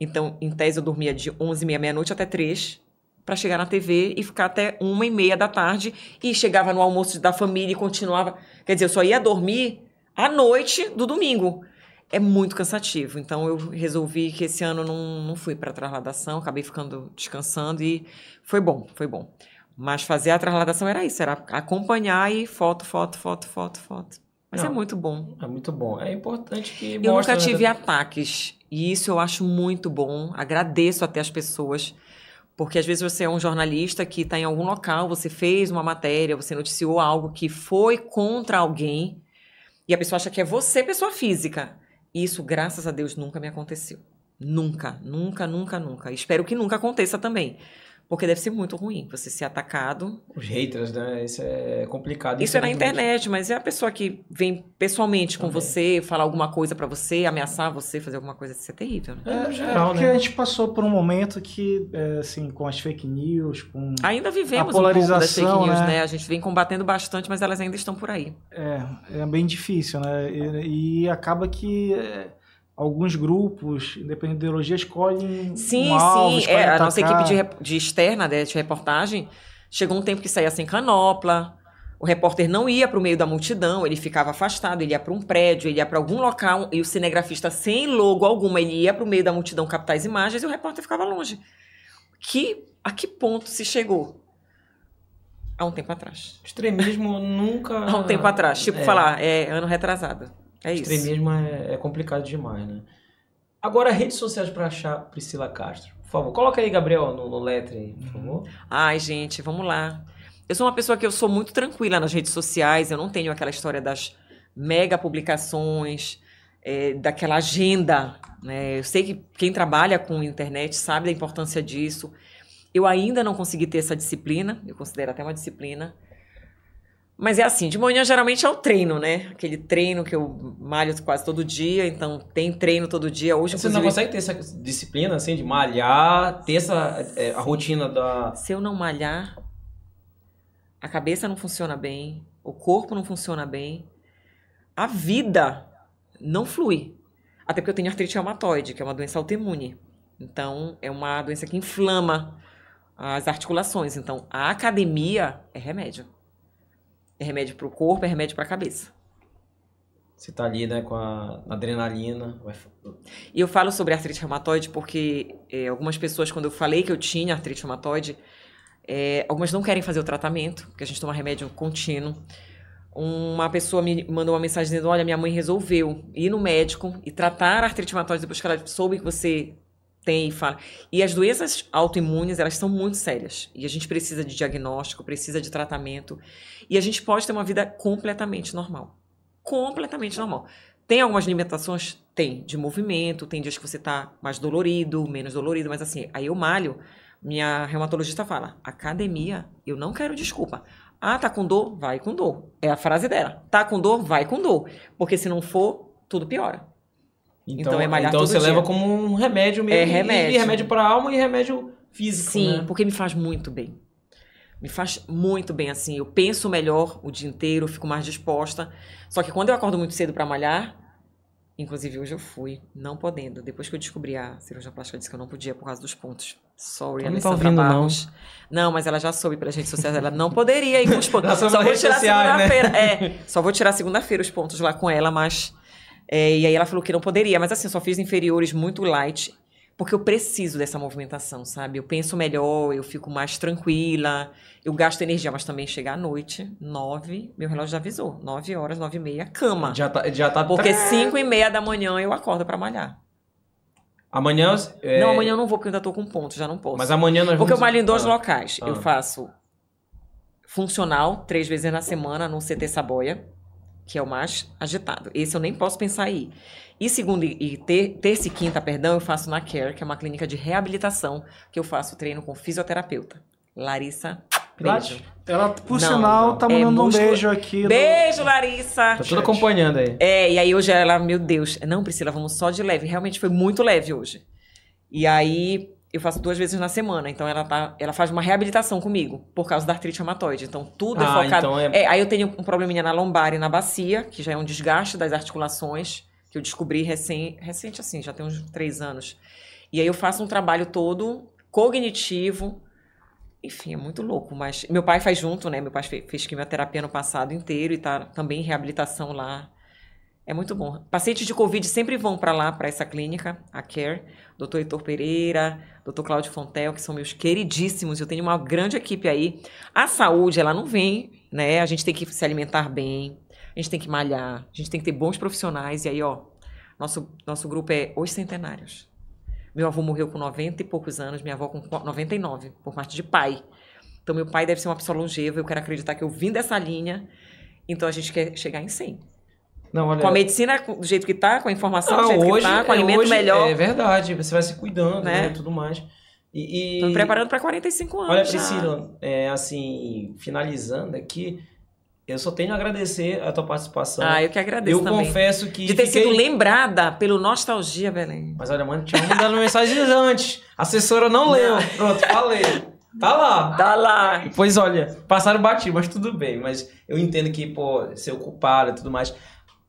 Então, em tese, eu dormia de 11 e meia, meia-noite até 3 para chegar na TV e ficar até uma e meia da tarde e chegava no almoço da família e continuava. Quer dizer, eu só ia dormir à noite do domingo. É muito cansativo. Então eu resolvi que esse ano não, não fui para trasladação, acabei ficando descansando e foi bom, foi bom. Mas fazer a trasladação era isso, era acompanhar e foto, foto, foto, foto, foto. Mas é
Não.
muito bom.
É muito bom. É importante que
Eu nunca
né,
tive ataques. E isso eu acho muito bom. Agradeço até as pessoas. Porque às vezes você é um jornalista que está em algum local, você fez uma matéria, você noticiou algo que foi contra alguém, e a pessoa acha que é você, pessoa física. Isso, graças a Deus, nunca me aconteceu. Nunca, nunca, nunca, nunca. Espero que nunca aconteça também. Porque deve ser muito ruim você ser atacado
Os haters, né? Isso é complicado.
isso é na internet, mas é a pessoa que vem pessoalmente com
Também.
você, falar alguma coisa pra você, ameaçar você, fazer alguma coisa, isso é terrível, né?
É, no
É,
geral,
porque
né?
a gente passou por um momento que, é, assim, com as fake news, com.
Ainda vivemos
A
um pouco das fake
polarização,
news,
né?
né? A gente vem combatendo bastante, mas elas ainda estão por aí.
É, é bem difícil, né? E, e acaba que é, alguns grupos, independente da ideologia, escolhem
Sim,
um alvo,
sim.
escolhem
É, a nossa equipe de, de externa, né, de reportagem, chegou um tempo que saía sem canopla. O repórter não ia para o meio da multidão, ele ficava afastado, ele ia para um prédio, ele ia para algum local, e o cinegrafista, sem logo alguma, ele ia para o meio da multidão captar as imagens e o repórter ficava longe. Que, a que ponto se chegou? Há um tempo atrás.
Extremismo nunca.
Há um tempo atrás. Tipo,
É.
falar, é ano retrasado. É isso.
Extremismo é, é complicado demais, né? Agora, redes sociais pra achar Priscila Castro. Por favor, coloca aí, Gabriel, no, no letre aí, por favor.
Ai, gente, vamos lá. Eu sou uma pessoa que eu sou muito tranquila nas redes sociais, eu não tenho aquela história das mega publicações, é, daquela agenda. Né? Eu sei que quem trabalha com internet sabe da importância disso. Eu ainda não consegui ter essa disciplina, eu considero até uma disciplina. Mas é assim, de manhã geralmente é o treino, né? Aquele treino que eu malho quase todo dia, então tem treino todo dia. Hoje,
Você não
inclusive,
consegue ter essa disciplina, assim, de malhar, ter essa, é, a rotina da...
Se eu não malhar, a cabeça não funciona bem, o corpo não funciona bem, a vida não flui. Até porque eu tenho artrite reumatoide, que é uma doença autoimune. Então, é uma doença que inflama as articulações. Então, a academia é remédio. É remédio para o corpo, é remédio para a cabeça.
Você tá ali, né, com a adrenalina.
E eu falo sobre artrite reumatoide porque é, algumas pessoas, quando eu falei que eu tinha artrite reumatoide, é, algumas não querem fazer o tratamento, porque a gente toma remédio contínuo. Uma pessoa me mandou uma mensagem dizendo: Olha, minha mãe resolveu ir no médico e tratar a artrite reumatoide depois que ela soube que você tem e fala. E as doenças autoimunes, elas são muito sérias. E a gente precisa de diagnóstico, precisa de tratamento. E a gente pode ter uma vida completamente normal. Completamente normal. Tem algumas limitações? Tem, de movimento, tem dias que você tá mais dolorido, menos dolorido, mas assim, aí eu malho, minha reumatologista fala, academia, eu não quero desculpa. Ah, tá com dor? Vai com dor. É a frase dela. Tá com dor? Vai com dor. Porque se não for, tudo piora. Então é malhar
então você
dia.
leva como um remédio mesmo.
É remédio.
E, remédio pra alma e remédio físico,
Sim,
né?
porque me faz muito bem. Me faz muito bem, assim. Eu penso melhor o dia inteiro, fico mais disposta. Só que quando eu acordo muito cedo pra malhar, inclusive hoje eu fui, não podendo. Depois que eu descobri a cirurgia plástica, disse que eu não podia por causa dos pontos. Sorry,
não
Alessandra
ouvindo, não.
Barros. Não. mas ela já soube pelas redes sociais, ela não poderia ir com os [laughs] pontos. Só vou tirar
sociais, né?
segunda-feira. É, só vou tirar segunda-feira os pontos lá com ela, mas. É, e aí ela falou que não poderia, mas assim, eu só fiz inferiores muito light, porque eu preciso dessa movimentação, sabe? Eu penso melhor, eu fico mais tranquila, eu gasto energia, mas também chega à noite, nove, meu relógio já avisou, nove horas, nove e meia, cama.
Já tá, já tá
Porque cinco e meia da manhã eu acordo pra malhar.
Amanhã. é,
Não, amanhã eu não vou, porque eu ainda tô com ponto, já não posso.
Mas amanhã nós
Porque eu
vamos.
malho em dois
Ah.
locais. Eu
Ah.
faço funcional, três vezes na semana, no CT Saboia, que é o mais agitado. Esse eu nem posso pensar em ir. E segunda e ter, terça e quinta, perdão, eu faço na Care, que é uma clínica de reabilitação, que eu faço treino com fisioterapeuta. Larissa, beijo.
Ela, por
Não,
sinal,
não.
tá
É
mandando um
músculo-
beijo aqui. no-
Beijo, Larissa!
Tá tudo acompanhando aí.
É, e aí hoje ela, meu Deus, não, Priscila, vamos só de leve. Realmente foi muito leve hoje. E aí eu faço duas vezes na semana. Então ela, tá, ela faz uma reabilitação comigo, por causa da artrite reumatoide. Então tudo é
Ah,
focado.
então é-
É, aí eu tenho um probleminha na lombar e na bacia, que já é um desgaste das articulações, que eu descobri recém, recente assim, já tem uns três anos. E aí eu faço um trabalho todo cognitivo. Enfim, é muito louco, mas meu pai faz junto, né? Meu pai fe- fez quimioterapia no passado inteiro e tá também em reabilitação lá. É muito bom. Pacientes de Covid sempre vão para lá, para essa clínica, a Care. Doutor Heitor Pereira, doutor Cláudio Fontel, que são meus queridíssimos. Eu tenho uma grande equipe aí. A saúde, ela não vem, né? A gente tem que se alimentar bem, a gente tem que malhar, a gente tem que ter bons profissionais. E aí, ó, nosso, nosso grupo é Os Centenários. Meu avô morreu com 90 e poucos anos, minha avó com 99, por parte de pai. Então, meu pai deve ser uma pessoa longeva. Eu quero acreditar que eu vim dessa linha. Então, a gente quer chegar em 100.
Não, olha.
Com a medicina do jeito que tá, com a informação
Não,
do jeito
hoje,
que tá, com o
é,
alimento
hoje
melhor.
É verdade, você vai se cuidando, né?
Né?
E tudo mais. E, e-
Tô me preparando para 45 anos.
Olha. Priscila, é, assim, finalizando aqui, eu só tenho a agradecer a tua participação.
Ah, eu que agradeço
eu
também.
confesso que.
De ter
fiquei-
sido lembrada pelo Nostalgia, Belém.
Mas olha, mano, tinha mandado mensagens antes. A assessora não leu. Pronto, falei. Tá lá.
Tá lá.
Pois olha, passaram batido, mas tudo bem. Mas eu entendo que, pô, ser ocupado e tudo mais.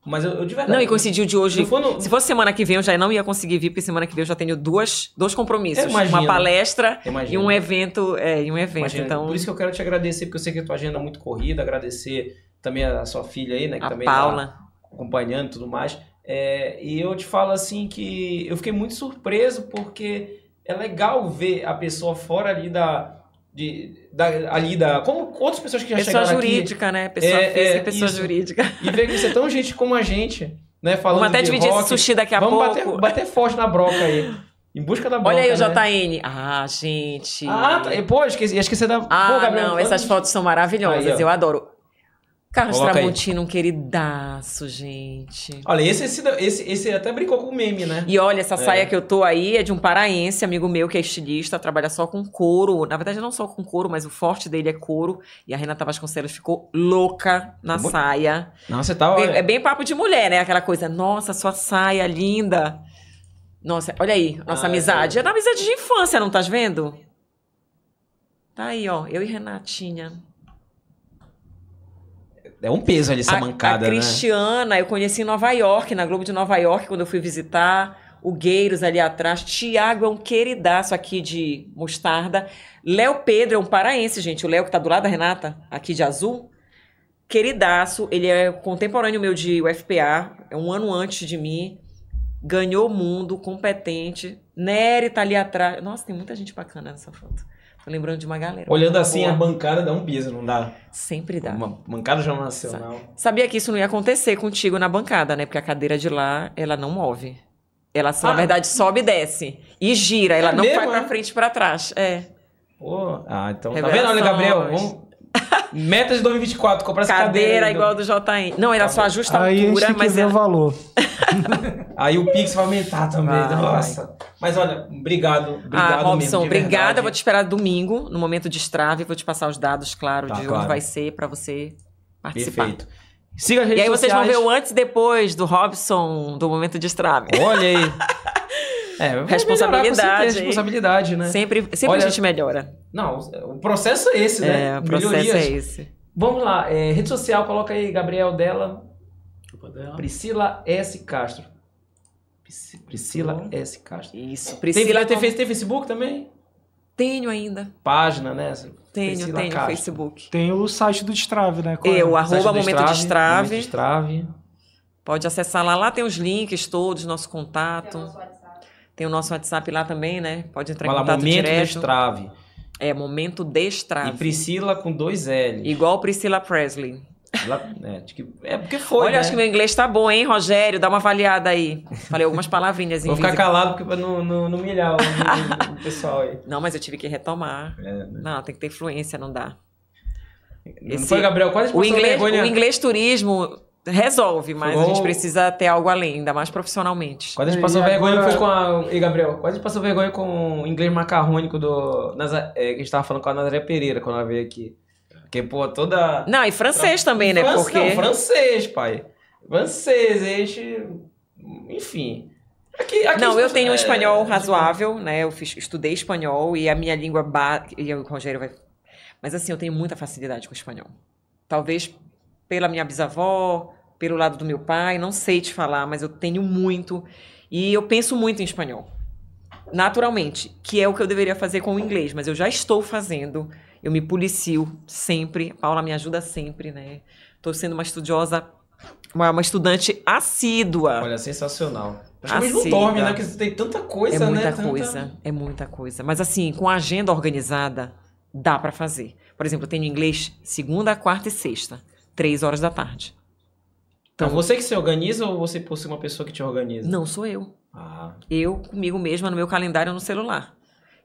Mas eu, eu de verdade.
Não, e coincidiu de hoje.
Se
fosse semana que vem, eu já não ia conseguir vir, porque semana que vem eu já tenho duas, dois compromissos.
Imagino.
Uma palestra
Imagino.
e um evento. É, e um evento. Então,
Por isso que eu quero te agradecer, porque eu sei que a tua agenda é muito corrida. Agradecer também a sua filha aí, né? Que
a
também
Paula.
tá acompanhando e tudo mais. É, e eu te falo assim que eu fiquei muito surpreso porque é legal ver a pessoa fora ali da. De, da ali da. Como outras pessoas que já
Pessoa
chegaram aqui.
jurídica, né? Pessoa
É,
física
é,
e pessoa
isso.
jurídica.
E ver que você é tão gente como a gente, né? Falando
Vamos até dividir
rock.
esse sushi daqui a
Vamos
pouco.
bater, bater forte na broca aí. Em busca da broca.
Olha aí o
né?
JN. Ah, gente.
Ah, tá. Pô, esqueci, ia esquecer da.
Ah,
Pô, Gabriel,
não, essas fotos são maravilhosas,
Aí,
eu adoro. Carlos
Coloca aí.
Tramontino, um queridaço, gente.
Olha, esse, esse, esse, esse até brincou com o meme, né?
E olha, essa
É.
saia que eu tô aí é de um paraense, amigo meu, que é estilista, trabalha só com couro. Na verdade, não só com couro, mas o forte dele é couro. E a Renata Vasconcelos ficou louca na
Muito-
saia.
Não, você tá. olha,
É bem papo de mulher, né? Aquela coisa, nossa, sua saia linda. Nossa, olha aí, nossa
Ah,
amizade.
é.
É da amizade de infância, não tá vendo? Tá aí, ó, eu e Renatinha.
É um peso ali essa
a,
mancada,
a
né?
Cristiana, eu conheci em Nova York, na Globo de Nova York, quando eu fui visitar. O Gueiros ali atrás. Tiago é um queridaço aqui de mostarda. Léo Pedro é um paraense, gente. O Léo que tá do lado da Renata, aqui de azul. Queridaço. Ele é contemporâneo meu de UFPA. É um ano antes de mim. Ganhou o mundo, competente. Nery tá ali atrás. Nossa, tem muita gente bacana nessa foto. Tô lembrando de uma galera.
Olhando assim, a
Boa.
bancada dá um peso, não dá?
Sempre dá.
Uma bancada Jornal Nacional.
Sabia que isso não ia acontecer contigo na bancada, né? Porque a cadeira de lá, ela não move. Ela, só,
Ah.
na verdade, sobe e desce. E gira, ela
É
não
mesmo,
vai pra
é?
frente e pra trás. É.
Pô, ah, então. Tá vendo, olha, Gabriel? Vamos Meta de 2024, comprar essa
Cadeira
cadeira.
igual do JN. Não, ela só ajusta a
Aí a gente
altura, mas
ver
ela...
o valor. [laughs]
Aí o Pix vai aumentar também.
Vai,
Nossa. Mas olha, obrigado. Obrigado
Ah,
mesmo.
Robson,
de
obrigada. vou te esperar domingo, no momento de estrave. Vou te passar os dados, claro,
Tá,
de
claro.
onde vai ser pra você participar.
Perfeito. Siga as redes
E aí vocês vão ver o antes e depois do Robson, do momento de estrave.
Olha aí. [laughs] É,
Responsabilidade,
certeza,
hein?
Responsabilidade, né?
Sempre, sempre
Olha-
a gente melhora.
Não, o processo é esse, né?
É, o processo
Melhorias.
é esse.
Vamos lá, é, rede social, coloca aí, Gabriel dela, Priscila S. Castro. Pris- Priscila S. Castro.
Isso.
Tem,
Priscila,
tem, tem, tem Facebook também?
tenho ainda.
Página, né?
Tenho,
Priscila
tenho
Castro.
Facebook.
Tem o site do Destrave, né? Qual é?
Eu,
Site
arroba momento de
Momento
estrave.
Estrave.
Pode acessar lá. Lá tem os links todos, nosso contato. Tem o nosso WhatsApp lá também, né? Pode entrar
Vai
em
lá,
contato
Momento
direto.
Estrave.
É, momento de
E. Priscila com dois L.
Igual Priscila Presley.
Lá- é, é porque foi,
Olha,
né?
acho que meu inglês tá bom, hein, Rogério? Dá uma avaliada aí. Falei algumas palavrinhas em
Vou ficar calado porque pra não, não, não humilhar o, o- o pessoal aí.
Não, mas eu tive que retomar.
É, né?
Não, tem que ter fluência, não dá.
Não
Esse-
foi, Gabriel? Quase
O inglês,
vergonha.
o inglês turismo resolve, mas a
Vou-
gente precisa ter algo além, ainda mais profissionalmente.
Quase a gente
E
passou vergonha
agora-
foi com a. Ei, Gabriel, quase a gente passou vergonha com o inglês macarrônico do. É, que a gente tava falando com a Nazaré Pereira quando ela veio aqui. Porque, pô, toda.
Não, e francês também, né?
Fran-
Porque
Não, francês, pai. Francês, a gente. Enfim. Aqui, aqui
Não, eu
é-
tenho um espanhol
é-
razoável, né? Eu fiz, estudei espanhol e a minha língua ba... e o Rogério vai. Mas assim, eu tenho muita facilidade com o espanhol. Talvez pela minha bisavó, pelo lado do meu pai, não sei te falar, mas eu tenho muito e eu penso muito em espanhol. Naturalmente, que é o que eu deveria fazer com o inglês, mas eu já estou fazendo. Eu me policio sempre. A Paula me ajuda sempre, né? Estou sendo uma estudiosa, uma, uma estudante assídua.
Olha, sensacional. Acho que não dorme, né? Porque tem tanta coisa,
É
né?
muita
Tanta-
coisa, é muita coisa. Mas assim, com a agenda organizada, dá pra fazer. Por exemplo, eu tenho inglês segunda, quarta e sexta, três horas da tarde.
Então, você que se organiza ou você possui uma pessoa que te organiza?
Não sou eu.
Ah,
Eu comigo mesma no meu calendário no celular.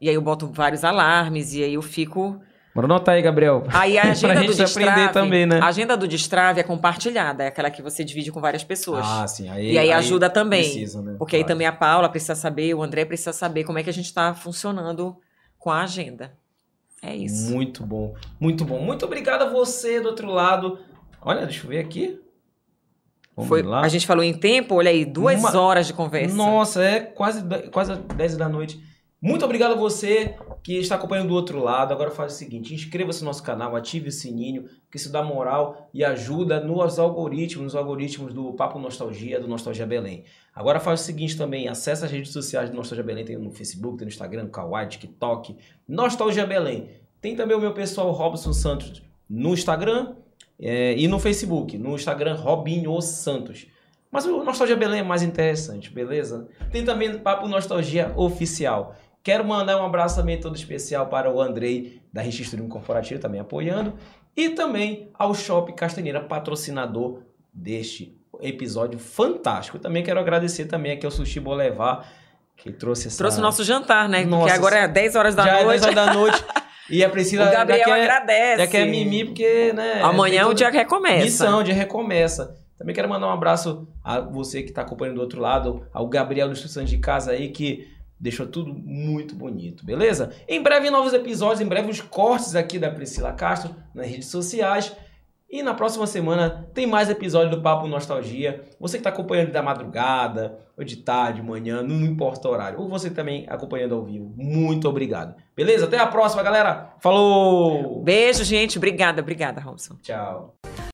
E aí eu boto vários alarmes e aí eu fico.
bora anotar aí, Gabriel.
Aí a [laughs]
Pra
agenda do
gente aprender
Destrave,
também, né?
a agenda do Destrave é compartilhada, é aquela que você divide com várias pessoas.
Ah, sim. Aí,
E aí ajuda também,
Precisa, né?
Porque aí
Claro.
também a Paula precisa saber, o André precisa saber como é que a gente está funcionando com a agenda. É isso.
Muito bom, muito bom. Muito obrigado a você do outro lado. Olha, deixa eu ver aqui. Vamos
Foi,
lá.
a gente falou em tempo, olha aí, duas
Uma-
horas de conversa.
Nossa, é quase, quase 10 da noite. Muito obrigado a você que está acompanhando do outro lado. Agora faz o seguinte: inscreva-se no nosso canal, ative o sininho, porque isso dá moral e ajuda nos algoritmos, nos algoritmos do Papo Nostalgia, do Nostalgia Belém. Agora faz o seguinte também: acessa as redes sociais do Nostalgia Belém, tem no Facebook, tem no Instagram, no Kawaii, TikTok, Nostalgia Belém. Tem também o meu pessoal Robson Santos no Instagram é, e no Facebook. No Instagram, Robinho Santos. Mas o Nostalgia Belém é mais interessante, beleza? Tem também o Papo Nostalgia Oficial. Quero mandar um abraço também todo especial para o Andrei, da Registro Corporativo, também apoiando. E também ao Shop Castanheira, patrocinador deste episódio fantástico. Também quero agradecer também aqui ao Sushi Bolevar, que trouxe essa...
Trouxe o nosso jantar, né?
Nossa,
Porque agora é 10 horas da
Já é
noite.
10 horas da noite. [laughs] E a Priscila
o Gabriel
quer,
agradece.
já quer mimir, porque, né...
Amanhã é o dia que recomeça.
Missão de recomeça. Também quero mandar um abraço a você que está acompanhando do outro lado, ao Gabriel dos Instruções de Casa aí, que deixou tudo muito bonito, beleza? Em breve novos episódios, em breve os cortes aqui da Priscila Castro nas redes sociais. E na próxima semana tem mais episódio do Papo Nostalgia. Você que está acompanhando da madrugada, ou de tarde, manhã, não importa o horário. Ou você também acompanhando ao vivo. Muito obrigado. Beleza? Até a próxima, galera. Falou!
Beijo, gente. Obrigada, obrigada, Robson.
Tchau.